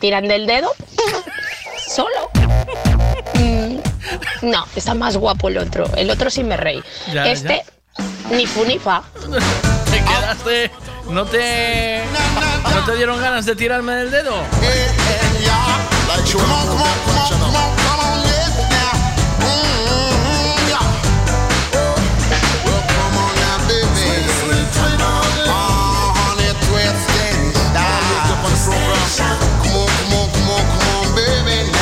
Tiran del dedo solo. No, está más guapo el otro. El otro sí me reí. Ya, este, ni fu ni fa. Te quedaste. ¿No te. ¿No te dieron ganas de tirarme del dedo? You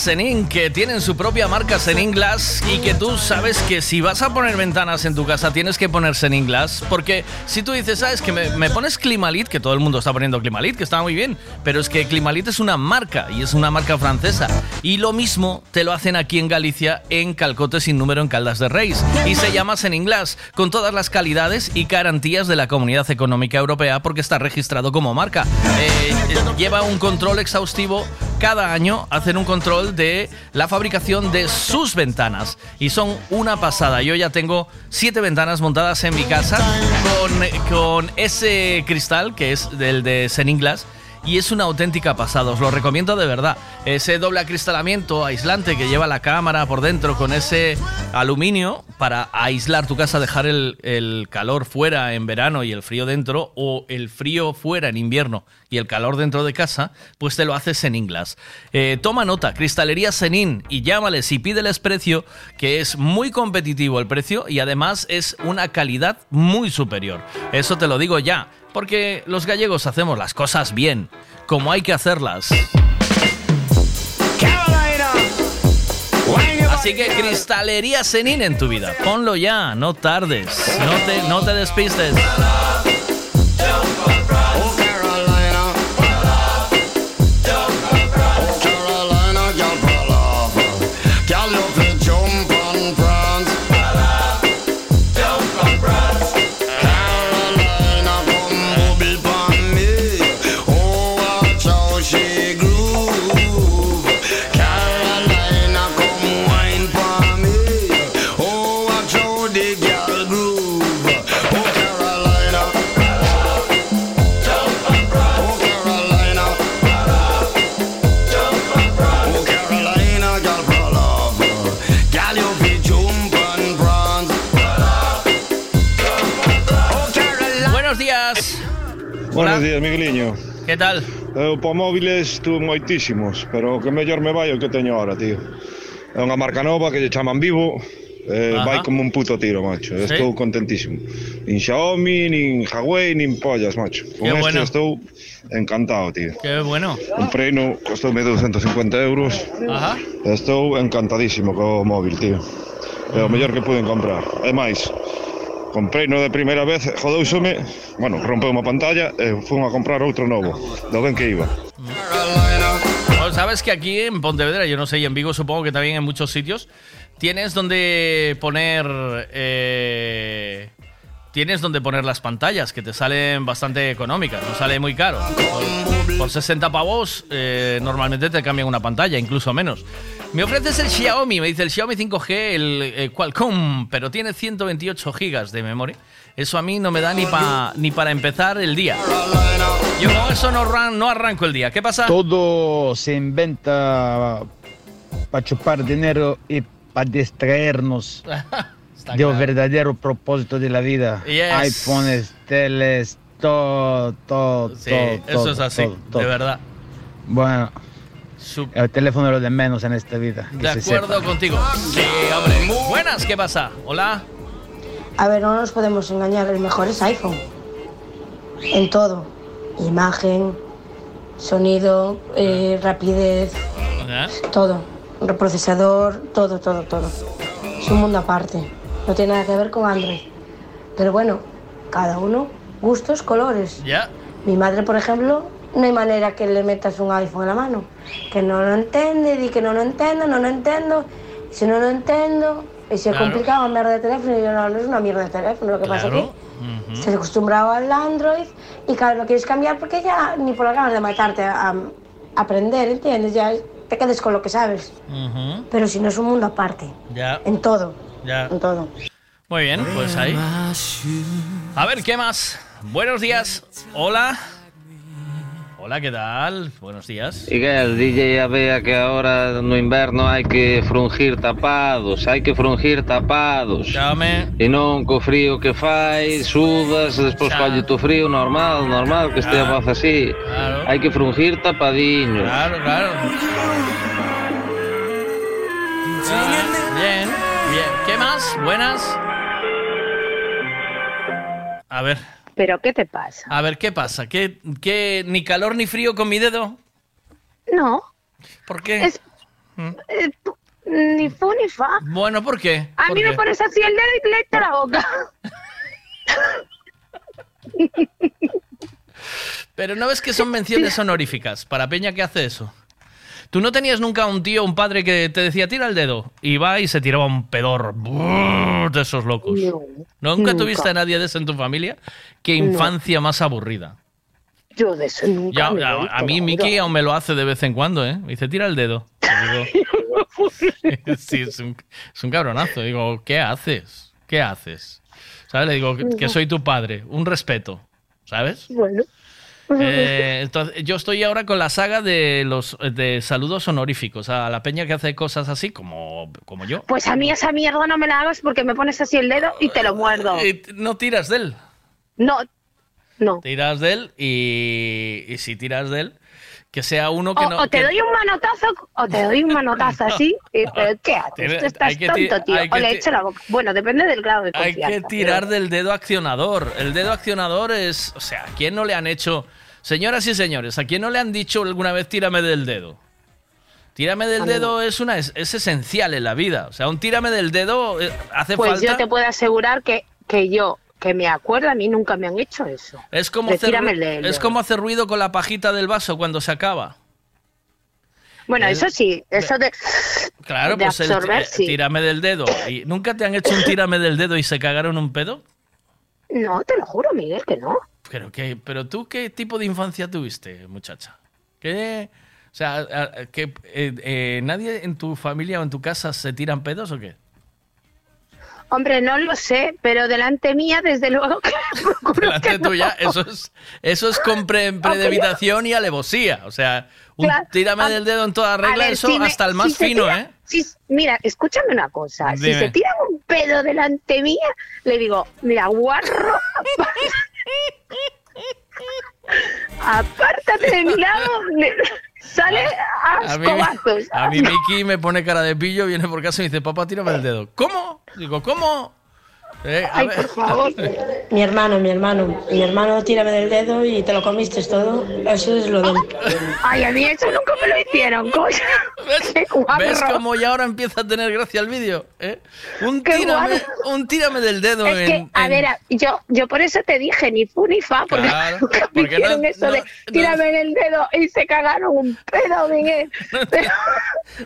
Senin, que tienen su propia marca Senin Glass y que tú sabes que si vas a poner ventanas en tu casa tienes que poner Senin Glass, porque si tú dices, sabes que me, pones Climalit, que todo el mundo está poniendo Climalit, que está muy bien, pero es que Climalit es una marca y es una marca francesa y lo mismo te lo hacen aquí en Galicia en Calcote sin número en Caldas de Reis y se llama Senin Glass con todas las calidades y garantías de la Comunidad Económica Europea porque está registrado como marca. Eh, eh, lleva un control exhaustivo cada año hacen un control de la fabricación de sus ventanas y son una pasada. Yo ya tengo siete ventanas montadas en mi casa con, ese cristal que es del de Senin Glass y es una auténtica pasada, os lo recomiendo de verdad. Ese doble acristalamiento aislante que lleva la cámara por dentro con ese aluminio para aislar tu casa, dejar el calor fuera en verano y el frío dentro, o el frío fuera en invierno y el calor dentro de casa, pues te lo hace Senin Glass. Eh, toma nota, Cristalería Senin y llámales y pídeles precio, que es muy competitivo el precio y además es una calidad muy superior. Eso te lo digo ya, porque los gallegos hacemos las cosas bien, como hay que hacerlas. Así que cristalería Senin en tu vida. Ponlo ya, no tardes. No te despistes. Buenos días, Migueliño. Que tal? Eu para móviles tuve moitísimos, pero o que mellor me vai o que teño ahora, tío. É unha marca nova que lle chaman Vivo, eh, Ajá. vai como un puto tiro, macho. Sí. Estou contentísimo. Nin Xiaomi, nin Huawei, nin pollas, macho. Con Qué este bueno. estou encantado, tío. Qué bueno. Comprei no, costoume 250 euros. Ajá. Estou encantadísimo co móvil, tío. É o mellor que pude comprar. É máis, comprei no de primeira vez, jodousome, bueno, rompeu unha pantalla e a comprar outro novo, do ben que iba. Bueno, Sabes que aquí en Pontevedra, yo no sé, y en Vigo supongo que también en muchos sitios, tienes donde poner. eh, tienes donde poner las pantallas, que te salen bastante económicas, no sale muy caro. Por, por 60 pavos, eh, normalmente te cambian una pantalla, incluso menos. Me ofreces el Xiaomi, me dice el Xiaomi 5G, el eh, Qualcomm, pero tiene 128 gigas de memoria. Eso a mí no me da ni, pa- ni para empezar el día. Yo con eso no, arran- no arranco el día. ¿Qué pasa? Todo se inventa para chupar dinero y para distraernos Claro. verdadero propósito de la vida. Yes. iPhones, teles, todo, todo, Sí, todo. eso todo, es así, todo, todo. de verdad. Bueno, el teléfono es lo de menos en esta vida. De se acuerdo sepa. contigo. Sí, hombre. Buenas, ¿qué pasa? Hola. A ver, no nos podemos engañar, el mejor es iPhone. En todo. Imagen, sonido, eh, rapidez, todo. Procesador, todo, todo, todo. Es un mundo aparte. No tiene nada que ver con Android. Pero bueno, cada uno, gustos, colores. Ya. Mi madre, por ejemplo, no hay manera que le metas un iPhone en la mano. Que no lo entiende, di que no lo entiendo, no lo entiendo. Y si no lo entiendo, y si es Claro. complicado cambiar de teléfono, y yo no, no es una mierda de teléfono. Lo que pasa es que se ha acostumbrado al Android y claro, lo quieres cambiar porque ya ni por las ganas de matarte a, a aprender, ¿entiendes? Ya te quedes con lo que sabes. Pero si no es un mundo aparte, Ya, en todo, ya. en todo. Muy bien, pues ahí. A ver, ¿qué más? Buenos días. Hola. Hola, ¿qué tal? Buenos días. E que el DJ a vea que ahora no inverno hai que frungir tapados, hai que frungir tapados. Chame. E non co frío que fai, sudas, despois colle tu frío, normal, normal que este a voz así. Claro. Hai que frungir tapadiños. Claro, claro. Bien, bien. ¿Qué más? Buenas. A ver, ¿Pero qué te pasa? a ver, ¿qué pasa? ¿Qué, qué, ni calor ni frío con mi dedo? No. ¿Por qué? Es, eh, pu- ni fu ni fa. Bueno, ¿por qué? A ¿Por mí me qué? pones así el dedo y te le echo la boca. Pero no ves que son menciones honoríficas para Peña que hace eso. ¿Tú no tenías nunca un tío, un padre que te decía tira el dedo? Y va y se tiraba un pedor brrr, de esos locos. No, ¿Nunca nunca. tuviste a nadie de eso en tu familia? Qué No. infancia más aburrida. Yo de eso nunca Ya, me a mí Miki aún me lo hace de vez en cuando, ¿eh? Me dice, tira el dedo. Digo, sí, es un, es un cabronazo. Digo, ¿qué haces? ¿Qué haces? ¿Sabes? Le digo, que, que soy tu padre. Un respeto. ¿Sabes? Bueno. Eh, entonces, yo estoy ahora con la saga de los de saludos honoríficos a la peña que hace cosas así como, como yo. Pues a mí esa mierda no me la hagas porque me pones así el dedo y te lo muerdo. No tiras de él. No, no. Tiras de él y, y si tiras de él, que sea uno que O, no. o te que- doy un manotazo o te doy un manotazo así. y- ¿Pero qué haces? Tú estás hay tonto, tío. hay O le echo la boca. Bueno, depende del grado de Hay confianza. que tirar del dedo accionador. El dedo accionador es. O sea, ¿a quién no le han hecho. Señoras y señores, ¿a quién no le han dicho alguna vez tírame del dedo? Tírame del dedo es una es, es esencial en la vida. O sea, un tírame del dedo eh, hace Pues falta. yo te puedo asegurar que, que yo, que me acuerdo, a mí nunca me han hecho eso. Es como, hacer, el es como hacer ruido con la pajita del vaso cuando se acaba. Bueno, El- eso sí, eso de... Claro, de pues el absorber, eh, sí. tírame del dedo. ¿Y ¿Nunca te han hecho un tírame del dedo y se cagaron un pedo? No, te lo juro, Miguel, que no. Pero, ¿qué, pero tú, ¿qué tipo de infancia tuviste, muchacha? ¿Qué, o sea, que, eh, eh, ¿nadie en tu familia o en tu casa se tiran pedos o qué? Hombre, no lo sé, pero delante mía, desde luego que Delante que no. tuya, eso es, eso es con pre- y alevosía. O sea, un Claro. tírame del dedo en toda regla, ver, eso si me- hasta el más si fino, tira- ¿eh? si- mira, escúchame una cosa. Si se tira un pedo delante mía, le digo, mira, guarro. Apártate de mi lado. Sale a A mí, a mí Miki me pone cara de pillo, viene por casa y me dice, papá, tírame el dedo. ¿Cómo? Digo, ¿cómo? Eh, Ay, por favor. Mi hermano, mi hermano. Mi hermano, tírame del dedo y te lo comiste todo. Eso es lo de... Ay, a mí eso nunca me lo hicieron, coño. Qué guarro. ¿Ves cómo ya ahora empieza a tener gracia el vídeo? ¿eh? Un, tírame, un tírame del dedo Es que, en, a en- ver, yo, yo por eso te dije ni fu ni fa, porque Claro, nunca me porque no- hicieron eso no- de tírame en el dedo y se cagaron un pedo, Miguel. Pero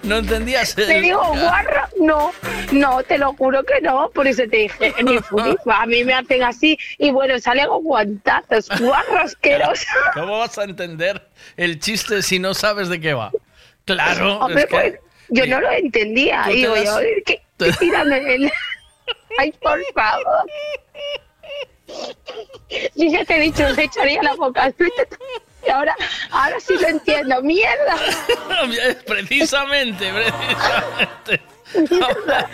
No entendías te digo, guarro, no, no, te lo juro que no, por eso te dije ni. A mí me hacen así y bueno, salen con guantazos, guarro asqueroso. ¿Cómo vas a entender el chiste si no sabes de qué va? Claro, Hombre, es que- pues, yo no lo entendía. te Y digo yo, ¿qué, tírame el... Ay, por favor. Yo ya te he dicho, se echaría la boca. Y ahora, ahora sí lo entiendo. ¡Mierda! precisamente, precisamente. Ahora,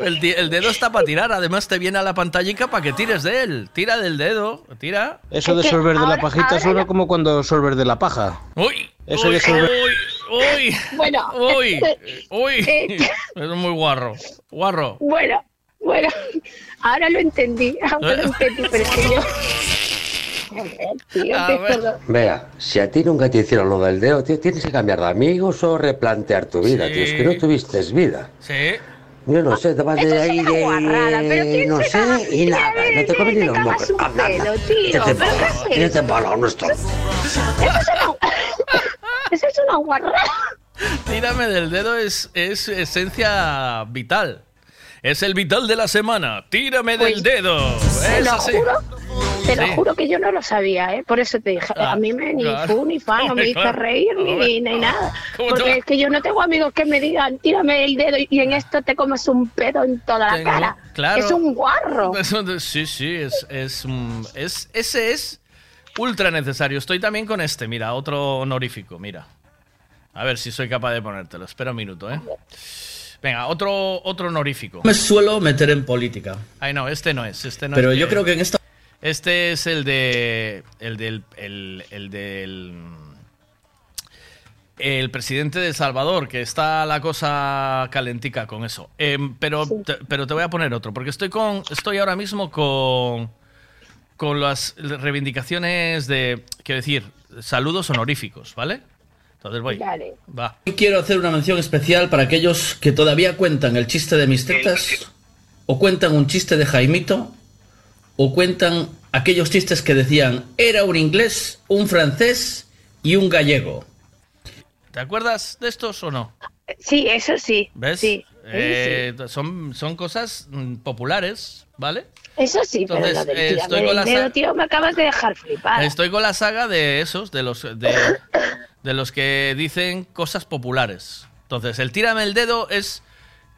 el, dedo está para tirar, además te viene a la pantallica para que tires de él. Tira del dedo, tira. Eso de sorber de la pajita suena como cuando sorber de la paja. Uy, Eso uy, de sorber... uy, uy, Bueno, uy, uy. eh, Es muy guarro, guarro. Bueno, bueno, ahora lo entendí. Ahora lo entendí, pero es que yo... Joder, tío, A te ver. jodo. Vea, si a ti nunca te hicieron lo del dedo, tío, tienes que cambiar de amigos o replantear tu vida, Sí. tío. Es que no tuviste vida. Sí. Yo no sé, te vas de ahí guarrada, pero de... ¿quién No se sé, y nada, no te comes ni los mocos. Anda, tío, Tírate ¿pero para qué abajo, es tírate eso? nuestro. Es una, guarrada. Tírame del dedo es, es esencia vital. Es el vital de la semana. Tírame del dedo. Es lo así. juro, te lo juro que yo no lo sabía, ¿eh? Por eso te dije, a mí me ni claro. fu ni fa, no me hizo claro. reír ni, ni nada. ¿Cómo te Porque es que yo no tengo amigos que me digan, tírame el dedo y en esto te comes un pedo en toda la Tengo- cara. claro. Es un guarro. Sí, sí, es, es, mm, es- ese es ultra necesario. Estoy también con este, mira, otro honorífico, mira. A ver si soy capaz de ponértelo. Espera un minuto, ¿eh? Venga, otro, otro honorífico. Me suelo meter en política. Ay, no, este no es. Este no Pero es yo creo que en esta- Este es el de. El del. El, el del. El presidente de El Salvador, que está la cosa calentica con eso. Em, pero, te, pero te voy a poner otro, porque estoy con. Estoy ahora mismo con. Con las reivindicaciones de. Quiero decir, saludos honoríficos, ¿vale? Entonces voy. Dale. Va. Hoy quiero hacer una mención especial para aquellos que todavía cuentan el chiste de mis tetas, o cuentan un chiste de Jaimito, o cuentan aquellos chistes que decían era un inglés, un francés y un gallego. ¿Te acuerdas de estos o no? Sí, eso sí. ¿Ves? Sí, Eh, Son, son cosas mm, populares, ¿vale? eso sí, pero Entonces, lo del eh, estoy con la dedo, sa- tío, me acabas de dejar flipar. Estoy con la saga de esos, de los de, de los que dicen cosas populares. Entonces, el tírame el dedo es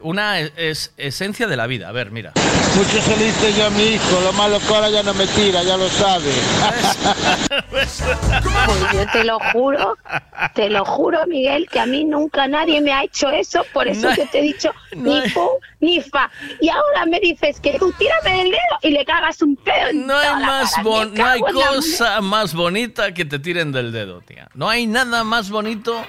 una es, es esencia de la vida. A ver, mira. Mucho se le hice yo a mi hijo, lo malo que ahora ya no me tira, ya lo sabe. Pues yo te lo juro, te lo juro, Miguel, que a mí nunca nadie me ha hecho eso, por eso No yo te he dicho no ni hay- fu ni fa. Y ahora me dices que tú tírame el dedo y le cagas un pedo en No hay toda la más Me no hay en la cosa más bonita que te tiren del dedo, tía. No hay nada más bonito.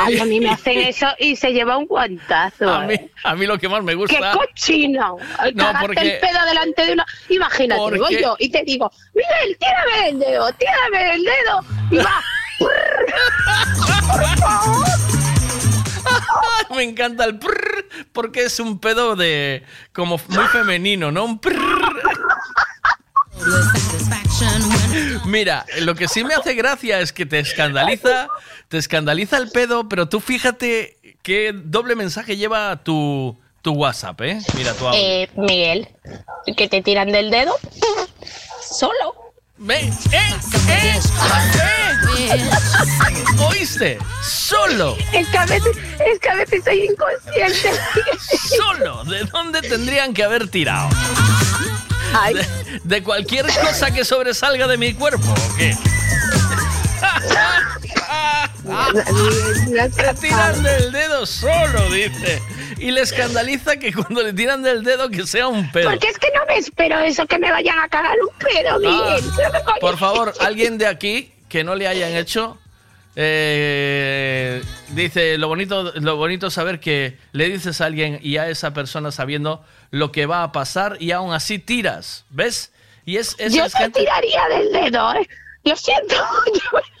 Ay, a mí me hacen eso y se lleva un guantazo. A mí, eh. a mí lo que más me ¡Qué gusta. cochino! Ay, No, porque- el pedo delante de una... Imagínate, Porque- voy yo y te digo, Miguel, tírame el dedo, tírame el dedo. Y va... ¡Por favor! me encanta el prrr, porque es un pedo de como muy femenino, ¿no? Un prrr. Mira, lo que sí me hace gracia es que te escandaliza, te escandaliza el pedo, pero tú fíjate qué doble mensaje lleva tu, tu WhatsApp, ¿eh? Mira tu audio. Eh, Miguel, que te tiran del dedo solo. Eh, eh, eh. ¿Oíste? Solo, Es que a veces, es que a veces soy inconsciente. solo. ¿De dónde tendrían que haber tirado? De, de cualquier cosa que sobresalga de mi cuerpo, ¿o qué? Te tiran del dedo solo, dice. y le escandaliza que cuando le tiran del dedo que sea un pedo. Porque es que no me espero eso, que me vayan a cagar un pedo, Ah, Miguel. ¿Pero qué coño? por favor, alguien de aquí que no le hayan hecho. eh, dice lo bonito lo bonito es saber que le dices a alguien y a esa persona sabiendo lo que va a pasar y aún así tiras ves y es Yo te gente- tiraría del dedo, ¿eh? Lo siento.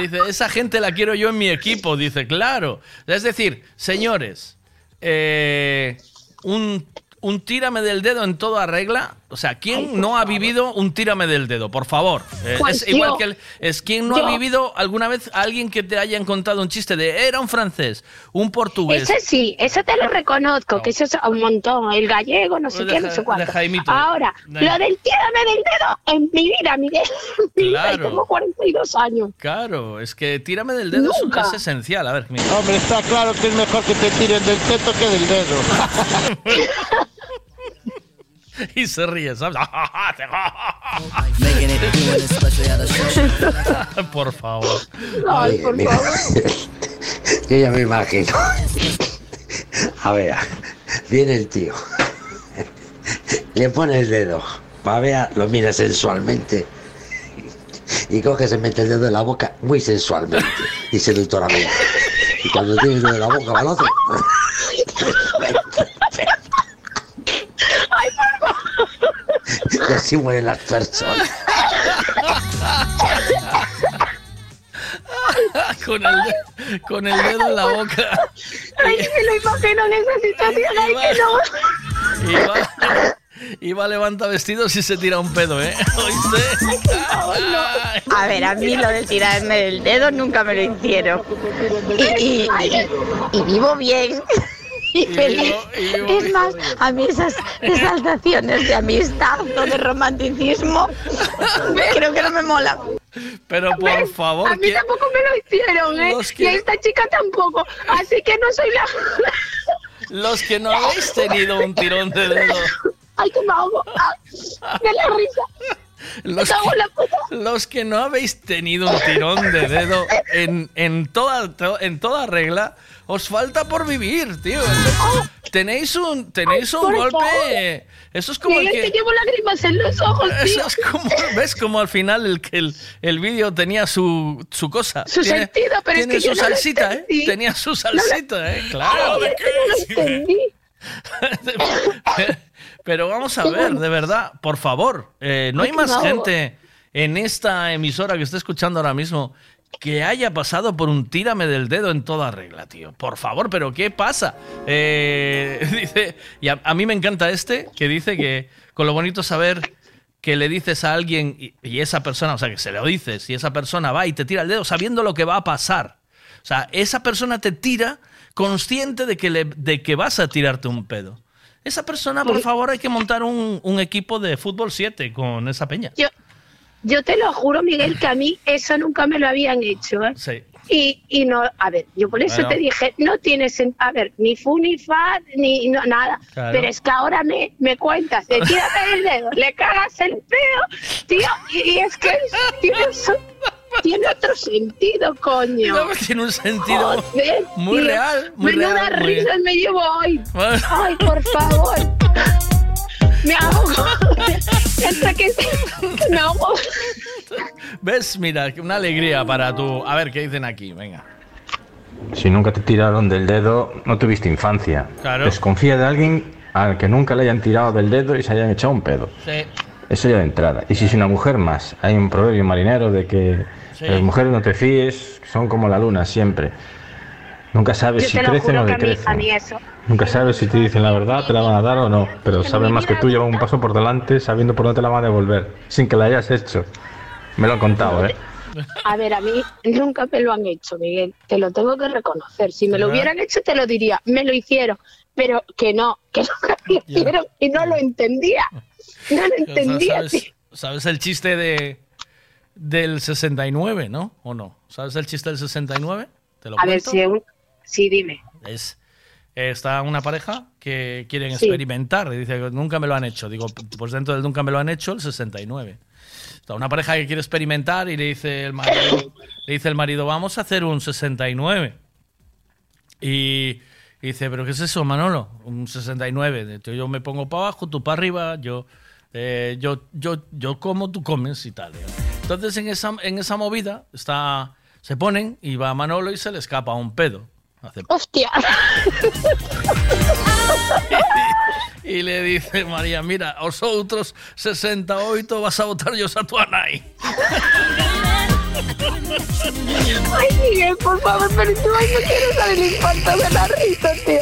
Dice, esa gente la quiero yo en mi equipo. Dice, claro. Es decir, señores, eh, un, un tírame del dedo en toda regla. O sea, ¿quién no ha vivido un tírame del dedo? Por favor. Eh, es igual que el, es quien no Yo. ha vivido alguna vez a alguien que te hayan contado un chiste de era un francés, un portugués. Ese sí, eso te lo reconozco, que eso es un montón. El gallego, no sé De qué, no sé cuánto. de Jaimito. Ahora, De- lo del tírame del dedo en mi vida, Miguel. En mi vida, y Claro. tengo 42 años. Claro, es que tírame del dedo es- Nunca. es esencial. A ver, mira. Hombre, está claro que es mejor que te tiren del teto que del dedo. y se ríe, ¿sabes? Por favor. Oye, mira, Yo ya me imagino. A ver, viene el tío. Le pone el dedo. Pa' ver, lo mira sensualmente. Y coge, se mete el dedo en la boca muy sensualmente y seductoramente. Y cuando tiene el dedo en la boca, va al otro. Y así mueren las personas. con, el, con el dedo en la boca. Ay, me lo imagino en esa situación. Ay, que no. Va levanta vestidos y se tira un pedo, ¿eh? ¿Oíste? A ver, a mí lo de tirarme del dedo nunca me lo hicieron. Y, y- y- y vivo bien. Y feliz. Es más, a mí esas exaltaciones de amistad o de romanticismo creo que no me mola. Pero por favor, A mí ¿quién- tampoco me lo hicieron, ¿eh? Los Y que- a esta chica tampoco. Así que no soy la. los que no habéis tenido un tirón de dedo, Ay, que me ahogo. Ay, De la risa. los que, los que no habéis tenido un tirón de dedo en, en, toda, to- en toda regla, os falta por vivir, tío. Tenéis un, tenéis un golpe. Eso es como el que. te llevo lágrimas en los ojos, tío. Eso es como, ¿ves? Como al final el que el, el vídeo tenía su, su cosa. Su sentido, pero es tiene que yo su no lo salsita, ¿eh? Tenía su No salsita, ¿eh? Claro. Es que. Pero vamos a ver, de verdad, por favor, eh, no Ay, hay más gente en esta emisora que esté escuchando ahora mismo que haya pasado por un tírame del dedo en toda regla, tío. Por favor, pero ¿qué pasa? Eh, dice, y a, a mí me encanta este que dice que con lo bonito saber que le dices a alguien y, y esa persona, o sea, que se lo dices y esa persona va y te tira el dedo sabiendo lo que va a pasar. O sea, esa persona te tira consciente de que, le- de que vas a tirarte un pedo. Esa persona, por favor, hay que montar un, un equipo de fútbol 7 con esa peña. Yo, yo te lo juro, Miguel, que a mí eso nunca me lo habían hecho, ¿eh? Sí. Y, y no, a ver, yo por eso Bueno. te dije, no tienes, en- a ver, ni fu ni fa, ni no, nada. Claro. Pero es que ahora me, me cuentas, de tírame el dedo, le cagas el pedo, tío, y, es que tiene, su- tiene otro sentido, coño. No, tiene un sentido Joder, muy tío, real, muy menuda real, muy risa bien. me llevo hoy. Ay, por favor. Me ahogo. Hasta que, me ahogo. ¿Ves? Mira, una alegría para tu... A ver, ¿qué dicen aquí? Venga. Si nunca te tiraron del dedo, no tuviste infancia. Claro. Desconfía de alguien al que nunca le hayan tirado del dedo y se hayan echado un pedo. Sí. Eso ya de entrada. Y si es una mujer más, hay un proverbio marinero de que Sí. las mujeres no te fíes, son como la luna siempre. Nunca sabes Yo si te lo crecen juro o que a mí, a decrecen. mí eso. Nunca sabes si te dicen la verdad, te la van a dar o no. Pero saben más que tú, llevan un paso por delante sabiendo por dónde te la van a devolver, sin que la hayas hecho. Me lo han contado, ¿eh? A ver, a mí nunca me lo han hecho, Miguel. Te lo tengo que reconocer. Si me lo hubieran hecho, te lo diría. Me lo hicieron. Pero que no, que nunca me lo hicieron y no lo entendía. No lo entendía. tío. ¿Sabes, sabes el chiste de del 69, no? ¿O no? ¿Sabes el chiste del 69? ¿Te lo A ver, si un... Sí, dime. Es, está una pareja que quieren Sí. experimentar y dice, nunca me lo han hecho. Digo, pues dentro del nunca me lo han hecho, el 69. Está una pareja que quiere experimentar y le dice el marido, le dice el marido, vamos a hacer un 69. Y, Y dice, ¿pero qué es eso, Manolo? Un 69. Entonces yo me pongo para abajo, tú para arriba, yo, eh, yo, yo, yo como, tú comes y tal. Entonces en esa, en esa movida está, se ponen y va Manolo y se le escapa un pedo. Hace Hostia. Y le dice María, mira, os outros 68 vas a votar yo a tu anai. Ay, Miguel, por favor, pero tú no quiero saber el infarto de la risa, tío.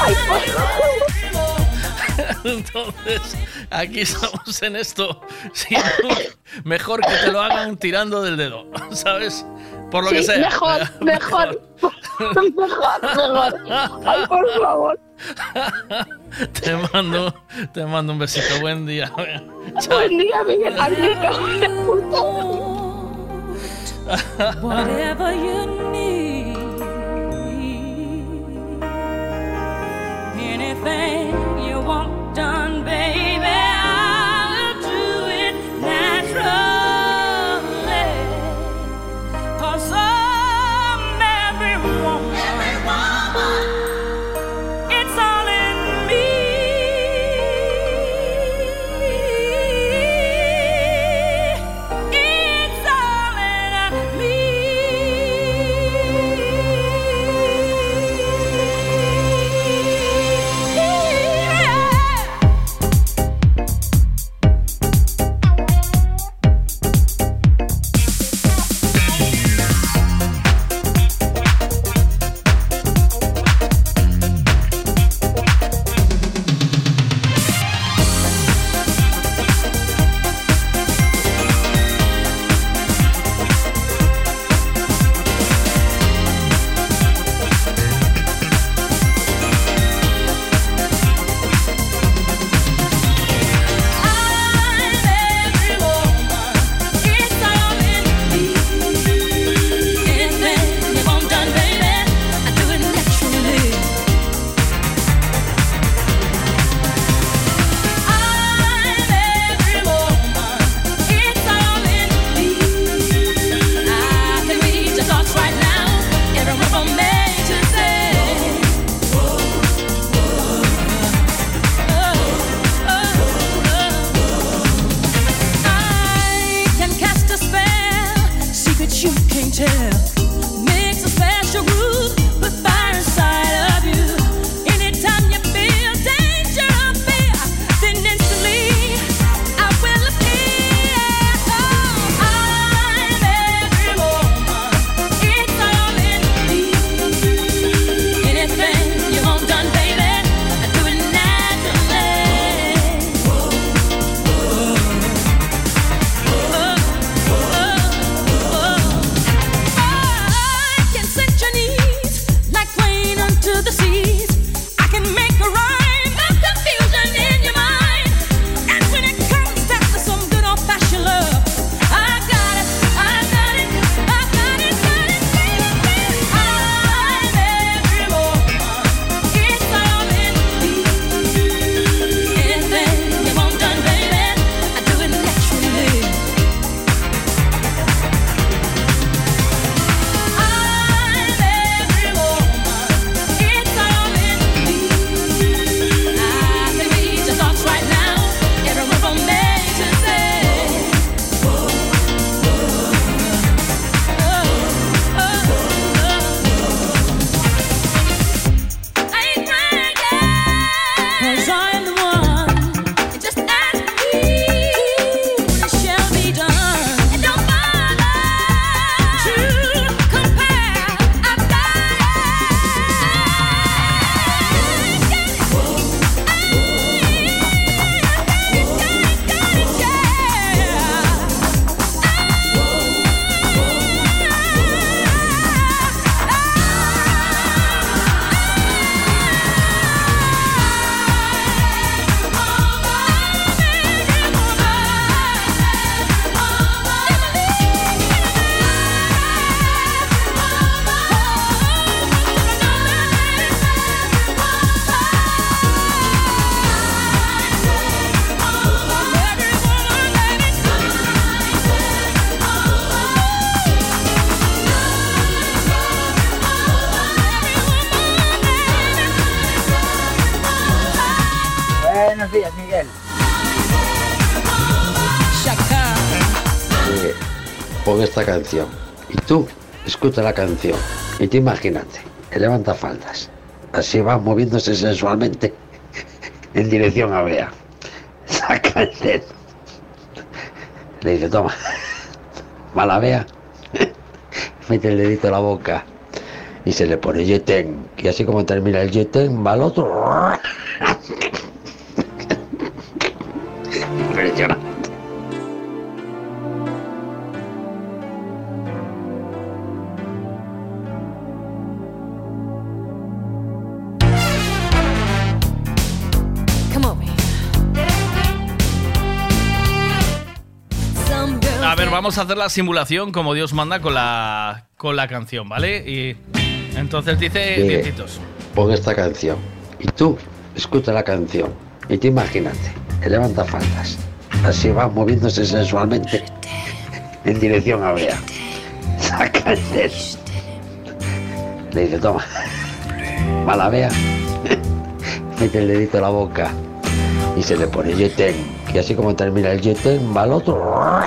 Ay, por favor. Entonces, aquí estamos en esto. Sí, mejor que te lo hagan tirando del dedo, ¿sabes? Por lo Sí, que sea. Mejor, mejor. Mejor, mejor. Ay, por favor. Te mando, te mando un besito. Buen día. Buen día, Miguel. Whatever you need, anything you want done, baby, canción. Y tú, escucha la canción. Y tú imagínate, que levanta faldas. Así va moviéndose sensualmente en dirección a Bea. Saca el dedo. Le dice, toma. Mala Bea. Mete el dedito en la boca. Y se le pone yeten. Y así como termina el yeten, va al otro. Vamos a hacer la simulación como Dios manda con la, con la canción, ¿vale? Y entonces dice Eh, pon esta canción. Y tú, escucha la canción. Y tú imagínate, que levanta faldas. Así va moviéndose sensualmente en dirección a Bea. Saca el dedo. Le dice, toma. Mala Bea. Mete el dedito en la boca. Y se le pone yeten. Y así como termina el yeten, va al otro.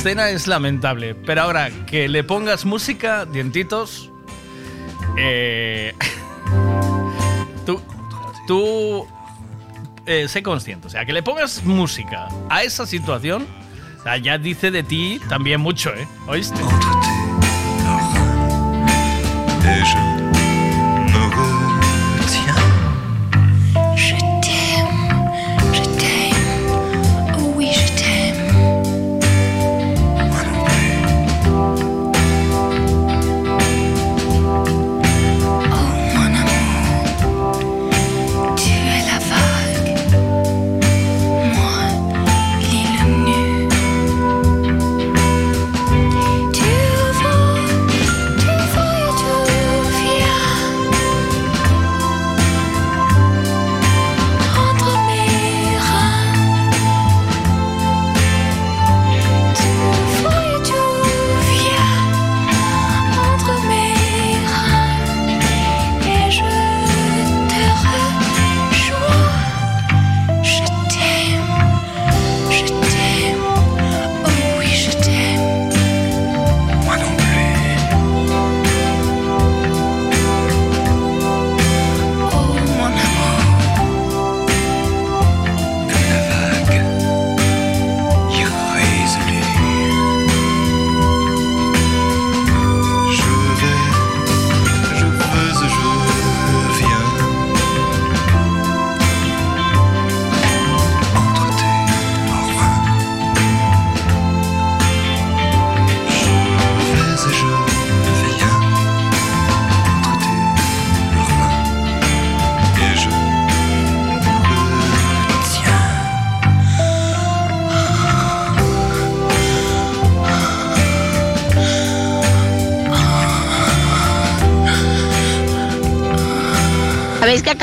Escena es lamentable, pero ahora que le pongas música, dientitos, eh, tú, tú eh, sé consciente, o sea, que le pongas música a esa situación, ya dice de ti también mucho, ¿eh? ¿Oíste?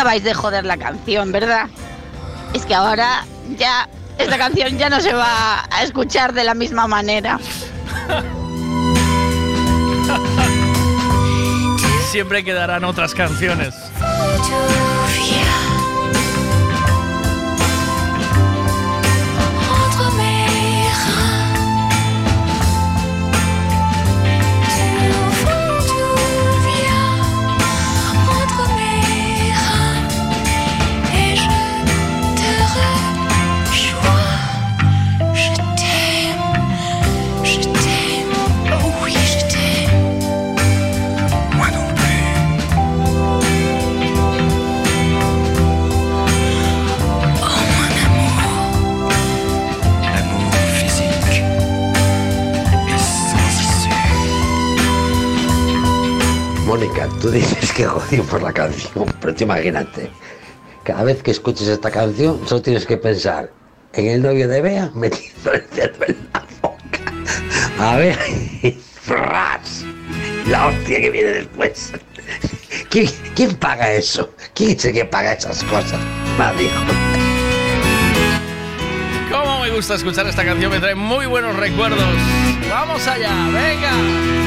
Acabáis de joder la canción, ¿verdad? Es que ahora ya esta canción ya no se va a escuchar de la misma manera. Siempre quedarán otras canciones. Tú dices que jodimos la canción, pero tú imagínate, cada vez que escuches esta canción solo tienes que pensar en el novio de Bea metiendo el dedo en la boca. A ver, y ¡fras! La hostia que viene después. ¿Quién, paga eso? ¿Quién es el que paga esas cosas? Nadie. Cómo me gusta escuchar esta canción, me trae muy buenos recuerdos. Vamos allá, venga.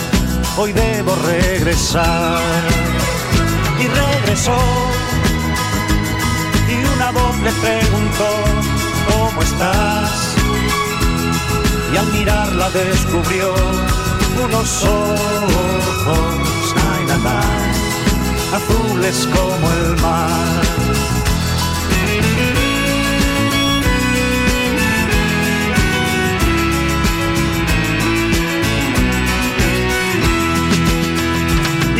hoy debo regresar. Y regresó y una voz le preguntó, ¿cómo estás? Y al mirarla descubrió unos ojos, azules como el mar.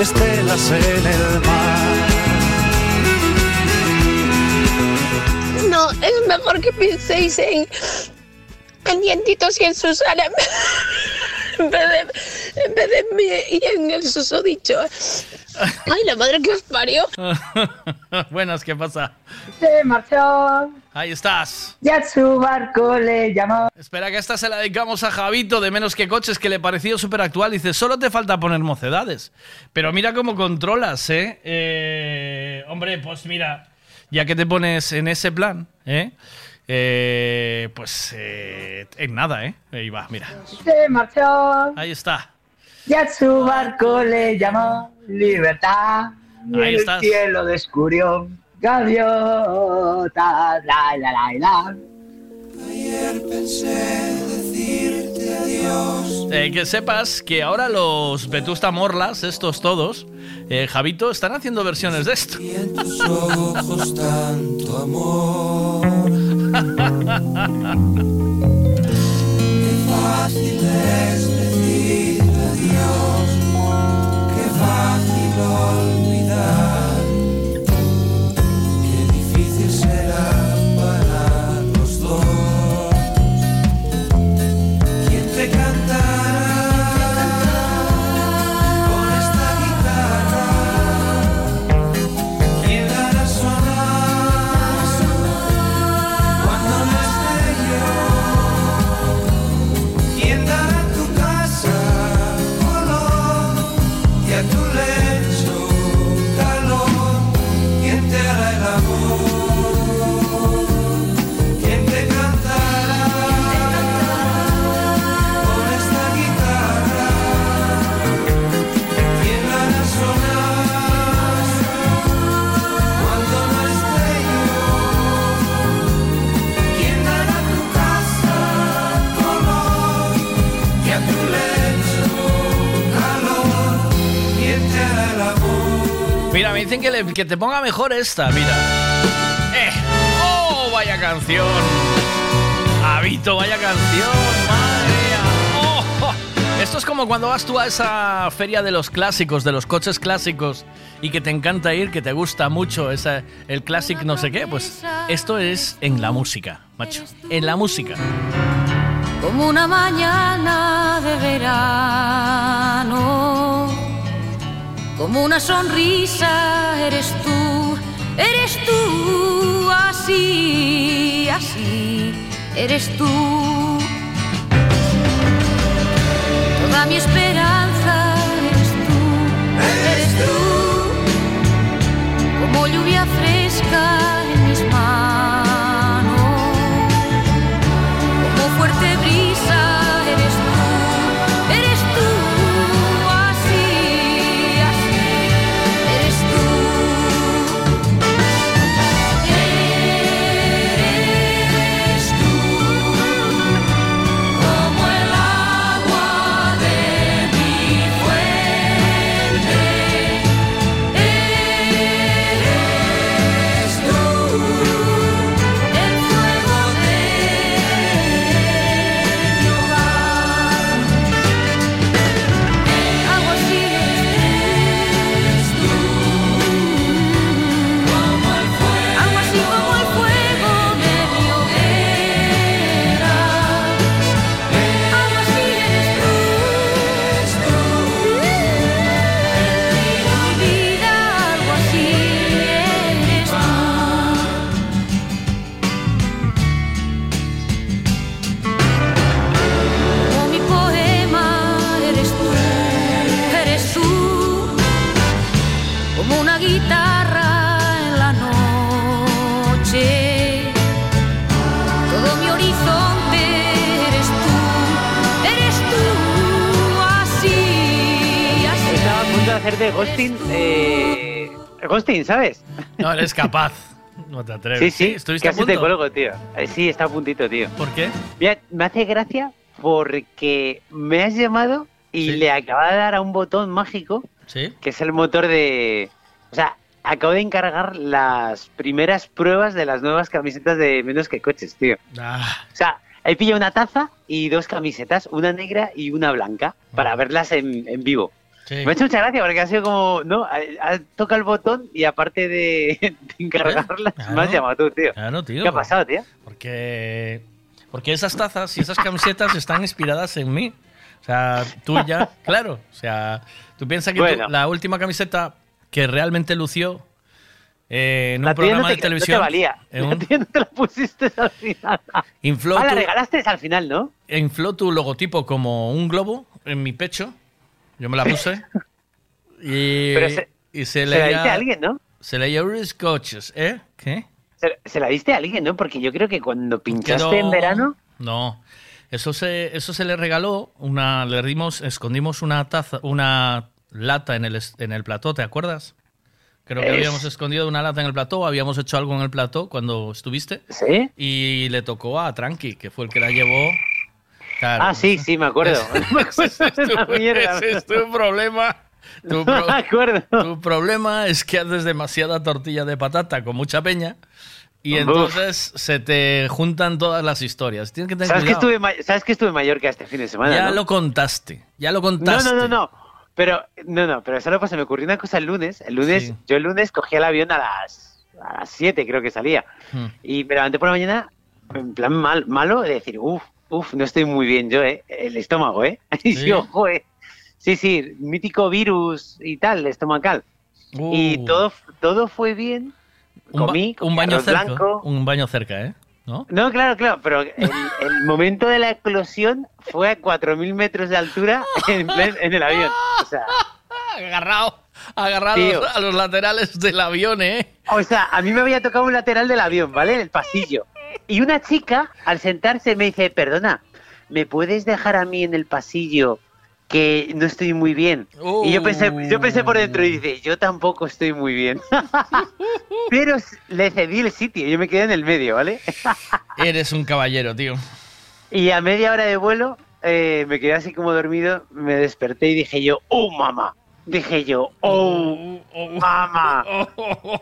estelas en el mar. No, es mejor que penséis en, en dientitos y en Susana en vez de, en vez de mí y en el susodicho. Ay, la madre que os parió. Buenas, ¿qué pasa? Se marchó, Ahí estás. ya su barco le llamó. Espera que esta se la dedicamos a Javito de Menos que Coches, que le pareció súper actual. Dice, solo te falta poner mocedades. Pero mira cómo controlas, ¿eh? Eh, Hombre, pues mira, ya que te pones en ese plan, ¿eh? Eh, pues eh, en nada, ¿eh? Ahí va, mira. Se marchó, Ahí está. ya su barco le llamó libertad. Y Ahí estás. el cielo descubrió gaviotas, la la la la. Ayer pensé decirte adiós. Eh, que sepas que ahora los Vetusta Morlas, estos todos, eh, Javito, están haciendo versiones de esto. tus ojos tanto amor. Qué fácil es decir adiós. Qué fácil olvidar. Será que, te ponga mejor esta, mira. Eh. ¡Oh, vaya canción! Habito, vaya canción, madre mía. Oh, Esto es como cuando vas tú a esa feria de los clásicos, de los coches clásicos, y que te encanta ir, que te gusta mucho esa, el clásico no sé qué. Pues esto es en la música, macho. En la música. como una mañana de verano, como una sonrisa eres tú, eres tú, así, así, eres tú. Toda mi esperanza eres tú, eres tú, como lluvia fresca en mis manos. Como fuerte brisa de ghosting. Eh, ghosting, ¿sabes? No eres capaz. No te atreves. Sí, sí, ¿Estuviste a casi te punto? cuelgo, tío. Eh, sí, está a puntito, tío. ¿Por qué? Mira, me hace gracia porque me has llamado y le acaba de dar a un botón mágico Sí. que es el motor de... O sea, acabo de encargar las primeras pruebas de las nuevas camisetas de Menos que Coches, tío. Ah, O sea, he pillado una taza y dos camisetas, una negra y una blanca, para verlas en, en vivo. Sí. Me ha hecho mucha gracia porque ha sido como, ¿no? Tocado el botón y aparte de, de encargarlas, me has llamado tú, tío. Claro, tío. ¿Qué ha pasado, tío? Porque, porque esas tazas y esas camisetas están inspiradas en mí. O sea, tú ya, claro. O sea, tú piensas que tú- la última camiseta que realmente lució eh, en La un programa no de te, televisión. No te valía. en La un- tuya no te la pusiste al final. infló, Ah, la tu, regalaste al final, ¿no? infló tu logotipo como un globo en mi pecho. Yo me la puse. y, se- y Se se la diste a alguien, ¿no? Se leía Uris Coches, ¿eh? ¿Qué? Se, se la diste a alguien, ¿no? Porque yo creo que cuando pinchaste en verano... No. Eso se, eso se le regaló, una, le dimos, escondimos una taza, una lata en el, en el plató, ¿te acuerdas? Creo que Es- habíamos escondido una lata en el plató, habíamos hecho algo en el plató cuando estuviste. ¿Sí? Y le tocó a Tranqui, que fue el que la llevó. Claro. Ah, sí, sí, me acuerdo. Ese es tu- ese es tu problema. Tu, pro- Me acuerdo. tu problema es que haces demasiada tortilla de patata con mucha peña y Uf. entonces se te juntan todas las historias. Tienes que tener ¿Sabes que, estuve, ¿Sabes que estuve en Mallorca este fin de semana? ya ¿no? lo contaste, ya lo No, contaste. no, no, no. Pero, no, no, pero solo pues se me ocurrió una cosa el lunes. El lunes, Sí. yo el lunes cogí el avión a las, a las 7, creo que salía. Hmm. Y me levanté por la mañana en plan mal, malo de decir, uff, uff, no estoy muy bien yo, ¿eh? El estómago, ¿eh? Y ¿Sí? yo, joder. Sí, sí, mítico virus y tal, estomacal. Y Uh. todo, todo fue bien. Un, ba- Comí, un baño cerca, blanco. un baño cerca, ¿eh? ¿No? No, claro, claro, pero el, el momento de la explosión fue a 4.000 metros de altura en, plen- en el avión. O sea, Agarrado, agarrado Tío. a los laterales del avión, ¿eh? o sea, a mí me había tocado un lateral del avión, ¿vale? En el pasillo. Y una chica, al sentarse, me dice, perdona, ¿me puedes dejar a mí en el pasillo que no estoy muy bien? Y yo pensé, yo pensé por dentro y dice, yo tampoco estoy muy bien. Pero le cedí el sitio, yo me quedé en el medio, ¿vale? Eres un caballero, tío. Y a media hora de vuelo eh, me quedé así como dormido, me desperté y dije yo, ¡oh mamá! Dije yo, oh, mamá.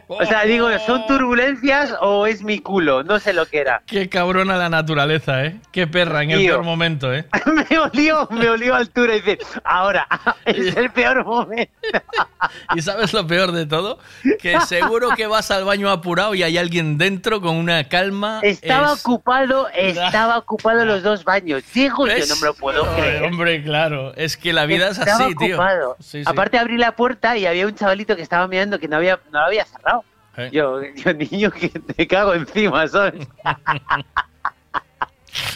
O sea, digo, ¿son turbulencias o es mi culo? No sé lo que era. Qué cabrona la naturaleza, ¿eh? Qué perra en el Tío. peor momento, ¿eh? me olió, me olió a altura y dice, ahora, es el peor momento. ¿Y sabes lo peor de todo? Que seguro que vas al baño apurado y hay alguien dentro con una calma. Estaba es- ocupado, estaba ocupado los dos baños. Digo, yo no me lo puedo creer. Hombre, claro. Es que la vida es así, tío. ocupado. Sí, sí. Aparte abrí la puerta y había un chavalito que estaba mirando que no había, no lo había cerrado. Eh. Yo, yo, niño, que te cago encima, ¿sabes?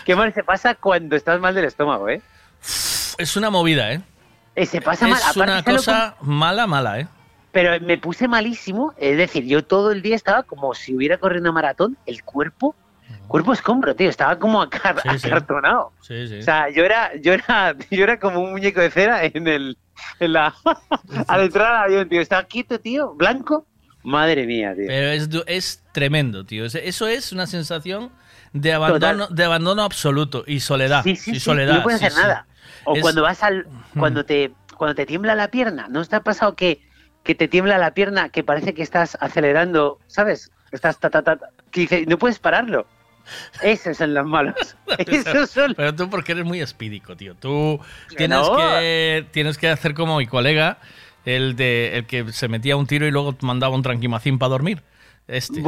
Qué mal se pasa cuando estás mal del estómago, ¿eh? Es una movida, ¿eh? Eh, se pasa mal. Es Aparte, una ¿sabes lo cosa mala, mala, ¿eh? Pero me puse malísimo, es decir, yo todo el día estaba como si hubiera corrido una maratón, el cuerpo, cuerpo escombro, tío, estaba como acar- Sí, acartonado. Sí, sí. O sea, yo era, yo era, yo era como un muñeco de cera en el, en la, al entrar al avión, tío, estaba quieto, tío, blanco, madre mía, tío. Pero es, es tremendo, tío. Es- Eso es una sensación de abandono, Total. de abandono absoluto y soledad. Sí, sí, y sí, soledad. no puedes hacer nada. O Es- cuando vas al, cuando te, cuando te tiembla la pierna, ¿no te ha pasado que, que te tiembla la pierna, que parece que estás acelerando, ¿sabes? Estás ta, ta, ta, que no puedes pararlo. Esos son los malos. Esos son Pero tú porque eres muy espídico, tío. Tú tienes no. que tienes que hacer como mi colega, el de el que se metía un tiro y luego mandaba un tranquimacín para dormir. Este.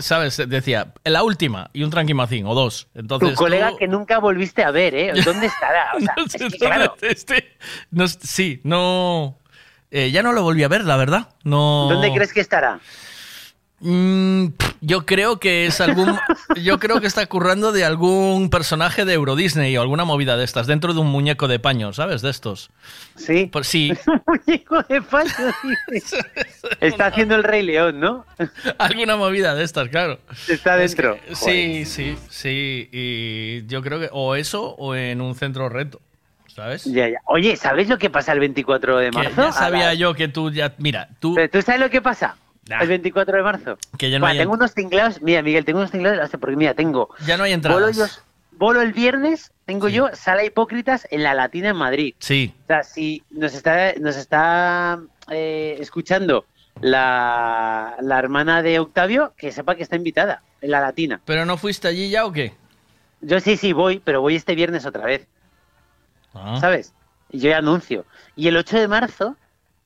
¿sabes? Decía, la última y un tranquimacín o dos. Entonces tu colega tú- que nunca volviste a ver, ¿eh? ¿Dónde estará? O sea, No es sé que, dónde claro, este- no, sí, no. eh, ya no lo volví a ver, la verdad. No. ¿dónde crees que estará? Mm, yo creo que es algún. yo creo que está currando de algún personaje de Euro Disney o alguna movida de estas, dentro de un muñeco de paño, ¿sabes? De estos. Sí. Pues sí. Muñeco de paño. Está haciendo el Rey León, ¿no? alguna movida de estas, claro. Está Es que- dentro. sí, sí, sí. Y yo creo que o eso o en un centro reto, ¿sabes? Ya, ya. Oye, ¿sabes lo que pasa el 24 de Que marzo? ya sabía yo que tú ya. Mira, tú. Pero ¿Tú sabes lo que pasa? Nah. El 24 de marzo. Que ya no hay tengo unos tinglados. Mira, Miguel, tengo unos tinglados. Porque mira, tengo. Ya no hay Bolo, entradas. yo- bolo el viernes, tengo yo Sala Hipócritas en la Latina en Madrid. Sí. O sea, si nos está, nos está eh, escuchando la, la hermana de Octavio, que sepa que está invitada en la Latina. ¿Pero no fuiste allí ya o qué? Yo sí, sí voy, pero voy este viernes otra vez. Ah. ¿Sabes? Y yo ya anuncio. Y el 8 de marzo,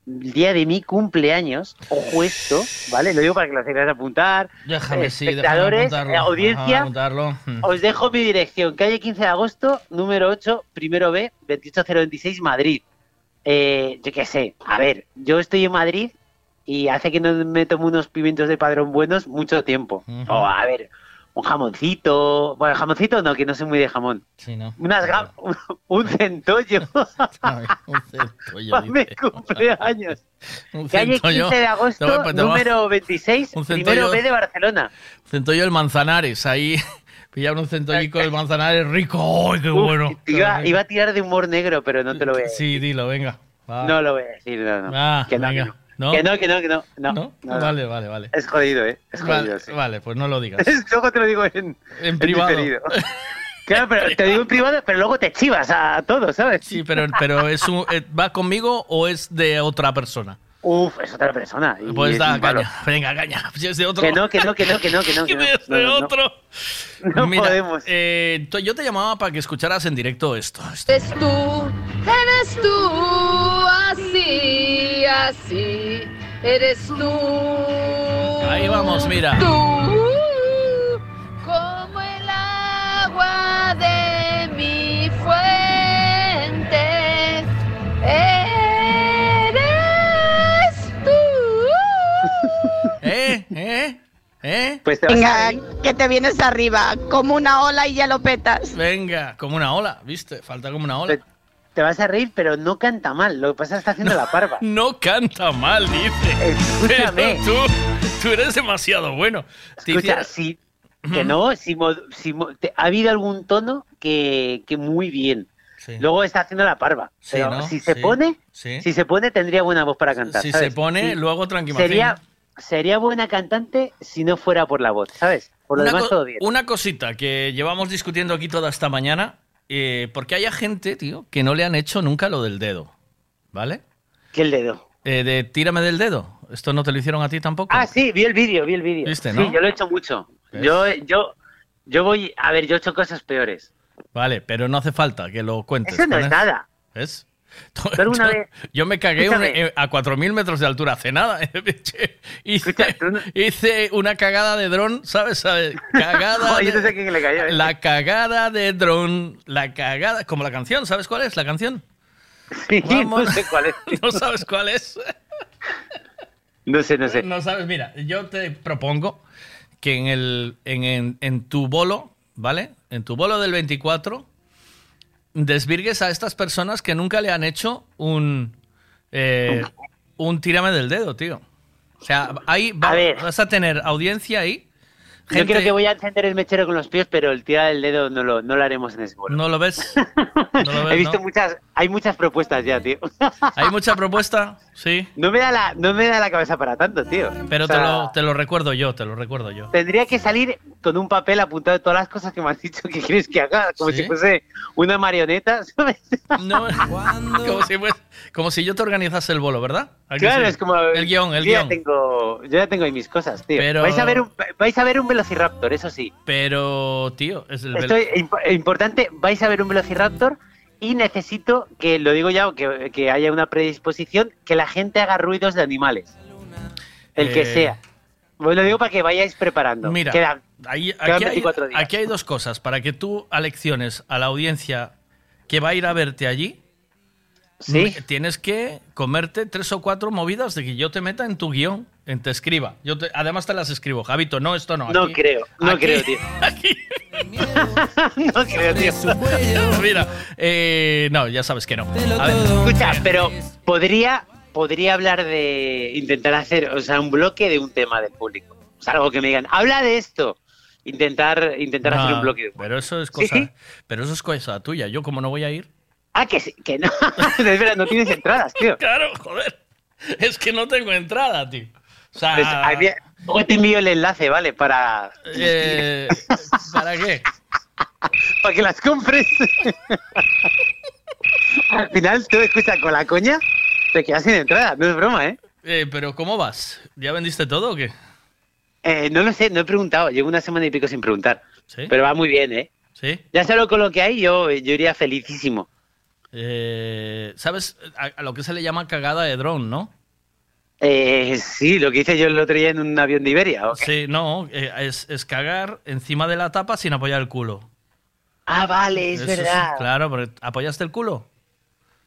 el día de mi cumpleaños, ojo esto, ¿vale? Lo digo para que lo queráis apuntar. Déjame, Eh, sí, espectadores, apuntarlo, déjame audiencia, os dejo mi dirección, calle 15 de agosto, número 8, primero B, 28026, Madrid. Eh, yo qué sé, a ver, yo estoy en Madrid y hace que no me tomo unos pimientos de padrón buenos mucho tiempo. O a ver, un jamoncito, bueno, jamoncito no, que no soy muy de jamón. Sí, no. Unas un centollo. un centollo, Para mi cumpleaños. Un Calle centollo. 15 de agosto, número 26, Un primero centollo. B de Barcelona. Centollo del Manzanares, ahí. Pillar un centollico del Manzanares rico. ¡Ay, qué bueno! Iba, iba a tirar de humor negro, pero no te lo voy a decir. Sí, dilo, venga. va. No lo voy a decir, no, no. Ah, que, venga. no. ¿No? Que no, que no, que no. No, ¿No? no. Vale, vale, vale. Es jodido, ¿eh? Es jodido, Vale, sí. vale, pues no lo digas. Luego te lo digo en, En privado. diferido. Claro, pero te digo en privado, pero luego te chivas a todos, ¿sabes? Sí, pero, pero es un, eh, ¿va conmigo o es de otra persona? Uf, es otra persona. y Pues es da caña. Venga, caña. Si es de otro. Que no, que no, que no, que no, que no. Que no. Es de no, otro. No Mira, podemos. eh, yo te llamaba para que escucharas en directo esto. Eres tú, eres tú, así, así, eres tú. Ahí vamos, mira. Tú, como el agua de mi fuente, ¿Eh? ¿Eh? ¿Eh? Pues te Venga, que te vienes arriba, como una ola y ya lo petas. Venga, como una ola, ¿viste? Falta como una ola. Te vas a reír, pero no canta mal. Lo que pasa es que está haciendo la parva. No canta mal, dice. Escúchame. Pero tú, tú eres demasiado bueno. Te Escucha, hiciera- si, que no, si, si te- ha habido algún tono que, que muy bien. Sí. Luego está haciendo la parva. Sí, Pero ¿no? si se Sí, pone, sí. si se pone, tendría buena voz para cantar. Si ¿sabes? se pone, Sí. luego tranquimacín. Sería, sería buena cantante si no fuera por la voz, ¿sabes? Por lo una, demás todo bien. una cosita que llevamos discutiendo aquí toda esta mañana, eh, porque hay gente, tío, que no le han hecho nunca lo del dedo, ¿vale? ¿Qué el dedo? eh, de Tírame del dedo. ¿Esto no te lo hicieron a ti tampoco? Ah, sí, vi el vídeo, vi el vídeo. ¿Viste, Sí, no? yo lo he hecho mucho. ¿Ves? Yo, yo, yo voy, a ver, yo he hecho cosas peores. Vale, pero no hace falta que lo cuentes. Eso no es nada. ¿Ves? Pero una yo, vez- yo me cagué eh, a 4.000 metros de altura hace nada. hice, hice una cagada de dron, ¿sabes? ¿Sabes? Cagada. Oye, de- no sé a quién le cayó, ¿eh? La cagada de dron. La cagada. Como la canción, ¿sabes cuál es la canción? Sí, no sé cuál es. ¿No sabes cuál es? No sé, no sé. No sabes, mira, yo te propongo que en, el, en, en- en tu bolo, ¿vale? En tu bolo del 24, desvirgues a estas personas que nunca le han hecho un, eh, un tírame del dedo, tío. O sea, ahí va- vas a tener audiencia ahí. Yo creo que voy a encender el mechero con los pies, pero el tirar del dedo no lo, no lo haremos en ese bolo. ¿No lo ves? ¿No lo ves, He visto no? muchas, hay muchas propuestas ya, tío. ¿Hay mucha propuesta? Sí. No me da la, no me da la cabeza para tanto, tío. Pero O sea, te, lo, te lo recuerdo yo, te lo recuerdo yo. Tendría que salir con un papel apuntado de todas las cosas que me has dicho que quieres que haga, como ¿Sí? si fuese una marioneta, ¿sabes? No, como si, fues- como si yo te organizase el bolo, ¿verdad? ¿A que Claro, es como El guion, el yo ya guion. tengo, yo ya tengo ahí mis cosas, tío. Pero- Vais a ver un, vais a ver un Velociraptor, eso sí. Pero, tío, es el... Esto es imp- importante, vais a ver un Velociraptor y necesito que, lo digo ya, que, que haya una predisposición, que la gente haga ruidos de animales. El que Eh, sea. Pues lo digo para que vayáis preparando. Mira, Quedan- ahí- quedan aquí, hay, 24 días. aquí hay dos cosas. Para que tú alecciones a la audiencia que va a ir a verte allí, me- tienes que comerte tres o cuatro movidas de que yo te meta en tu guion, en te escriba. Yo te- además te las escribo. Javito, no, esto no. No aquí- creo, no aquí- creo, tío. no creo, tío. Mira, eh, no, ya sabes que no. A ver, Escucha, pero podría, podría hablar de intentar hacer, o sea, un bloque de un tema del público. O sea, algo que me digan, habla de esto. Intentar, intentar hacer un bloque. de- Pero eso es Sí, cosa, sí. pero eso es cosa tuya. Yo como no voy a ir. Ah, que sí, que no. Espera, no tienes entradas, tío. Claro, joder. Es que no tengo entrada, tío. O sea, Pues, luego te envío el enlace, ¿vale? Para, eh, ¿para qué? para que las compres. Al final, tú escucha, con la coña, te quedas sin entrada. No es broma, ¿eh? Eh, pero ¿cómo vas? ¿Ya vendiste todo o qué? Eh, no lo sé, no he preguntado. Llevo una semana y pico sin preguntar. ¿Sí? Pero va muy bien, ¿eh? ¿Sí? Ya solo con lo que hay, yo, yo iría felicísimo. Eh, ¿Sabes a, a lo que se le llama cagada de dron, no? Eh, sí, lo que hice yo el otro día en un avión de Iberia. Sí, no, eh, es, es cagar encima de la tapa sin apoyar el culo. Ah, vale, es Eso verdad. claro, porque ¿apoyaste el culo?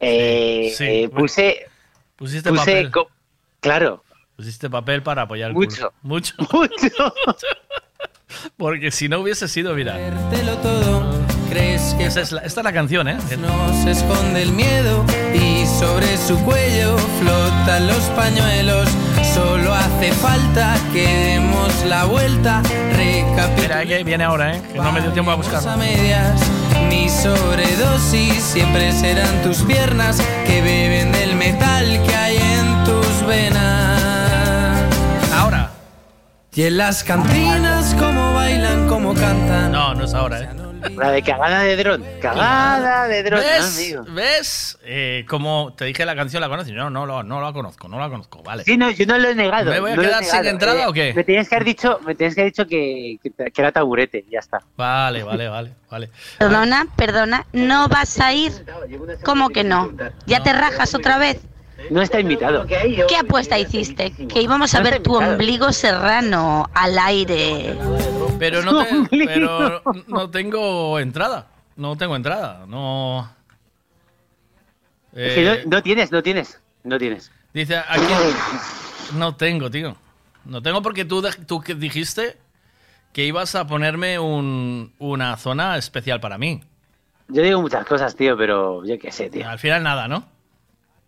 Eh, Sí, eh, puse, Pusiste puse papel. co- claro, Pusiste papel para apoyar el Mucho. culo. Mucho. Mucho. Porque si no hubiese sido, mira. ¿Crees que Esa es la- esta es la canción, ¿eh? nos esconde el miedo y sobre su cuello flotan los pañuelos? Solo hace falta que demos la vuelta, Mira, que viene ahora, ¿eh? Que no me dio tiempo a buscar. a medias. Mi sobredosis siempre serán tus piernas que beben del metal que hay en tus venas. Ahora. Y en las cantinas, como bailan, como cantan. No, no es ahora, ¿eh? La de cagada de dron. Cagada de dron, ¿Ves? amigo. ¿Ves? Eh, como te dije la canción, ¿la conoces? No, no, no, no la conozco, no la conozco, vale. Sí, no, yo no lo he negado. ¿Me voy a no quedar sin entrada Eh, o qué? Me tenías que haber dicho, me tenías que haber dicho que, que, que era taburete, ya está. Vale, vale, vale, vale. Perdona, perdona, ¿no vas a ir? ¿Cómo que no? ¿Ya te rajas otra vez? No está invitado. ¿Qué apuesta hiciste? Que íbamos a No ver tu ombligo serrano al aire. Pero no, te- pero no tengo entrada. No tengo entrada. No. Es que Eh, no, no tienes, no tienes, no tienes. Dice aquí. No tengo, tío. No tengo porque tú, tú que dijiste que ibas a ponerme un- una zona especial para mí. Yo digo muchas cosas, tío, pero yo qué sé, tío. Al final nada, ¿no?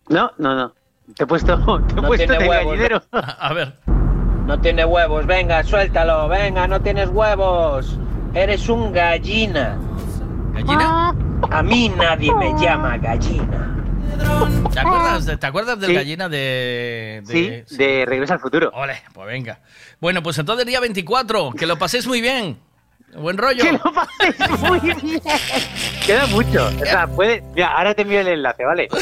No, no, no. Te he puesto, te he No puesto tiene de huevos, gallinero. A ver. No tiene huevos, venga, suéltalo, venga, no tienes huevos. Eres un gallina. ¿Gallina? A mí nadie me llama gallina. ¿Te acuerdas, de- ¿te acuerdas del Sí. gallina de, de- Sí, de Regreso al Futuro. Ole, pues venga. Bueno, pues entonces día 24, que lo paséis muy bien. Buen rollo. Que lo paséis muy bien. Queda mucho. O sea, puede... Mira, ahora te envío el enlace, ¿vale?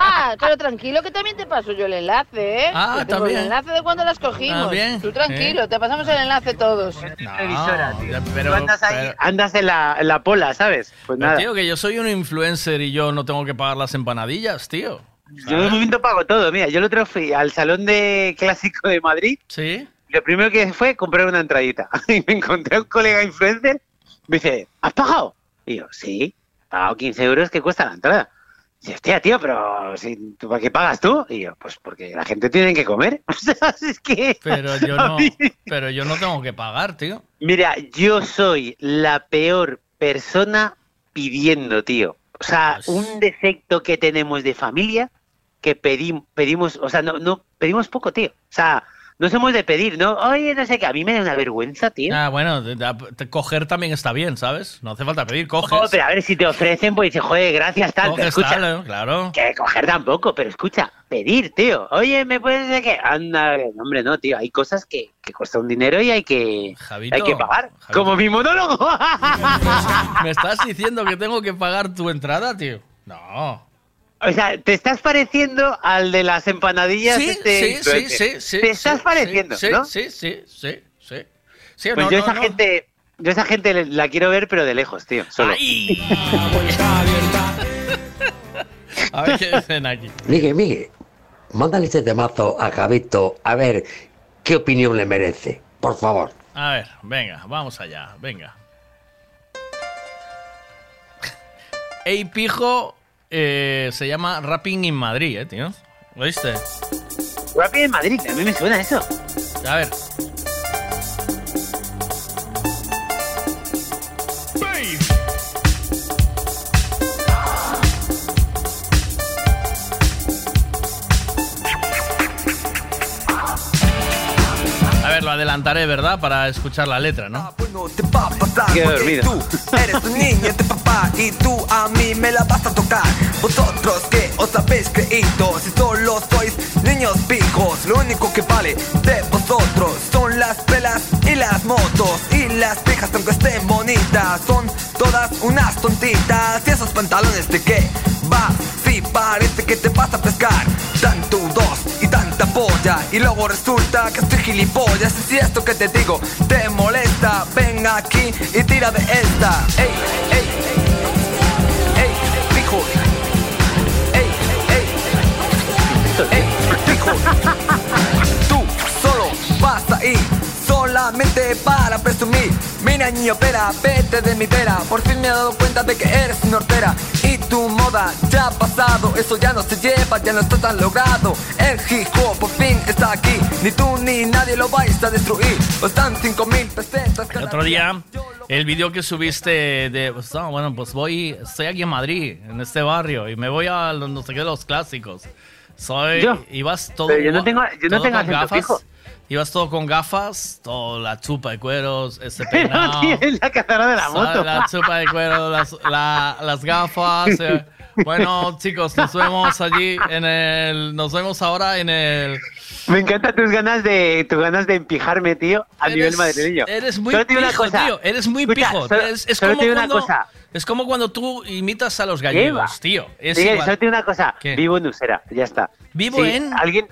Ah, pero tranquilo que también te paso yo el enlace, ¿eh? Ah, también. El enlace de cuando las cogimos. Ah, bien. Tú tranquilo, te pasamos el enlace todos. Televisora, tío. pero- Tú andas ahí, pero- andas en la, en la pola, ¿sabes? Pues nada. tío, que yo soy un influencer y yo no tengo que pagar las empanadillas, tío. Yo de momento pago todo. Mira, yo el otro fui al salón de clásico de Madrid. Sí. Lo primero que fue comprar una entradita. Y me encontré a un colega influencer. Me dice, ¿has pagado? Y yo, sí, he pagado 15 euros que cuesta la entrada. Y dice, hostia, tío, pero si, ¿tú ¿para qué pagas tú? Y yo, pues porque la gente tiene que comer. O sea, es que... Pero yo no, pero yo no tengo que pagar, tío. Mira, yo soy la peor persona pidiendo, tío. O sea, Pues un defecto que tenemos de familia que pedim- pedimos, o sea, no, no pedimos poco, tío. O sea, no somos de pedir, ¿no? Oye, no sé qué, a mí me da una vergüenza, tío. Ah, bueno, de- de- de coger también está bien, ¿sabes? No hace falta pedir, coges. Oh, pero a ver si te ofrecen, pues dices, joder, gracias, tal. Pero Coges escucha, tal, ¿eh? claro. que coger tampoco, pero escucha, pedir, tío. Oye, ¿me puedes decir qué? Anda, hombre, no, tío, hay cosas que, que cuestan un dinero y hay que, Javito, hay que pagar. Como mi monólogo. ¿Me estás diciendo que tengo que pagar tu entrada, tío? No. O sea, ¿te estás pareciendo al de las empanadillas? Sí, este sí, sí, sí, sí. Te estás sí, pareciendo, sí, ¿no? Sí, sí, sí, sí. Sí, Pues no, yo no, esa no. gente, yo esa gente la quiero ver, pero de lejos, tío. Solo. A ver qué dicen aquí. Miguel, Miguel, mándale este temazo a Javito a ver qué opinión le merece, por favor. A ver, venga, vamos allá, venga. Ey, pijo, eh, se llama Rapping in Madrid, eh, tío. ¿Lo viste? Rapid en Madrid, a mí me suena eso. A ver. Adelantaré, ¿verdad? Para escuchar la letra, ¿no? Qué dormido. Tú eres un niño de papá y tú a mí me la vas a tocar. Vosotros que os habéis creído, si solo sois niños pijos, lo único que vale de vosotros son las pelas y las motos. Y las pijas, aunque estén bonitas, son todas unas tontitas. Y esos pantalones de qué va, si parece que te vas a pescar. Tanto y luego resulta que estoy gilipollas. Y si esto que te digo te molesta, ven aquí y tira de esta. Ey, ey, ey, pijo. Ey, ey, ey, pijo. Tú solo vas a ir solamente para presumir. Mira niño, pera, vete de mi vera. Por fin me he dado cuenta de que eres una hortera. Y tu moda ya ha pasado, eso ya no se lleva, ya no está tan logrado. El hip hop por fin está aquí, ni tú ni nadie lo vais a destruir. Os dan 5 mil pesetas El otro día, el vídeo que subiste de, pues, no, bueno, pues voy, estoy aquí en Madrid, en este barrio, y me voy a los, no sé qué, los clásicos. Soy, Yo. ibas todo, Pero yo no tengo- yo no tengo acento gafas, fijo. Ibas todo con gafas, todo la chupa de cueros, ese peinado. tienes la cazadora de la moto. La chupa de cuero, las, la- las gafas. eh. Bueno, chicos, nos vemos allí en el, nos vemos ahora en el, Me encantan tus ganas de tus ganas de empijarme, tío, a Eres- nivel madrileño. Eres muy Solo digo una pijo, cosa. tío. Eres muy Escucha, pijo. solo- es, es solo como te digo una cuando, cosa. es como cuando tú imitas a los gallegos, tío. Es Miguel, igual. solo te digo una cosa. ¿Qué? Vivo en Usera, ya está. ¿Vivo Sí, en? Alguien.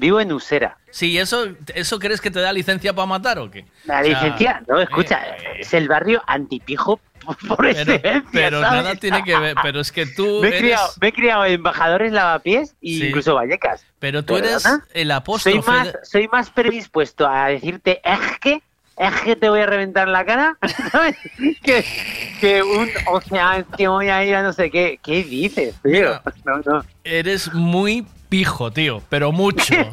Vivo en Usera. Sí, ¿eso, ¿eso crees que te da licencia para matar o qué? La O sea, licencia, no, escucha, es el barrio antipijo por, Pero, excelencia, pero ¿sabes? nada tiene que ver. Pero es que tú Me he, eres. criado, me he criado en lavapiés e Sí. incluso Vallecas. Pero tú eres el Soy apóstrofe. más, soy más predispuesto a decirte es que, es que te voy a reventar la cara, ¿sabes? Que, que un, o sea, que voy a ir a no sé qué. ¿Qué dices, tío? No, no. Eres muy pijo, tío, pero mucho.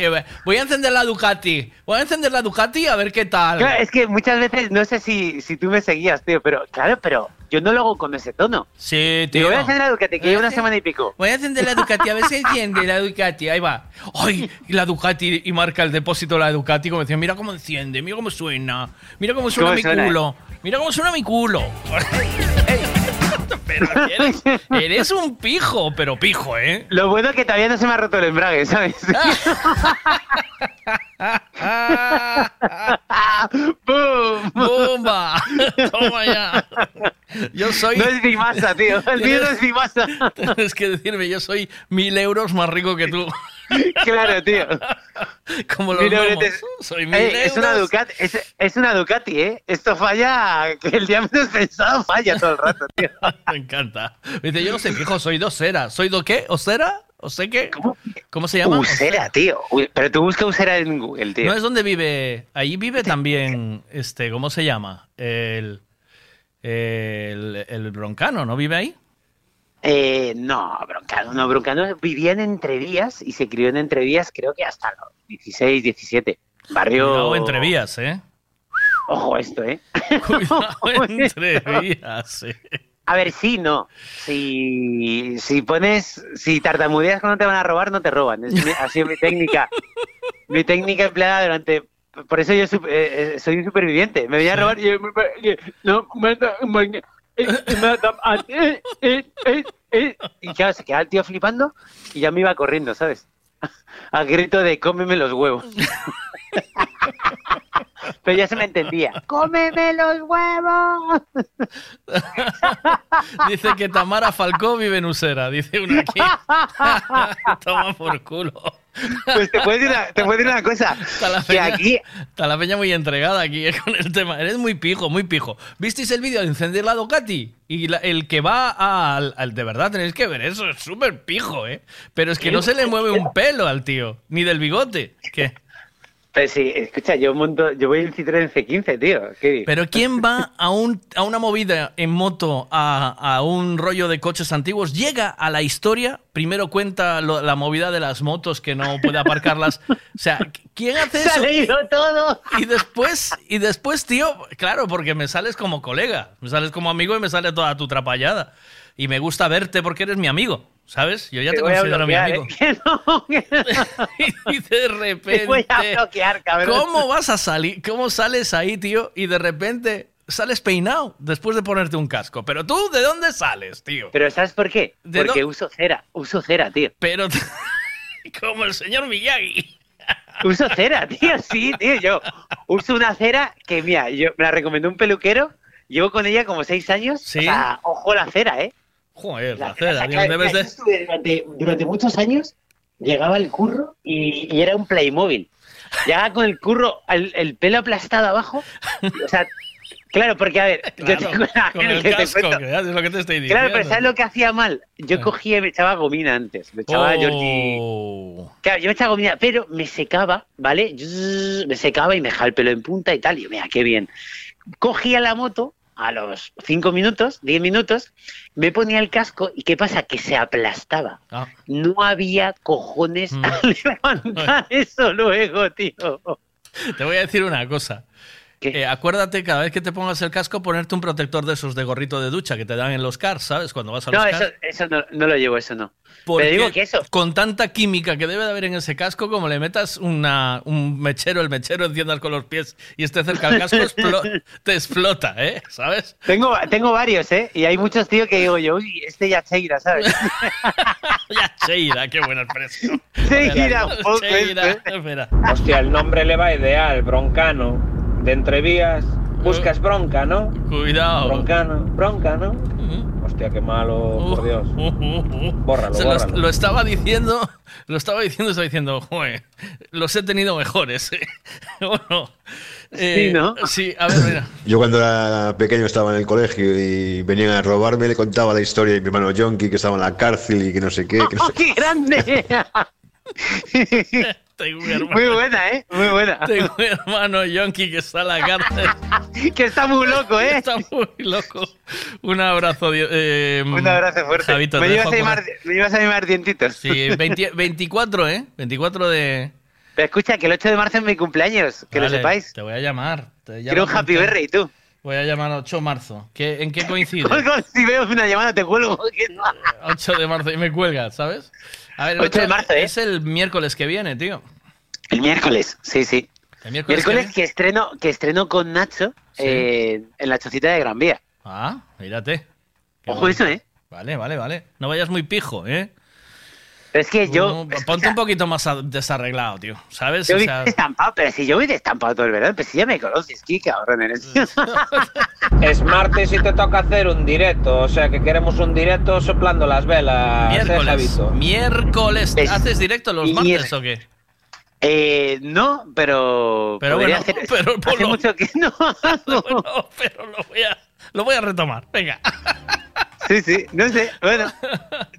Eh, Voy a encender la Ducati. Voy a encender la Ducati a ver qué tal. Claro, es que muchas veces, no sé si, si tú me seguías, tío, pero claro, pero yo no lo hago con ese tono. Sí, tío. voy a hacer la Ducati, que lleva una semana y pico. Voy a encender la Ducati, a ver si enciende la Ducati. Ahí va. ¡Ay! La Ducati y marca el depósito de la Ducati como decía, mira cómo enciende, mira cómo suena, mira cómo suena ¿Cómo mi suena? culo, mira cómo suena mi culo. pero eres, eres un pijo, pero pijo, ¿eh? Lo bueno es que todavía no se me ha roto el embrague, ¿sabes? ¡Bum! ¡Bomba! Toma ya. Yo soy. No es mi masa, tío. El mío no es mi masa. Tienes que decirme, yo soy mil euros más rico que tú. Claro, tío. Como los Mil gnomos. euretes. Soy mil Eh, es una. Ducati, es, es una Ducati, ¿eh? Esto falla, que el día menos pensado falla todo el rato, tío. Me encanta. Me dice, yo no soy pijo, soy docera. ¿Soy do qué? ¿Osera? ¿O sé qué? ¿Cómo, se llama? Usera, tío. Pero tú busca Usera en Google, tío. No es donde vive. Ahí vive también, este, ¿cómo se llama? El, el, el broncano, ¿no vive ahí? Eh, no, Broncano, no, Broncano vivía en Entrevías y se crió en Entrevías creo que hasta los 16, 17. Barrio... Cuidado entre vías, ¿eh? Ojo esto, ¿eh? Cuidado entre vías, ¿eh? A ver, sí, no. Si, si pones, si tartamudeas cuando te van a robar, no te roban. Es mi- ha sido mi técnica. mi técnica empleada durante... Por eso yo eh, eh, soy un superviviente. Me venía a robar y yo... No, eh, eh, eh, eh. Y claro, se quedaba el tío flipando y ya me iba corriendo, ¿sabes? A grito de cómeme los huevos. Pero ya se me entendía. ¡Cómeme los huevos! Dice que Tamara Falcó vive en Usera. Dice uno aquí. Toma por culo. Pues te puedo decir una, te puedo decir una cosa. Está la Que peña, aquí, está la peña muy entregada aquí eh, con el tema. Eres muy pijo, muy pijo. ¿Visteis el vídeo de encender la Ducati? Y la- el que va al, al- De verdad, tenéis que ver eso. Es súper pijo, ¿eh? Pero es que no se le mueve un pelo al tío. Ni del bigote. ¿Qué? Pues sí, escucha, yo monto, yo voy en Citroën C15, tío. ¿Qué? Pero ¿quién va a, un, a una movida en moto, a, a un rollo de coches antiguos, llega a la historia, primero cuenta lo- la movida de las motos que no puede aparcarlas. O sea, ¿quién hace Se ha eso? leído todo. Y después, y después, tío, claro, porque me sales como colega, me sales como amigo y me sale toda tu trapallada. Y me gusta verte porque eres mi amigo, ¿sabes? Yo ya te, considero mi amigo. ¿eh? No, y de Te repente. voy a bloquear, cabrón. ¿Cómo vas a salir? ¿Cómo sales ahí, tío? Y de repente sales peinado después de ponerte un casco. Pero tú, ¿de dónde sales, tío? Pero ¿sabes por qué? ¿De Porque uso cera, uso cera, tío. Pero como el señor Miyagi. Uso cera, tío, sí, tío. Yo uso una cera que, mira, yo me la recomendó un peluquero. Llevo con ella como seis años. Sí. O sea, ojo la cera, ¿eh? Joder, la La cera, debes de... durante, durante muchos años, llegaba el curro y, y era un Playmobil. Llegaba con el curro, el, el pelo aplastado abajo. O sea, claro, porque a ver, yo Claro, tengo una- con el que te casco, cuento. que es lo que te estoy diciendo. Claro, pero ¿sabes lo que hacía mal? Yo cogía y me echaba gomina antes. Me echaba Oh. Georgie. Claro, yo me echaba gomina, pero me secaba, ¿vale? Me secaba y me dejaba el pelo en punta y tal. Y yo, mira, qué bien. Cogía la moto a los 5 minutos, 10 minutos, me ponía el casco y ¿qué pasa? Que se aplastaba. Ah. No había cojones a levantar eso luego, tío. Te voy a decir una cosa. Eh, acuérdate cada vez que te pongas el casco ponerte un protector de esos de gorrito de ducha que te dan en los cars, ¿sabes? Cuando vas a los No, cars. eso, eso no, no lo llevo, eso no. Porque Pero digo que eso, con tanta química que debe de haber en ese casco, como le metas una, un mechero, el mechero enciendas con los pies y esté cerca del casco, explo- te explota, ¿eh? ¿Sabes? Tengo, tengo varios, ¿eh? Y hay muchos, tío, que digo yo, uy, este ya Cheira, ¿sabes? ya, Cheira, qué buena expresión. Cheira, poco Cheira, ¿eh? espera. Hostia, el nombre le va ideal, broncano. De entrevías, buscas bronca, ¿no? Cuidado. Broncano, bronca, ¿no? Hostia, qué malo, por Dios. Bórralo, Se lo, bórralo. lo estaba diciendo, lo estaba diciendo, estaba diciendo, joder, los he tenido mejores, ¿eh? ¿O no? Eh, Sí, ¿no? Sí, a ver, mira. Yo cuando era pequeño estaba en el colegio y venían a robarme, le contaba la historia de mi hermano Jonky que estaba en la cárcel y que no sé qué. que no ¡Oh, sé qué grande! Tengo un hermano. Muy buena, ¿eh? Muy buena. Tengo un hermano yonki que está en la cárcel. que está muy loco, ¿eh? Está muy loco. Un abrazo. Eh, Un abrazo fuerte. Javito, me, ibas a llamar, me ibas a llamar dientitos. Sí, 20 24, ¿eh? 24 de... Pero escucha, que el 8 de marzo es mi cumpleaños, que Vale, lo sepáis. Te voy a llamar. Te Quiero un happy birthday, tú. Voy a llamar 8 de marzo. ¿Qué, ¿En qué coincide? Si veo una llamada te cuelgo. 8 de marzo y me cuelgas, ¿sabes? A ver, el 8 de marzo, ¿eh? Es el miércoles que viene, tío. El miércoles, sí, sí. El miércoles, Miércoles que que estreno, que estreno con Nacho Sí. eh, en la chocita de Gran Vía. Ah, mírate. Ojo eso, ¿eh? Vale, vale, vale. No vayas muy pijo, ¿eh? Es que yo. No, ponte un poquito más desarreglado, tío. ¿Sabes? Yo O voy sea, destampado, pero si yo voy destampado todo el verano, pues si ya me conoces, qué cabrón eres. Es martes y te toca hacer un directo, o sea que queremos un directo soplando las velas. ¿eh, miércoles. Javito? Miércoles. ¿Haces directo los martes o qué? Eh, no, pero. Pero bueno, hacer- pero hace ponlo. mucho que no hago. pero lo voy a, lo voy a retomar. Venga. Sí, sí, no sé. Bueno,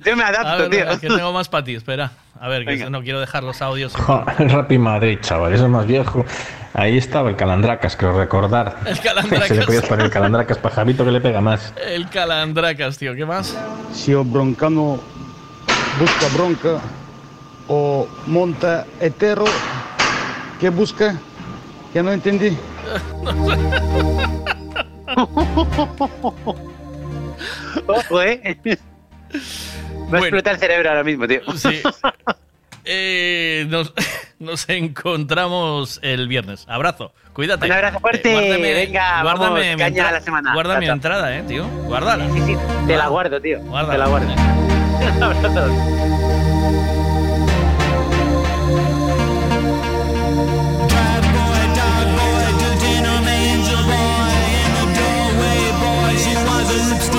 yo me adapto, A ver, tío. es que tengo más para ti, espera. A ver, que no quiero dejar los audios. El Rapid Madrid, chaval, eso es más viejo. Ahí estaba el Calandracas, creo recordar. El Calandracas. Se le podías poner el Calandracas para Javito que le pega más. El calandracas, tío. ¿Qué más? Si o broncano busca bronca o monta hetero, ¿qué busca? Ya no entendí. Ojo, eh. Me explota el cerebro ahora mismo, tío. Sí. Eh, nos, nos encontramos el viernes. Abrazo. Cuídate. Un abrazo fuerte. Venga, vamos, mi caña a la semana. Guarda mi entrada, eh, tío. Guárdala. Sí, sí, te la guardo, tío. Guárdala. Te la guardo. Un abrazo.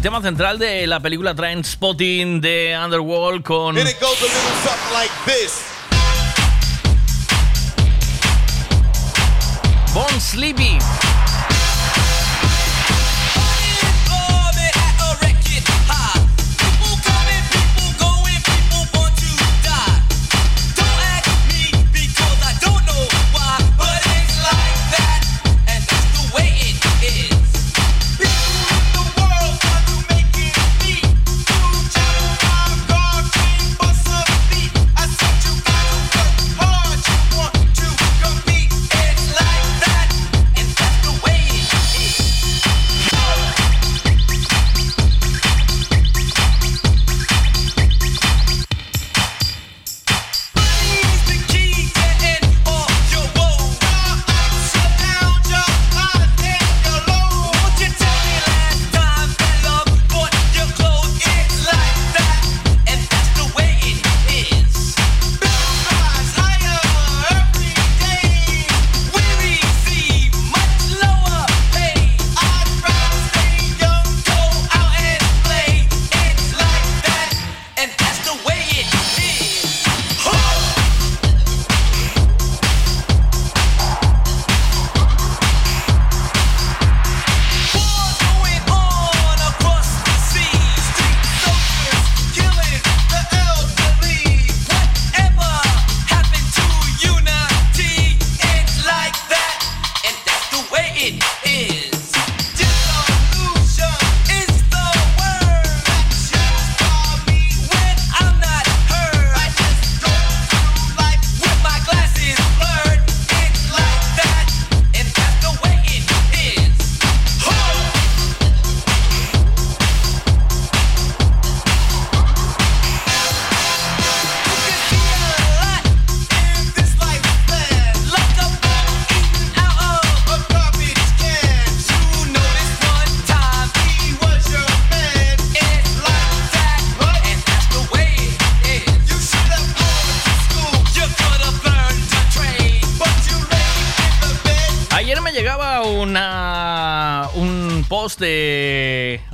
el tema central de la película Trainspotting de Underworld con it goes a little something like this. Bon Sleepy.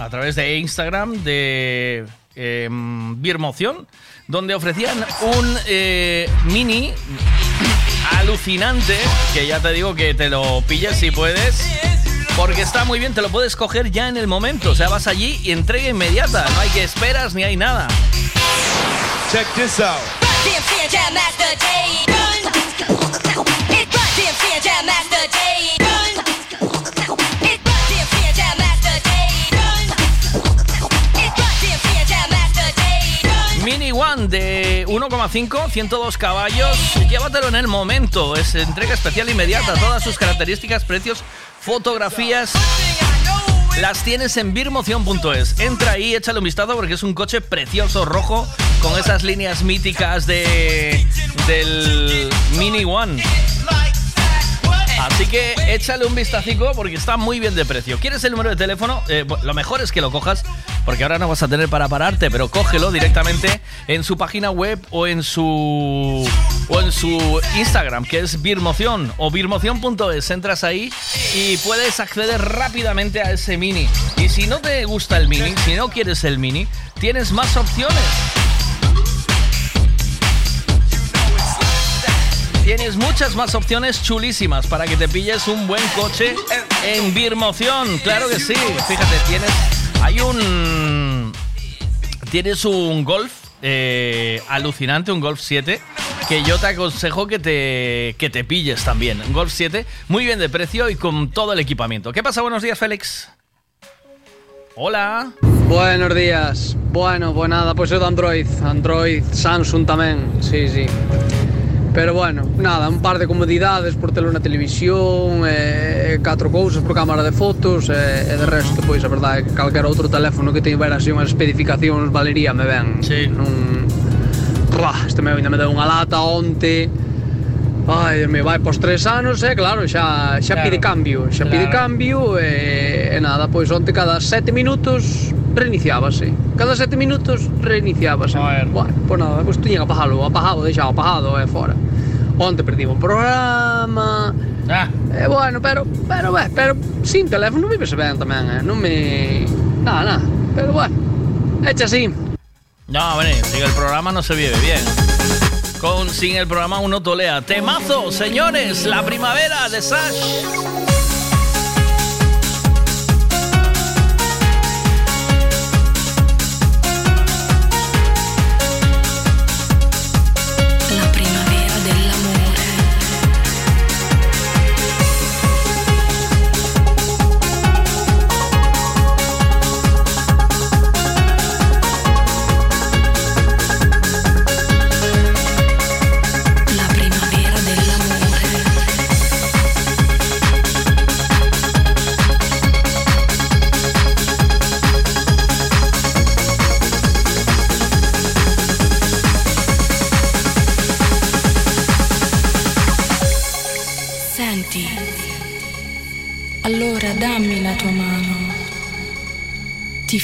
A través de Instagram de eh, Birmoción, donde ofrecían un eh, mini alucinante, que ya te digo que te lo pilles si puedes, porque está muy bien, te lo puedes coger ya en el momento, o sea, vas allí y entrega inmediata, no hay que esperas ni hay nada. Check this out. One de 1,5, 102 caballos. Llévatelo en el momento. Es entrega especial inmediata. Todas sus características, precios, fotografías. Las tienes en birmoción.es. Entra ahí, échale un vistazo porque es un coche precioso, rojo, con esas líneas míticas de del Mini One. Así que échale un vistacico porque está muy bien de precio. ¿Quieres el número de teléfono? Eh, lo mejor es que lo cojas porque ahora no vas a tener para pararte, pero cógelo directamente en su página web o en su o en su Instagram, que es Birmoción o birmoción.es. Entras ahí y puedes acceder rápidamente a ese mini. Y si no te gusta el mini, si no quieres el mini, tienes más opciones. Tienes muchas más opciones chulísimas para que te pilles un buen coche en Birmoción. Claro que sí. Fíjate, tienes. Hay un. Tienes un Golf eh, alucinante, un Golf 7, que yo te aconsejo que te, que te pilles también. Un Golf 7, muy bien de precio y con todo el equipamiento. ¿Qué pasa? Buenos días, Félix. Hola. Buenos días. Bueno, pues nada, pois é do Android. Android, Samsung tamén, sí, sí. Pero bueno, nada, un par de comodidades por telo na televisión, e, e catro cousas por cámara de fotos, e, e de resto, pois a verdade é que calquera outro teléfono que tiver así unhas especificacións valería me ben. Sí. Nun... Buah, este meu ainda me deu unha lata onte, Ai, me vai pos tres anos e claro, xa, xa Claro, pide cambio, xa pide claro. cambio e, e nada, pois onte cada sete minutos reiniciábase. Cada sete minutos reiniciábase. Bueno, pois nada, pois tiña que apagalo, apagado, deixado apagado e fora. Onte perdí un programa. Ah. Eh, bueno, pero, pero, ben, pero sin teléfono vives ben tamén, eh? Non me... Nada, nada. Pero bueno, echa así. No, hombre, sin el programa no se vive bien. Con sin el programa uno tolea. Temazo, señores, la primavera de Sash.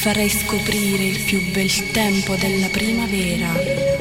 Farei scoprire il più bel tempo della primavera.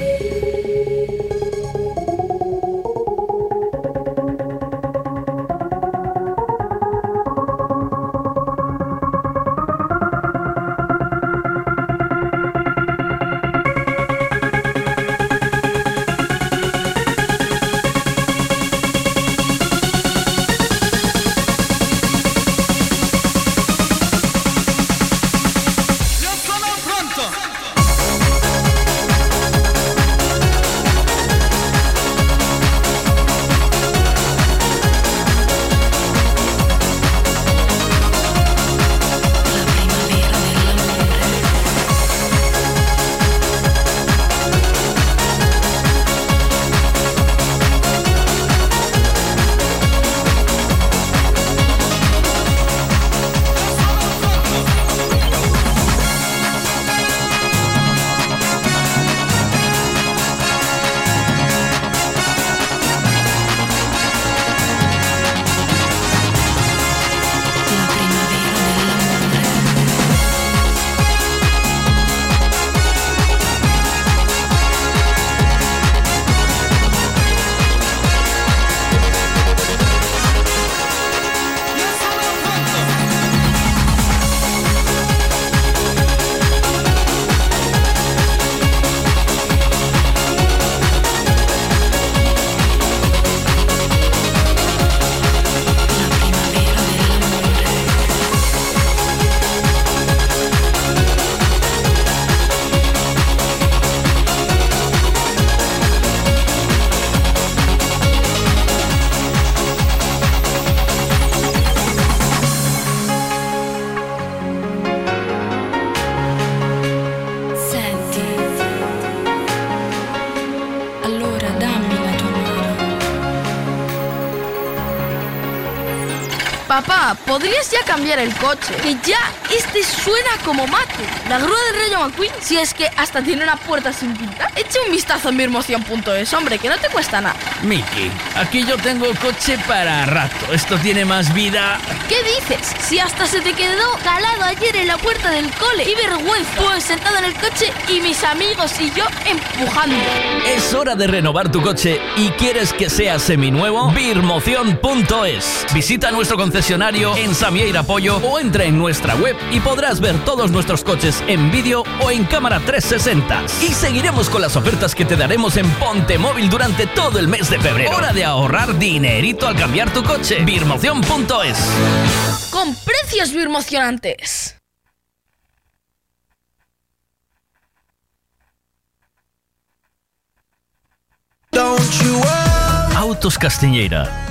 Papá, ¿podrías ya cambiar el coche? Que ya este suena como mate. La grúa del Rayo McQueen, si es que hasta tiene una puerta sin pintar. Echa un vistazo en mirmoción.es, hombre, que no te cuesta nada. Miki, aquí yo tengo coche para rato. Esto tiene más vida. ¿Qué dices? Si hasta se te quedó calado ayer en la puerta del cole. ¡Qué vergüenza! Pues sentado en el coche y mis amigos y yo empujando. Es hora de renovar tu coche y quieres que sea seminuevo. Birmoción.es. Visita nuestro concesionario en Samieira Pollo o entra en nuestra web y podrás ver todos nuestros coches en vídeo o en cámara 360. Y seguiremos con las ofertas que te daremos en Ponte Móvil durante todo el mes de febrero. Hora de ahorrar dinerito al cambiar tu coche. Birmoción.es. Con precios birmocionantes. Autos Castiñeira.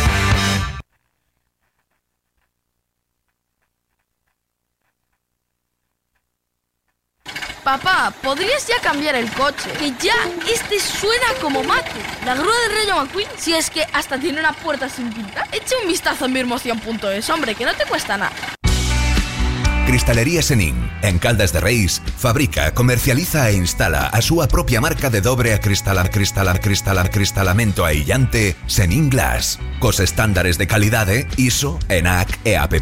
Papá, ¿podrías ya cambiar el coche? Que ya este suena como mate. La grúa del Rayo McQueen, si es que hasta tiene una puerta sin pintar. Echa un vistazo en mirmoción.es, hombre, que no te cuesta nada. Cristalería Senin, en Caldas de Reis, fabrica, comercializa e instala a súa propia marca de dobre acristalar cristalar cristalar cristalamento aillante Senin Glass, cos estándares de calidade ISO, ENAC e AP+.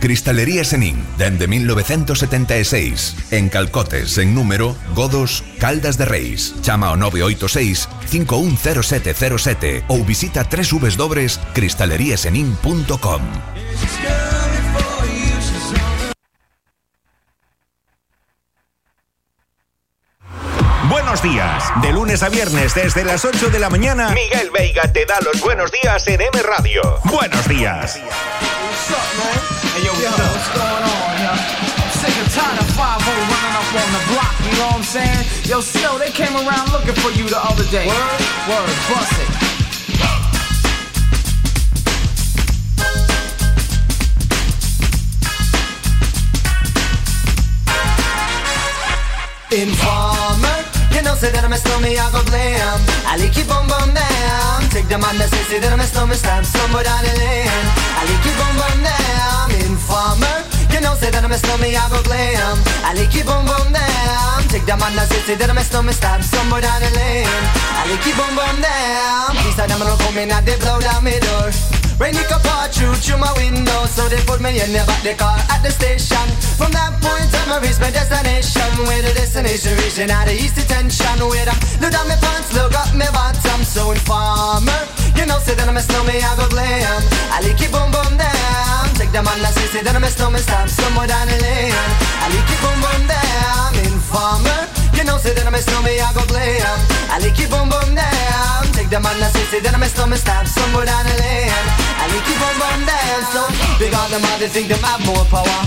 Cristalería Senin, dende 1976, en Calcotes, en número, Godos, Caldas de Reis. Chama ao 986 510707 ou visita www.cristaleriasenin.com. Buenos días. De lunes a viernes desde las 8 de la mañana, Miguel Veiga te da los buenos días en M Radio. Buenos días. Hey, yo, what's going on, yo? I'm sick and tired of 5 running up on the block, you know what I'm saying? Yo, Snow, they came around looking for you the other day. Word? Word, bust it. Informer, you know say that I'm a snowman, I go blam. I like keep on bum down. Take the man that say say that I'm a snowman, stamp somewhere down the lane. I like keep on bum down. Informer, you know say that I'm a snowman, I go glam. I like keep on bum down. Take the man that say say that I'm a snowman, stamp somewhere down the lane. I like keep on bum down. These are them gonna come in and they blow down my door. Rain it pour through through my window So they put me in the back the car at the station. From that point on I reached my destination Where the destination reaching out the east detention Where I look down my pants, look up my bottom So informer. You know say that I'm a snowman, I go glam. I like it boom boom down Take the man that say that I'm a snowman Stop somewhere down the lane I like it boom boom down Informer know say that I'm a snowman, I go glam I like it boom boom down Take the man that say say that I'm a snowman Stop somewhere down the lane I like it boom boom down So on them all, they think them have more power.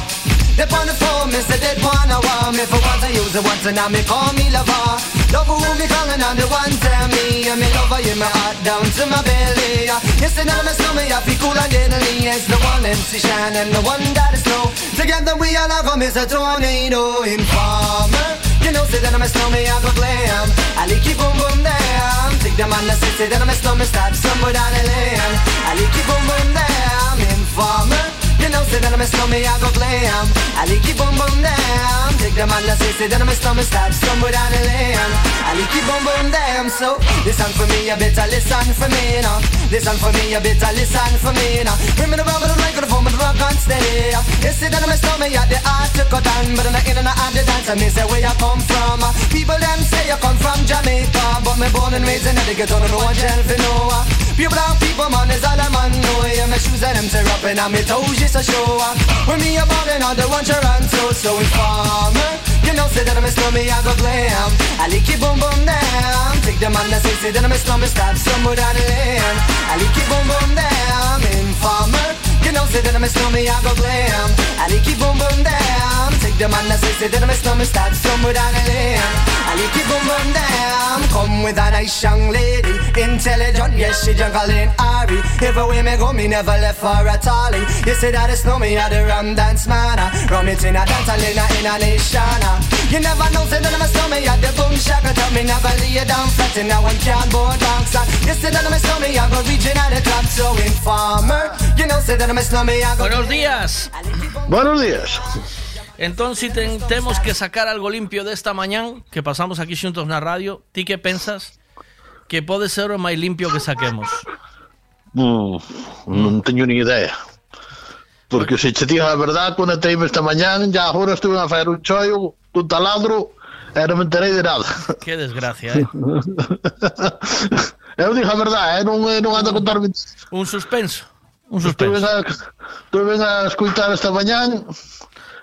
They on the phone, me say they wanna want me For once I use it once and now me call me lover. Love who me calling on the one tell me. And me lover in my heart down to my belly. Yes, and now me me I feel cool and deadly. It's the one MC Shine and the one that is slow. Together we come is a tornado Informer You know say that I'm a snowman I go glam I like it boom boom down Take the man that say say that I'm a snowman Start somewhere down the lane I like it boom boom down Informer. you know, say that I'm a snowman, I go glam I like it boom boom down Take the man that say, say that I'm a snowman Start somewhere down the lane I like it boom boom down So, listen for me, you better listen for me now Listen for me, you better listen for me now Bring me the rubber, the microphone, but the rock on steady You say that I'm a snowman, yeah, the art to cut down But I'm not in and out the dance, and me say where you come from. People them say you come from Jamaica But me born and raised in the ghetto, no one tell for no You brown people, man, is all I'm on. No, yeah, my shoes and them tear up and my toes just to show off. When me a ballin' on the one Toronto, so informer. Eh, you know, say that I'm a snowman, I go glam. I lick it boom boom down. Take the man that say, say that I'm a snowman, stop somewhere down the lane. I lick it boom boom down. Informer. You know, say that I'm a snowman, I go glam. I it boom boom down. Take the man that say, say that I'm a snowman, stop somewhere down the lane. I it boom boom down. Come with a nice young lady, intelligent, yes she jungle in Ari. Way me go, me never left for a tally. You say that it's no me, I the rum dance man. Ah. Rum it in a dance, I a in a nation. Ah. You never know, say that I'm a snowman, I the boom shaka. Tell me never lay you down flat, and now one can't board bounce. You say that I'm a snowman, I go region at the top, so informer. You know, say that I'm a snowman, I go. Buenos días. Buenos días. Entón, si ten, temos que sacar algo limpio desta mañán que pasamos aquí xuntos na radio, ti que pensas que pode ser o máis limpio que saquemos? Mm, non teño ni idea. Porque se che diga a verdad, quando teime esta mañán, ya agora estuve a fazer un chollo, do taladro eh, e non me enterei de nada. Que desgracia, eh? eu digo a verdade, eh? non, eh, non ando a contarme... Un suspenso. Un suspenso. Estuve a, estuve a escutar esta mañán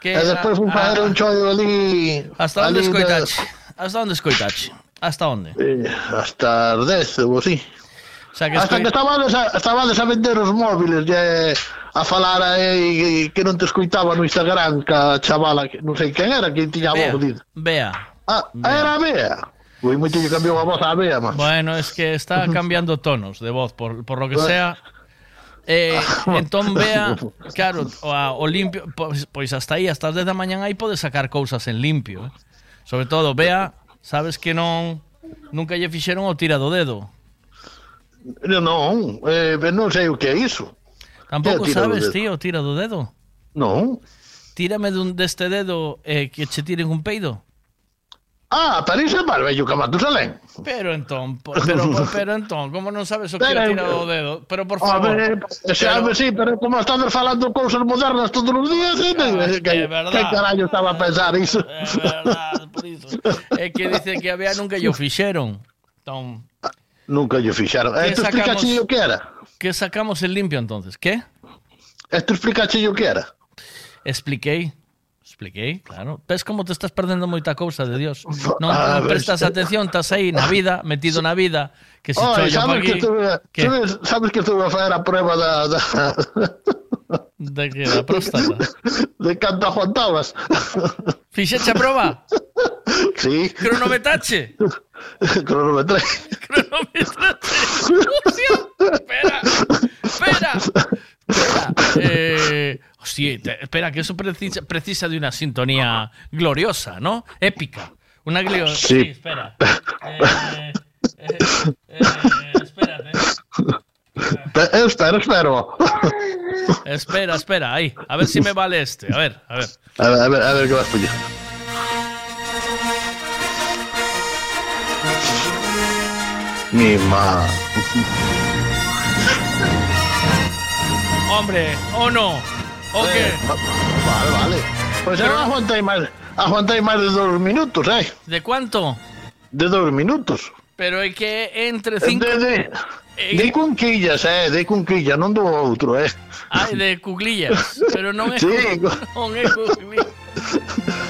que e despois fui fazer un chollo ali... Hasta onde escoitaxe? De... Hasta onde escoitaxe? Hasta onde? Eh, hasta as 10 ou así. O sea, que Hasta escoi... que estabades a, estabades a vender os móviles e... Eh, a falar aí que non te escoitaba no Instagram ca chavala que non sei quen era que tiña a voz dito. Bea. Ah, era Bea. Ui, moito lle cambiou a voz a Bea, mas. Bueno, es que está cambiando tonos de voz por, por lo que sea. Eh, ah, entón vea, claro, o, o limpio, pois, pois hasta aí, hasta as 10 da mañan aí pode sacar cousas en limpio. Eh? Sobre todo, vea, sabes que non nunca lle fixeron o tira do dedo. Non, eh, non sei o que é iso. Tampouco sabes, tío, tira do dedo. Non. Tírame dun deste dedo eh, que che tiren un peido. Ah, París é máis bello que Matusalén. Pero entón, pero, pero entón, como non sabes o que pero, tira do dedo? Pero por favor. A ver, eh, pero... sí, pero como estamos falando cousas modernas todos os días, ah, eh, claro, que, verdad, que carallo estaba a pensar iso? É verdad, por iso. É que dice que había nunca yo fixeron. Entón, nunca yo fixeron. Eh, tú explicas o que era? Que sacamos en limpio entonces? Que? Esto explicaste o que era? Expliquei, claro. Ves como te estás perdendo moita cousa de Dios. Non, Ah, non prestas atención, estás aí na vida, metido na vida, que se chollo sabes, que aquí. estuve, Que? sabes, sabes que estuve a fazer a prueba da, da, De que da próstata. de canto aguantabas. Fixeche a proba? Sí. Cronometache? Cronometré. Espera, espera, espera. Eh, hostia, te- espera, que eso precisa, precisa de una sintonía gloriosa, ¿no? Épica. Una gloriosa. Sí. Sí, espera. Eh, eh, eh, espérate. Eh, Espera, espero. Espera, espera, ahí. A ver si me vale este. A ver, a ver. A ver, a ver, a ver qué vas a pillar. Mi ma. Hombre, ¿o no? ¿O qué? Vale, vale. Pues Pero- eu aguantei máis, aguantei máis de dos minutos, eh? ¿De cuánto? De dos minutos. Pero hay que entre cinco. De, de, de cunquillas, eh, de cunquillas, non do outro, eh. Ay, de cuglillas. Pero no es, Sí. non é cuglillas.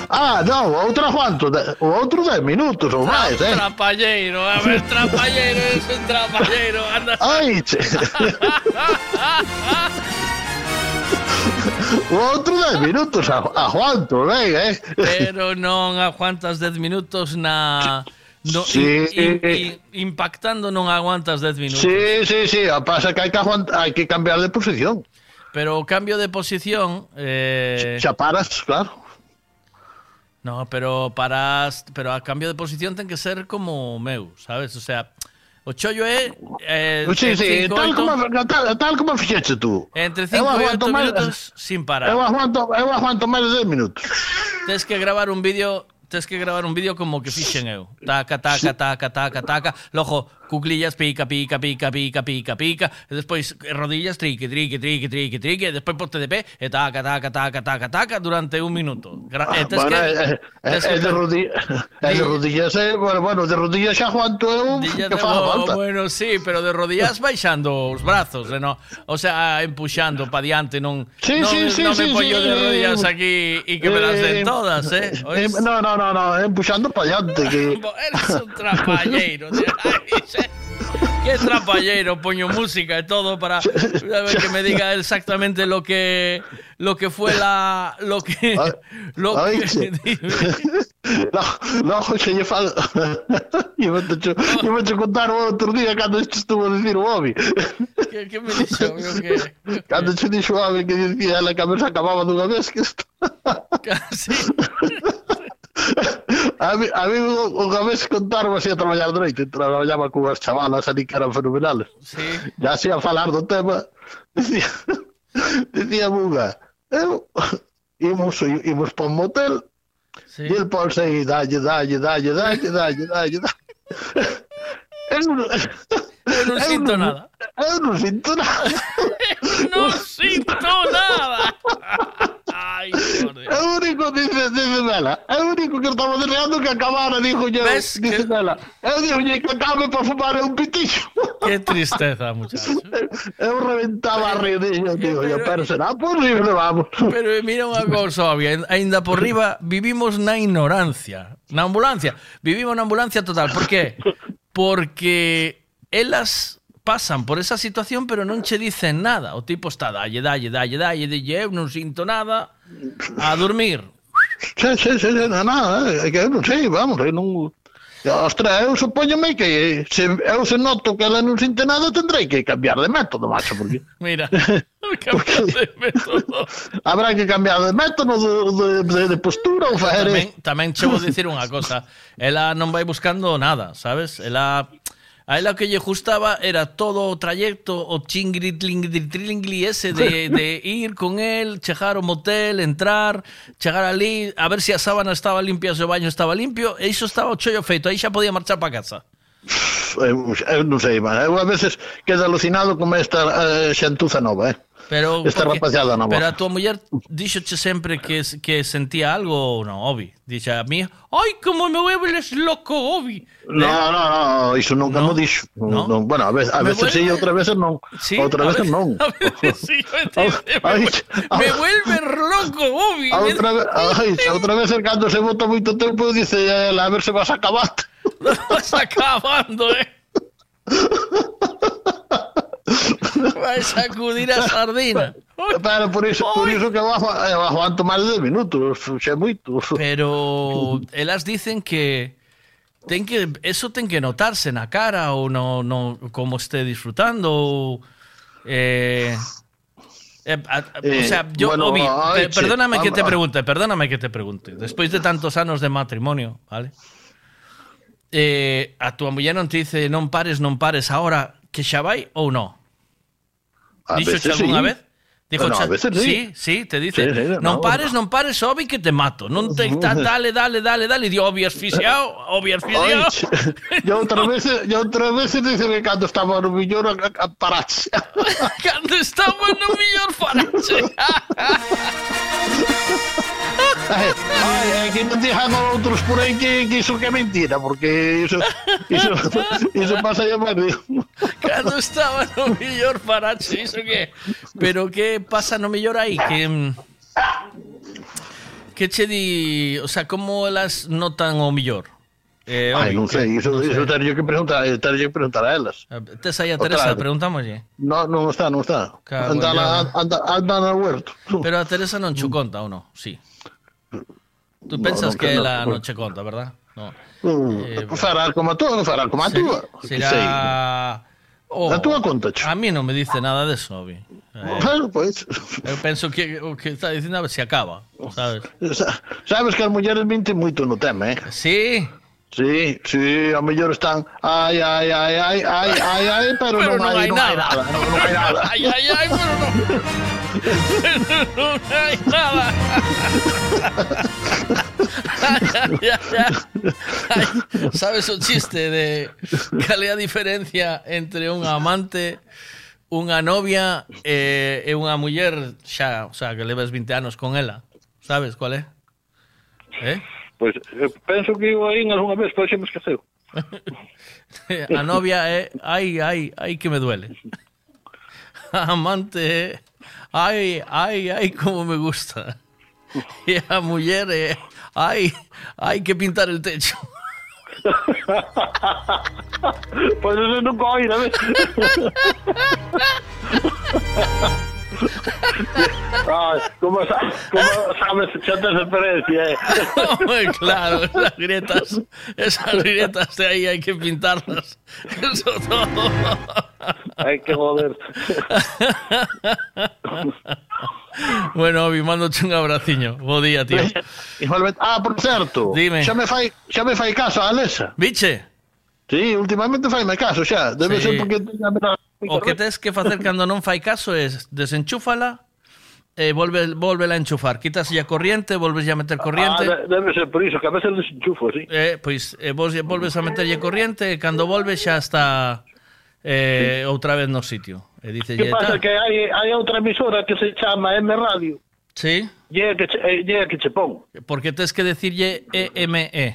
Ah, non, outra cuanto, o outro 10 minutos ou máis, eh. Trapalleiro, a ver, trapalleiro, es un trapalleiro, anda. Ai, che. O outro 10 minutos a, a Juanto, ben, eh? Pero non aguantas 10 minutos na... No, sí. in, in, in, impactando non aguantas 10 minutos. Sí, sí, sí, a pasa que hai que, aguant, hai que cambiar de posición. Pero o cambio de posición... Eh... Xa paras, claro. No, pero paras, pero a cambio de posición ten que ser como meu, sabes? O sea, o chollo é eh, Sí, sí, cinco, tal oito- como, tal, tal como fixeche tú. entre Eu 5 e aguanto 8 máis- minutos sin parar. Eu aguanto, eu aguanto máis de 10 minutos. Tens que gravar un vídeo tens que gravar un vídeo como que fixen eu. Taca, taca, taca, taca, taca. Logo, cuclillas, pica, pica, pica, pica, pica, pica. E despois rodillas, trique, trique, trique, trique, trique. E despois ponte de pé e taca, taca, taca, taca, taca durante un minuto. Gra e tes Bueno, que... eh, eh, que- eh, de rodillas, eh, de rodillas, eh, bueno, bueno, de rodillas xa aguanto eu que de- faga falta. Bueno, sí, pero de rodillas baixando os brazos, eh, no? O sea, empuxando pa diante, non Sí, non, sí, sí, non sí, me sí. pollo de rodillas aquí e que me las den Eh, todas, eh? Eh, no, no, no, no, empuxando para allante que Eres un se- Qué trapalleiro, poño música e todo para que me diga exactamente lo que lo que fue la lo que lo Ay, que. No, no, xe lle fal. Eu me te eu me te contar outro día cando estuvo a dicir o Obi. que, que me dixo que Cando che dixo o Obi que dicía a vez acababa dunha vez que isto. casi a, mí, a mí unha vez contaron así a traballar de noite traballaba cunhas chavalas ali que eran fenomenales sí. ya así a falar do tema dicía dicía unha eu eh, imos, imos pa un motel sí. e el pon seguir dalle, dalle, dalle, dalle, dalle, dalle, dalle. Eu non, eu non sinto eu nada. Eu non sinto nada. non sinto nada. Ay, joder. É o único, dice, dice Dela. É o único que estaba deseando que acabara, dijo yo. Dice que... Dela. Eu dixolle que acabe para fumar un pitillo. Qué tristeza, muchacho. Eu reventaba a rir, redillo, tío. Pero, pero será posible, vamos. Pero mira unha cousa obvia. Ainda por riba vivimos na ignorancia. Na ambulancia. Vivimos na ambulancia total. Por qué? Porque elas pasan por esa situación pero non che dicen nada. O tipo está dalle, dalle, dalle, dalle, dalle, eu non sinto nada, a dormir. Sí, sí, sí, nada, nada, eh, é que eu non sei, vamos, eu non... Ostra, eu supóñome que se eu se noto que ela non sinte nada tendrei que cambiar de método, macho, porque... Mira, porque... de método. Habrá que cambiar de método, de, de, de postura ou facer... Tamén, tamén che vou dicir unha cosa, ela non vai buscando nada, sabes? Ela A ela que lle gustaba era todo o trayecto, o chingri, tlingri, tlingri ese de, de ir con el, chegar ao motel, entrar, chegar ali, a ver se si a sábana estaba limpia, se o baño estaba limpio, e iso estaba o chollo feito, aí xa podía marchar para casa. Eu, eu non sei, man. eu a veces quedo alucinado con esta eh, xantuza nova, eh? Pero Esta porque- rapaziada nova. Pero a tua muller díxoche sempre que que sentía algo ou non, Obi. Dixe a mí, "Ai, como me vuelves loco, Obi." No, no, no, iso nunca no, dixo. Non, non, bueno, a veces, a Me veces sí, vuelve- outras veces non. Sí, outras veces ver- non. a veces sí, me me, Ai, vuel- me vuelve loco, Obi. A outra, ai, a outra vez cando se bota moito tempo dice a ver se vas a acabar. Vas acabando, eh. Vai sacudir a sardina. Pero por iso, por iso que agu- eu aguanto máis de 10 minutos, xa moito. Pero elas dicen que ten que eso ten que notarse na cara ou no, no como esté disfrutando ou eh, eh, a- a- o Eh, sea, yo bueno, Obi, ay, che, perdóname que te pregunte, perdóname que te pregunte. Despois de tantos anos de matrimonio, ¿vale? Eh, a tua muller non te dice non pares, non pares ahora que xa vai ou non? A Dixoche algunha sí. vez? Dijo, bueno, a veces sí. sí, sí, te dice, sí, sí, non no, pares, non pares, Obi, que te mato. Non te, ta, dale, dale, dale, dale. dio di, Obi, asfixiao, Obi, asfixiao. e outra vez, e outra vez dice que cando estaba no millor a, a parache. cando estaba no millor parache. Ai, que non digan outros por aí que, que iso que mentira, porque iso, iso, iso pasa ya máis Cando estaba no millor farache, iso que Pero que pasa no mellor aí? Que mm, que che di, o sea, como elas notan o millor? Eh, Ai, non sei, iso, non iso terio que preguntar, terio que preguntar a elas. Tes aí a Teresa, preguntámoslle. No, non está, non está. Cago Anda, na, anda, anda no huerto. Pero a Teresa non che conta ou non? Sí. Tú no, pensas que non, ela non, non che conta, verdad? No. Mm, eh, fará como tú, fará como a túa. Será... Sei. Oh, a túa conta. A mí non me dice nada de eso, vi. Eh, claro, pois. Pues. Eu penso que o que está dicindo a ver se acaba, sabes? Sabes que as mulleres minten moito no tema, eh? Sí. Sí, sí, a mellor están ai, ai, ai, ai, ai, ai, ai, pero, pero non, non hai, hai nada. Non hai nada. non, non hai nada. ai, ai, ai, pero non non hai nada. ya, ya. Ay, sabes o chiste de cal é a diferencia entre un amante unha novia eh, e unha muller xa, o sea, que levas 20 anos con ela. Sabes cuál é? Eh? Pois eh, penso que iba aí algunha vez, pero me esqueceu. a novia é ai, ai, ai que me duele. A amante é ai, ai, ai como me gusta. E a muller é ai, hai que pintar el techo. Pois eso nunca oíra, como sabes, xa tes experiencia, eh? Hombre, claro, esas grietas, esas grietas de ahí hay que pintarlas. Eso todo. Hai que joder. Bueno, Obi, mándote un abraciño. Bo día, tío. Igualmente. Ah, por certo. Dime. Xa me fai, xa me fai caso a. Biche? Sí, últimamente faime caso xa. Debe Sí. ser porque teña O que tes que facer cando non fai caso é desenchúfala e volve, volvela a enchufar. Quitas a corriente, volves a meter corriente. Ah, debe ser por iso, que a veces desenchufo, sí. Eh, pois eh, vos volves a meterlle corriente e cando volve xa está eh, sí. outra vez no sitio. E dice, que pasa? Que hai, hai outra emisora que se chama M Radio. Sí. Lle que, lle eh, que che pon. Porque tes que decirlle EME.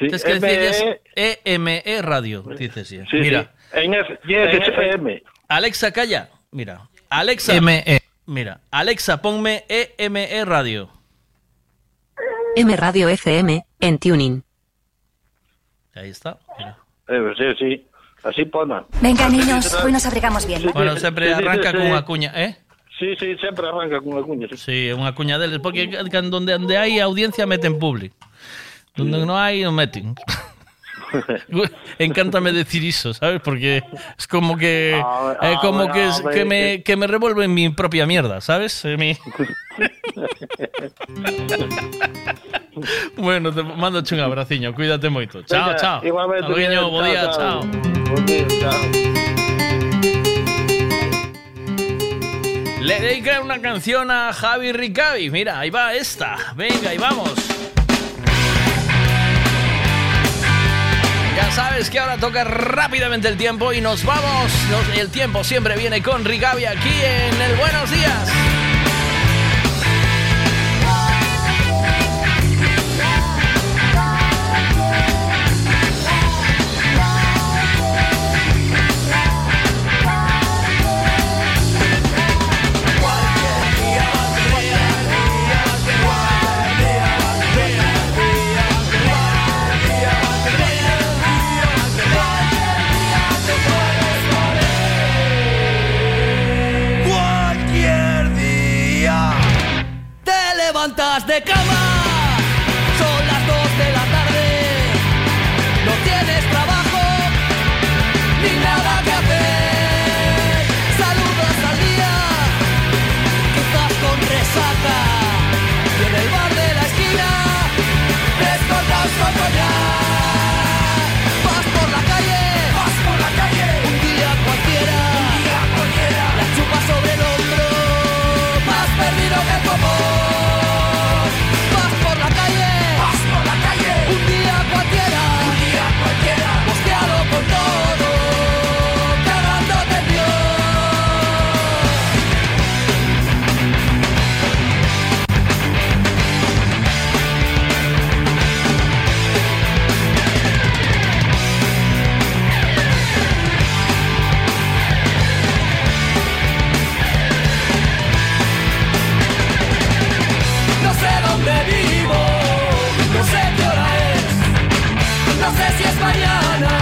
Sí, Tens que decirlle EME Radio, dices. Sí, Mira. Sí. En F, lle que En che F. M. Alexa, calla. Mira, Alexa. ME. Mira, Alexa, ponme EME Radio. M Radio FM, en Tuning. Ahí está. Mira. Eh, sí, sí. Así pona. Venga, niños, hoy nos abrigamos bien. Bueno, sí, arranca sí, con sí. unha cuña, eh? Sí, sí, sempre arranca con unha cuña. Sí. Sí, unha cuña deles, porque can- donde, donde hai audiencia meten public. Donde non hai, non meten. Encántame decir iso, ¿sabes? Porque es como que ah, como que, me que- me revuelvo en mi propia mierda, ¿sabes? En mi- bueno, te mando un abraciño, cuídate moito. Chao, chao. Igualmente. Miguel, bo día, chao. Bo día, chao. Le dedica una canción a Javi Ricavi. Mira, ahí va esta. Venga, ahí vamos. Ya sabes que ahora toca rápidamente el tiempo y nos vamos. El tiempo siempre viene con Ricavi aquí en el Buenos Días. Te levantas de cama. Mañana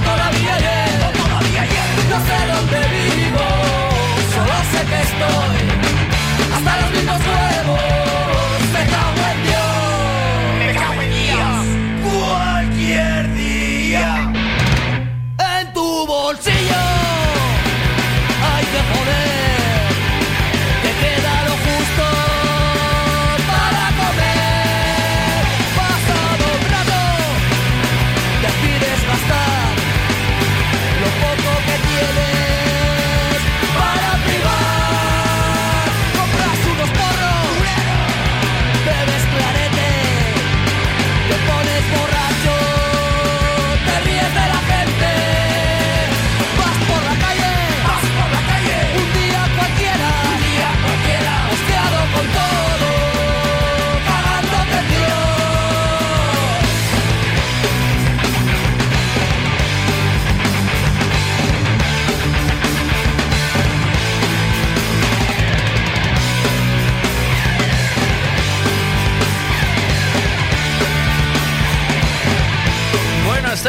todavía ayer, o todavía ayer. No sé dónde vivo, solo sé que estoy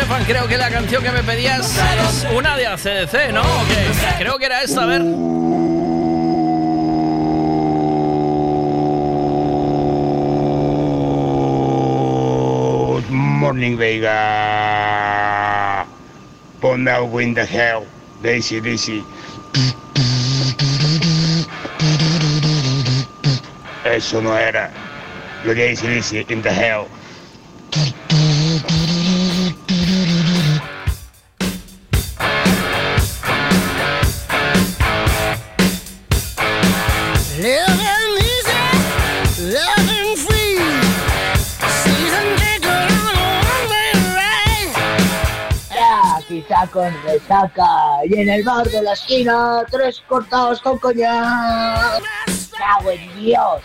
Juan, creo que la canción que me pedías es una de ACDC, ¿no? ¿O qué? Creo que era esta, a ver. Good morning, Vega. Ponme algo in the hell. Daisy, Daisy. Eso no era. Lo de Daisy, Daisy, in the hell. Resaca. Y en el bar de la esquina, tres cortados con coñac. ¡Cago en Dios!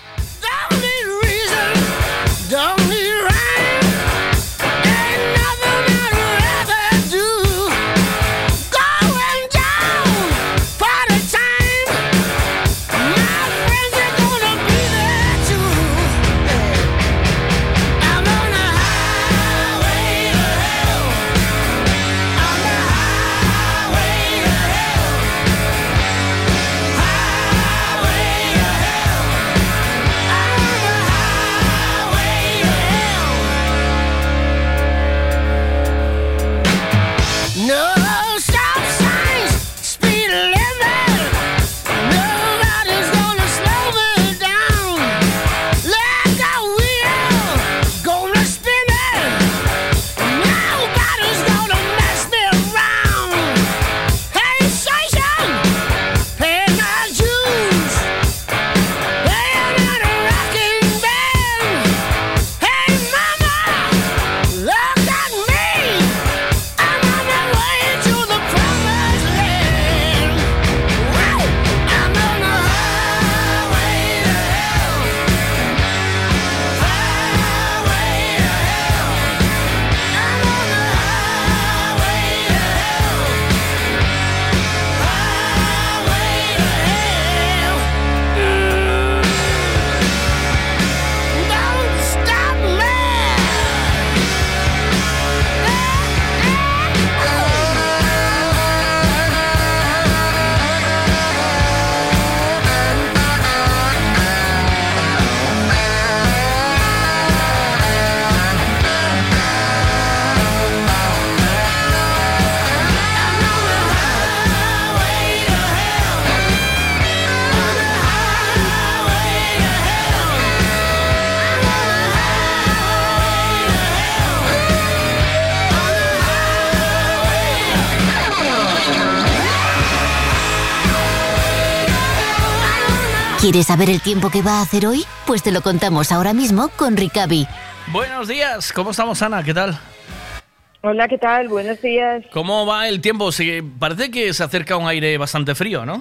¿Quieres saber el tiempo que va a hacer hoy? Pues te lo contamos ahora mismo con Ricavi. Buenos días, ¿cómo estamos, Ana? ¿Qué tal? Hola, ¿qué tal? Buenos días. ¿Cómo va el tiempo? Sí, parece que se acerca un aire bastante frío, ¿no?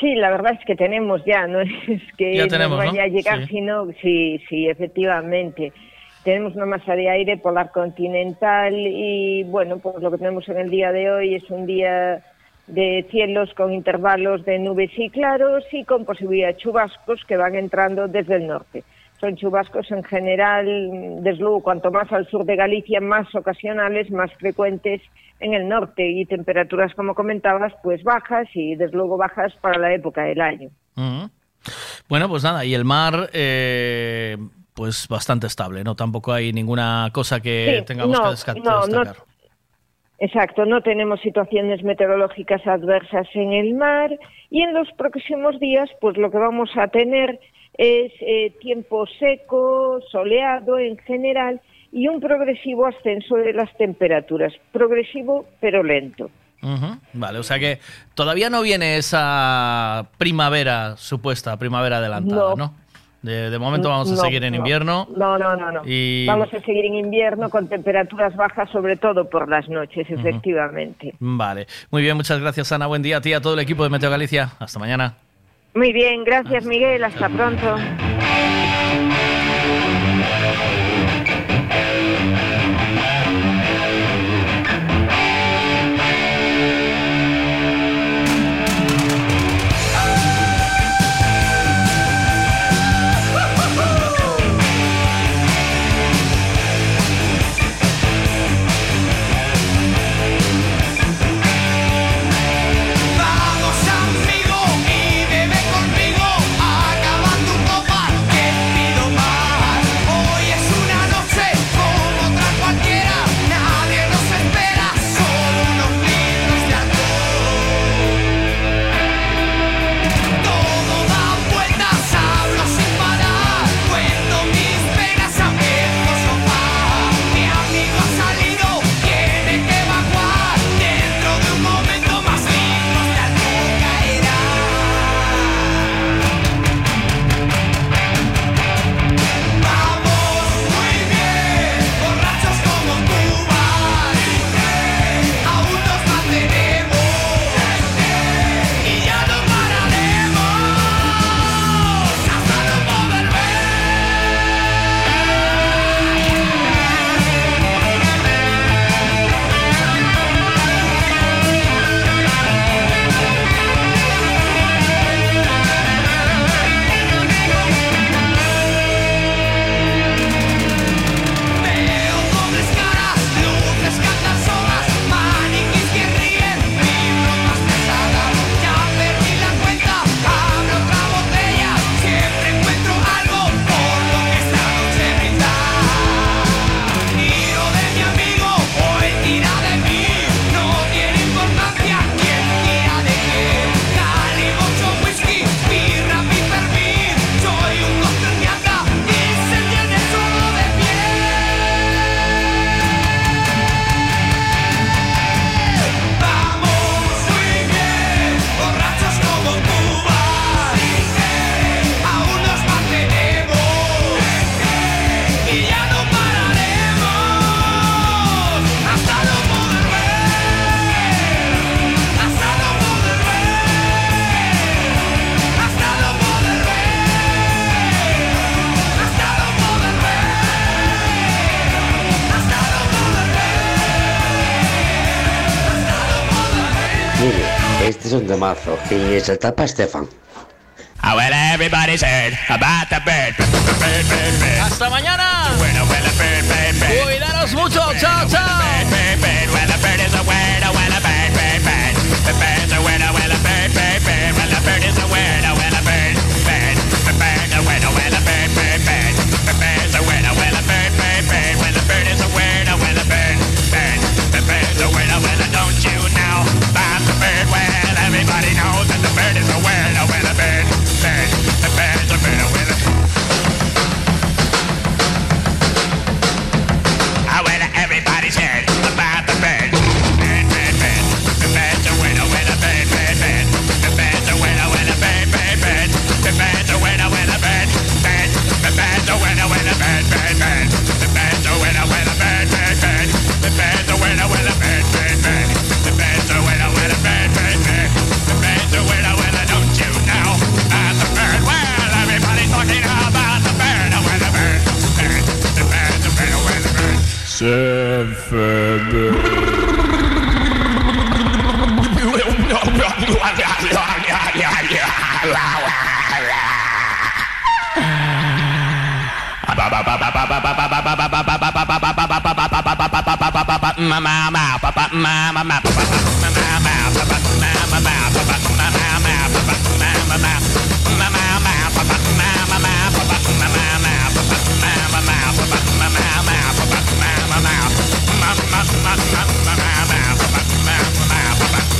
Sí, la verdad es que tenemos ya, no es que Ya nos tenemos, ¿no? vaya a llegar, Sí. sino sí, sí, efectivamente. Tenemos una masa de aire polar continental y bueno, pues lo que tenemos en el día de hoy es un día de cielos con intervalos de nubes y claros y con posibilidad de chubascos que van entrando desde el norte. Son chubascos en general, desde luego, cuanto más al sur de Galicia, más ocasionales, más frecuentes en el norte y temperaturas, como comentabas, pues bajas y desde luego bajas para la época del año. Bueno, pues nada, y el mar, eh, pues bastante estable, ¿no? Tampoco hay ninguna cosa que Sí, tengamos no, que desca- no, no- destacar. Exacto, no tenemos situaciones meteorológicas adversas en el mar y en los próximos días pues lo que vamos a tener es eh, tiempo seco, soleado en general y un progresivo ascenso de las temperaturas, progresivo pero lento. Vale, o sea que todavía no viene esa primavera supuesta, primavera adelantada, ¿no? No. De, de momento vamos a No, seguir en no. invierno. No, no, no, no. Y- Vamos a seguir en invierno con temperaturas bajas, sobre todo por las noches, efectivamente. Vale, muy bien, muchas gracias Ana, buen día a ti y a todo el equipo de Meteo Galicia. Hasta mañana. Muy bien, gracias Miguel, hasta pronto. un temazo. Y se tapa Estefan. Hasta mañana. Cuidaros mucho. Chao, chao. Sevde. Mama, papa, mama, papa, mama, papa, mama, papa, mama, papa, mama,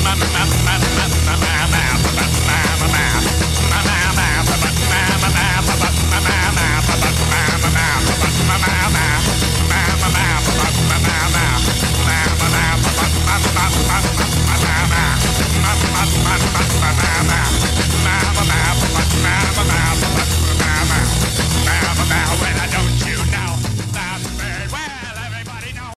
mama, mama.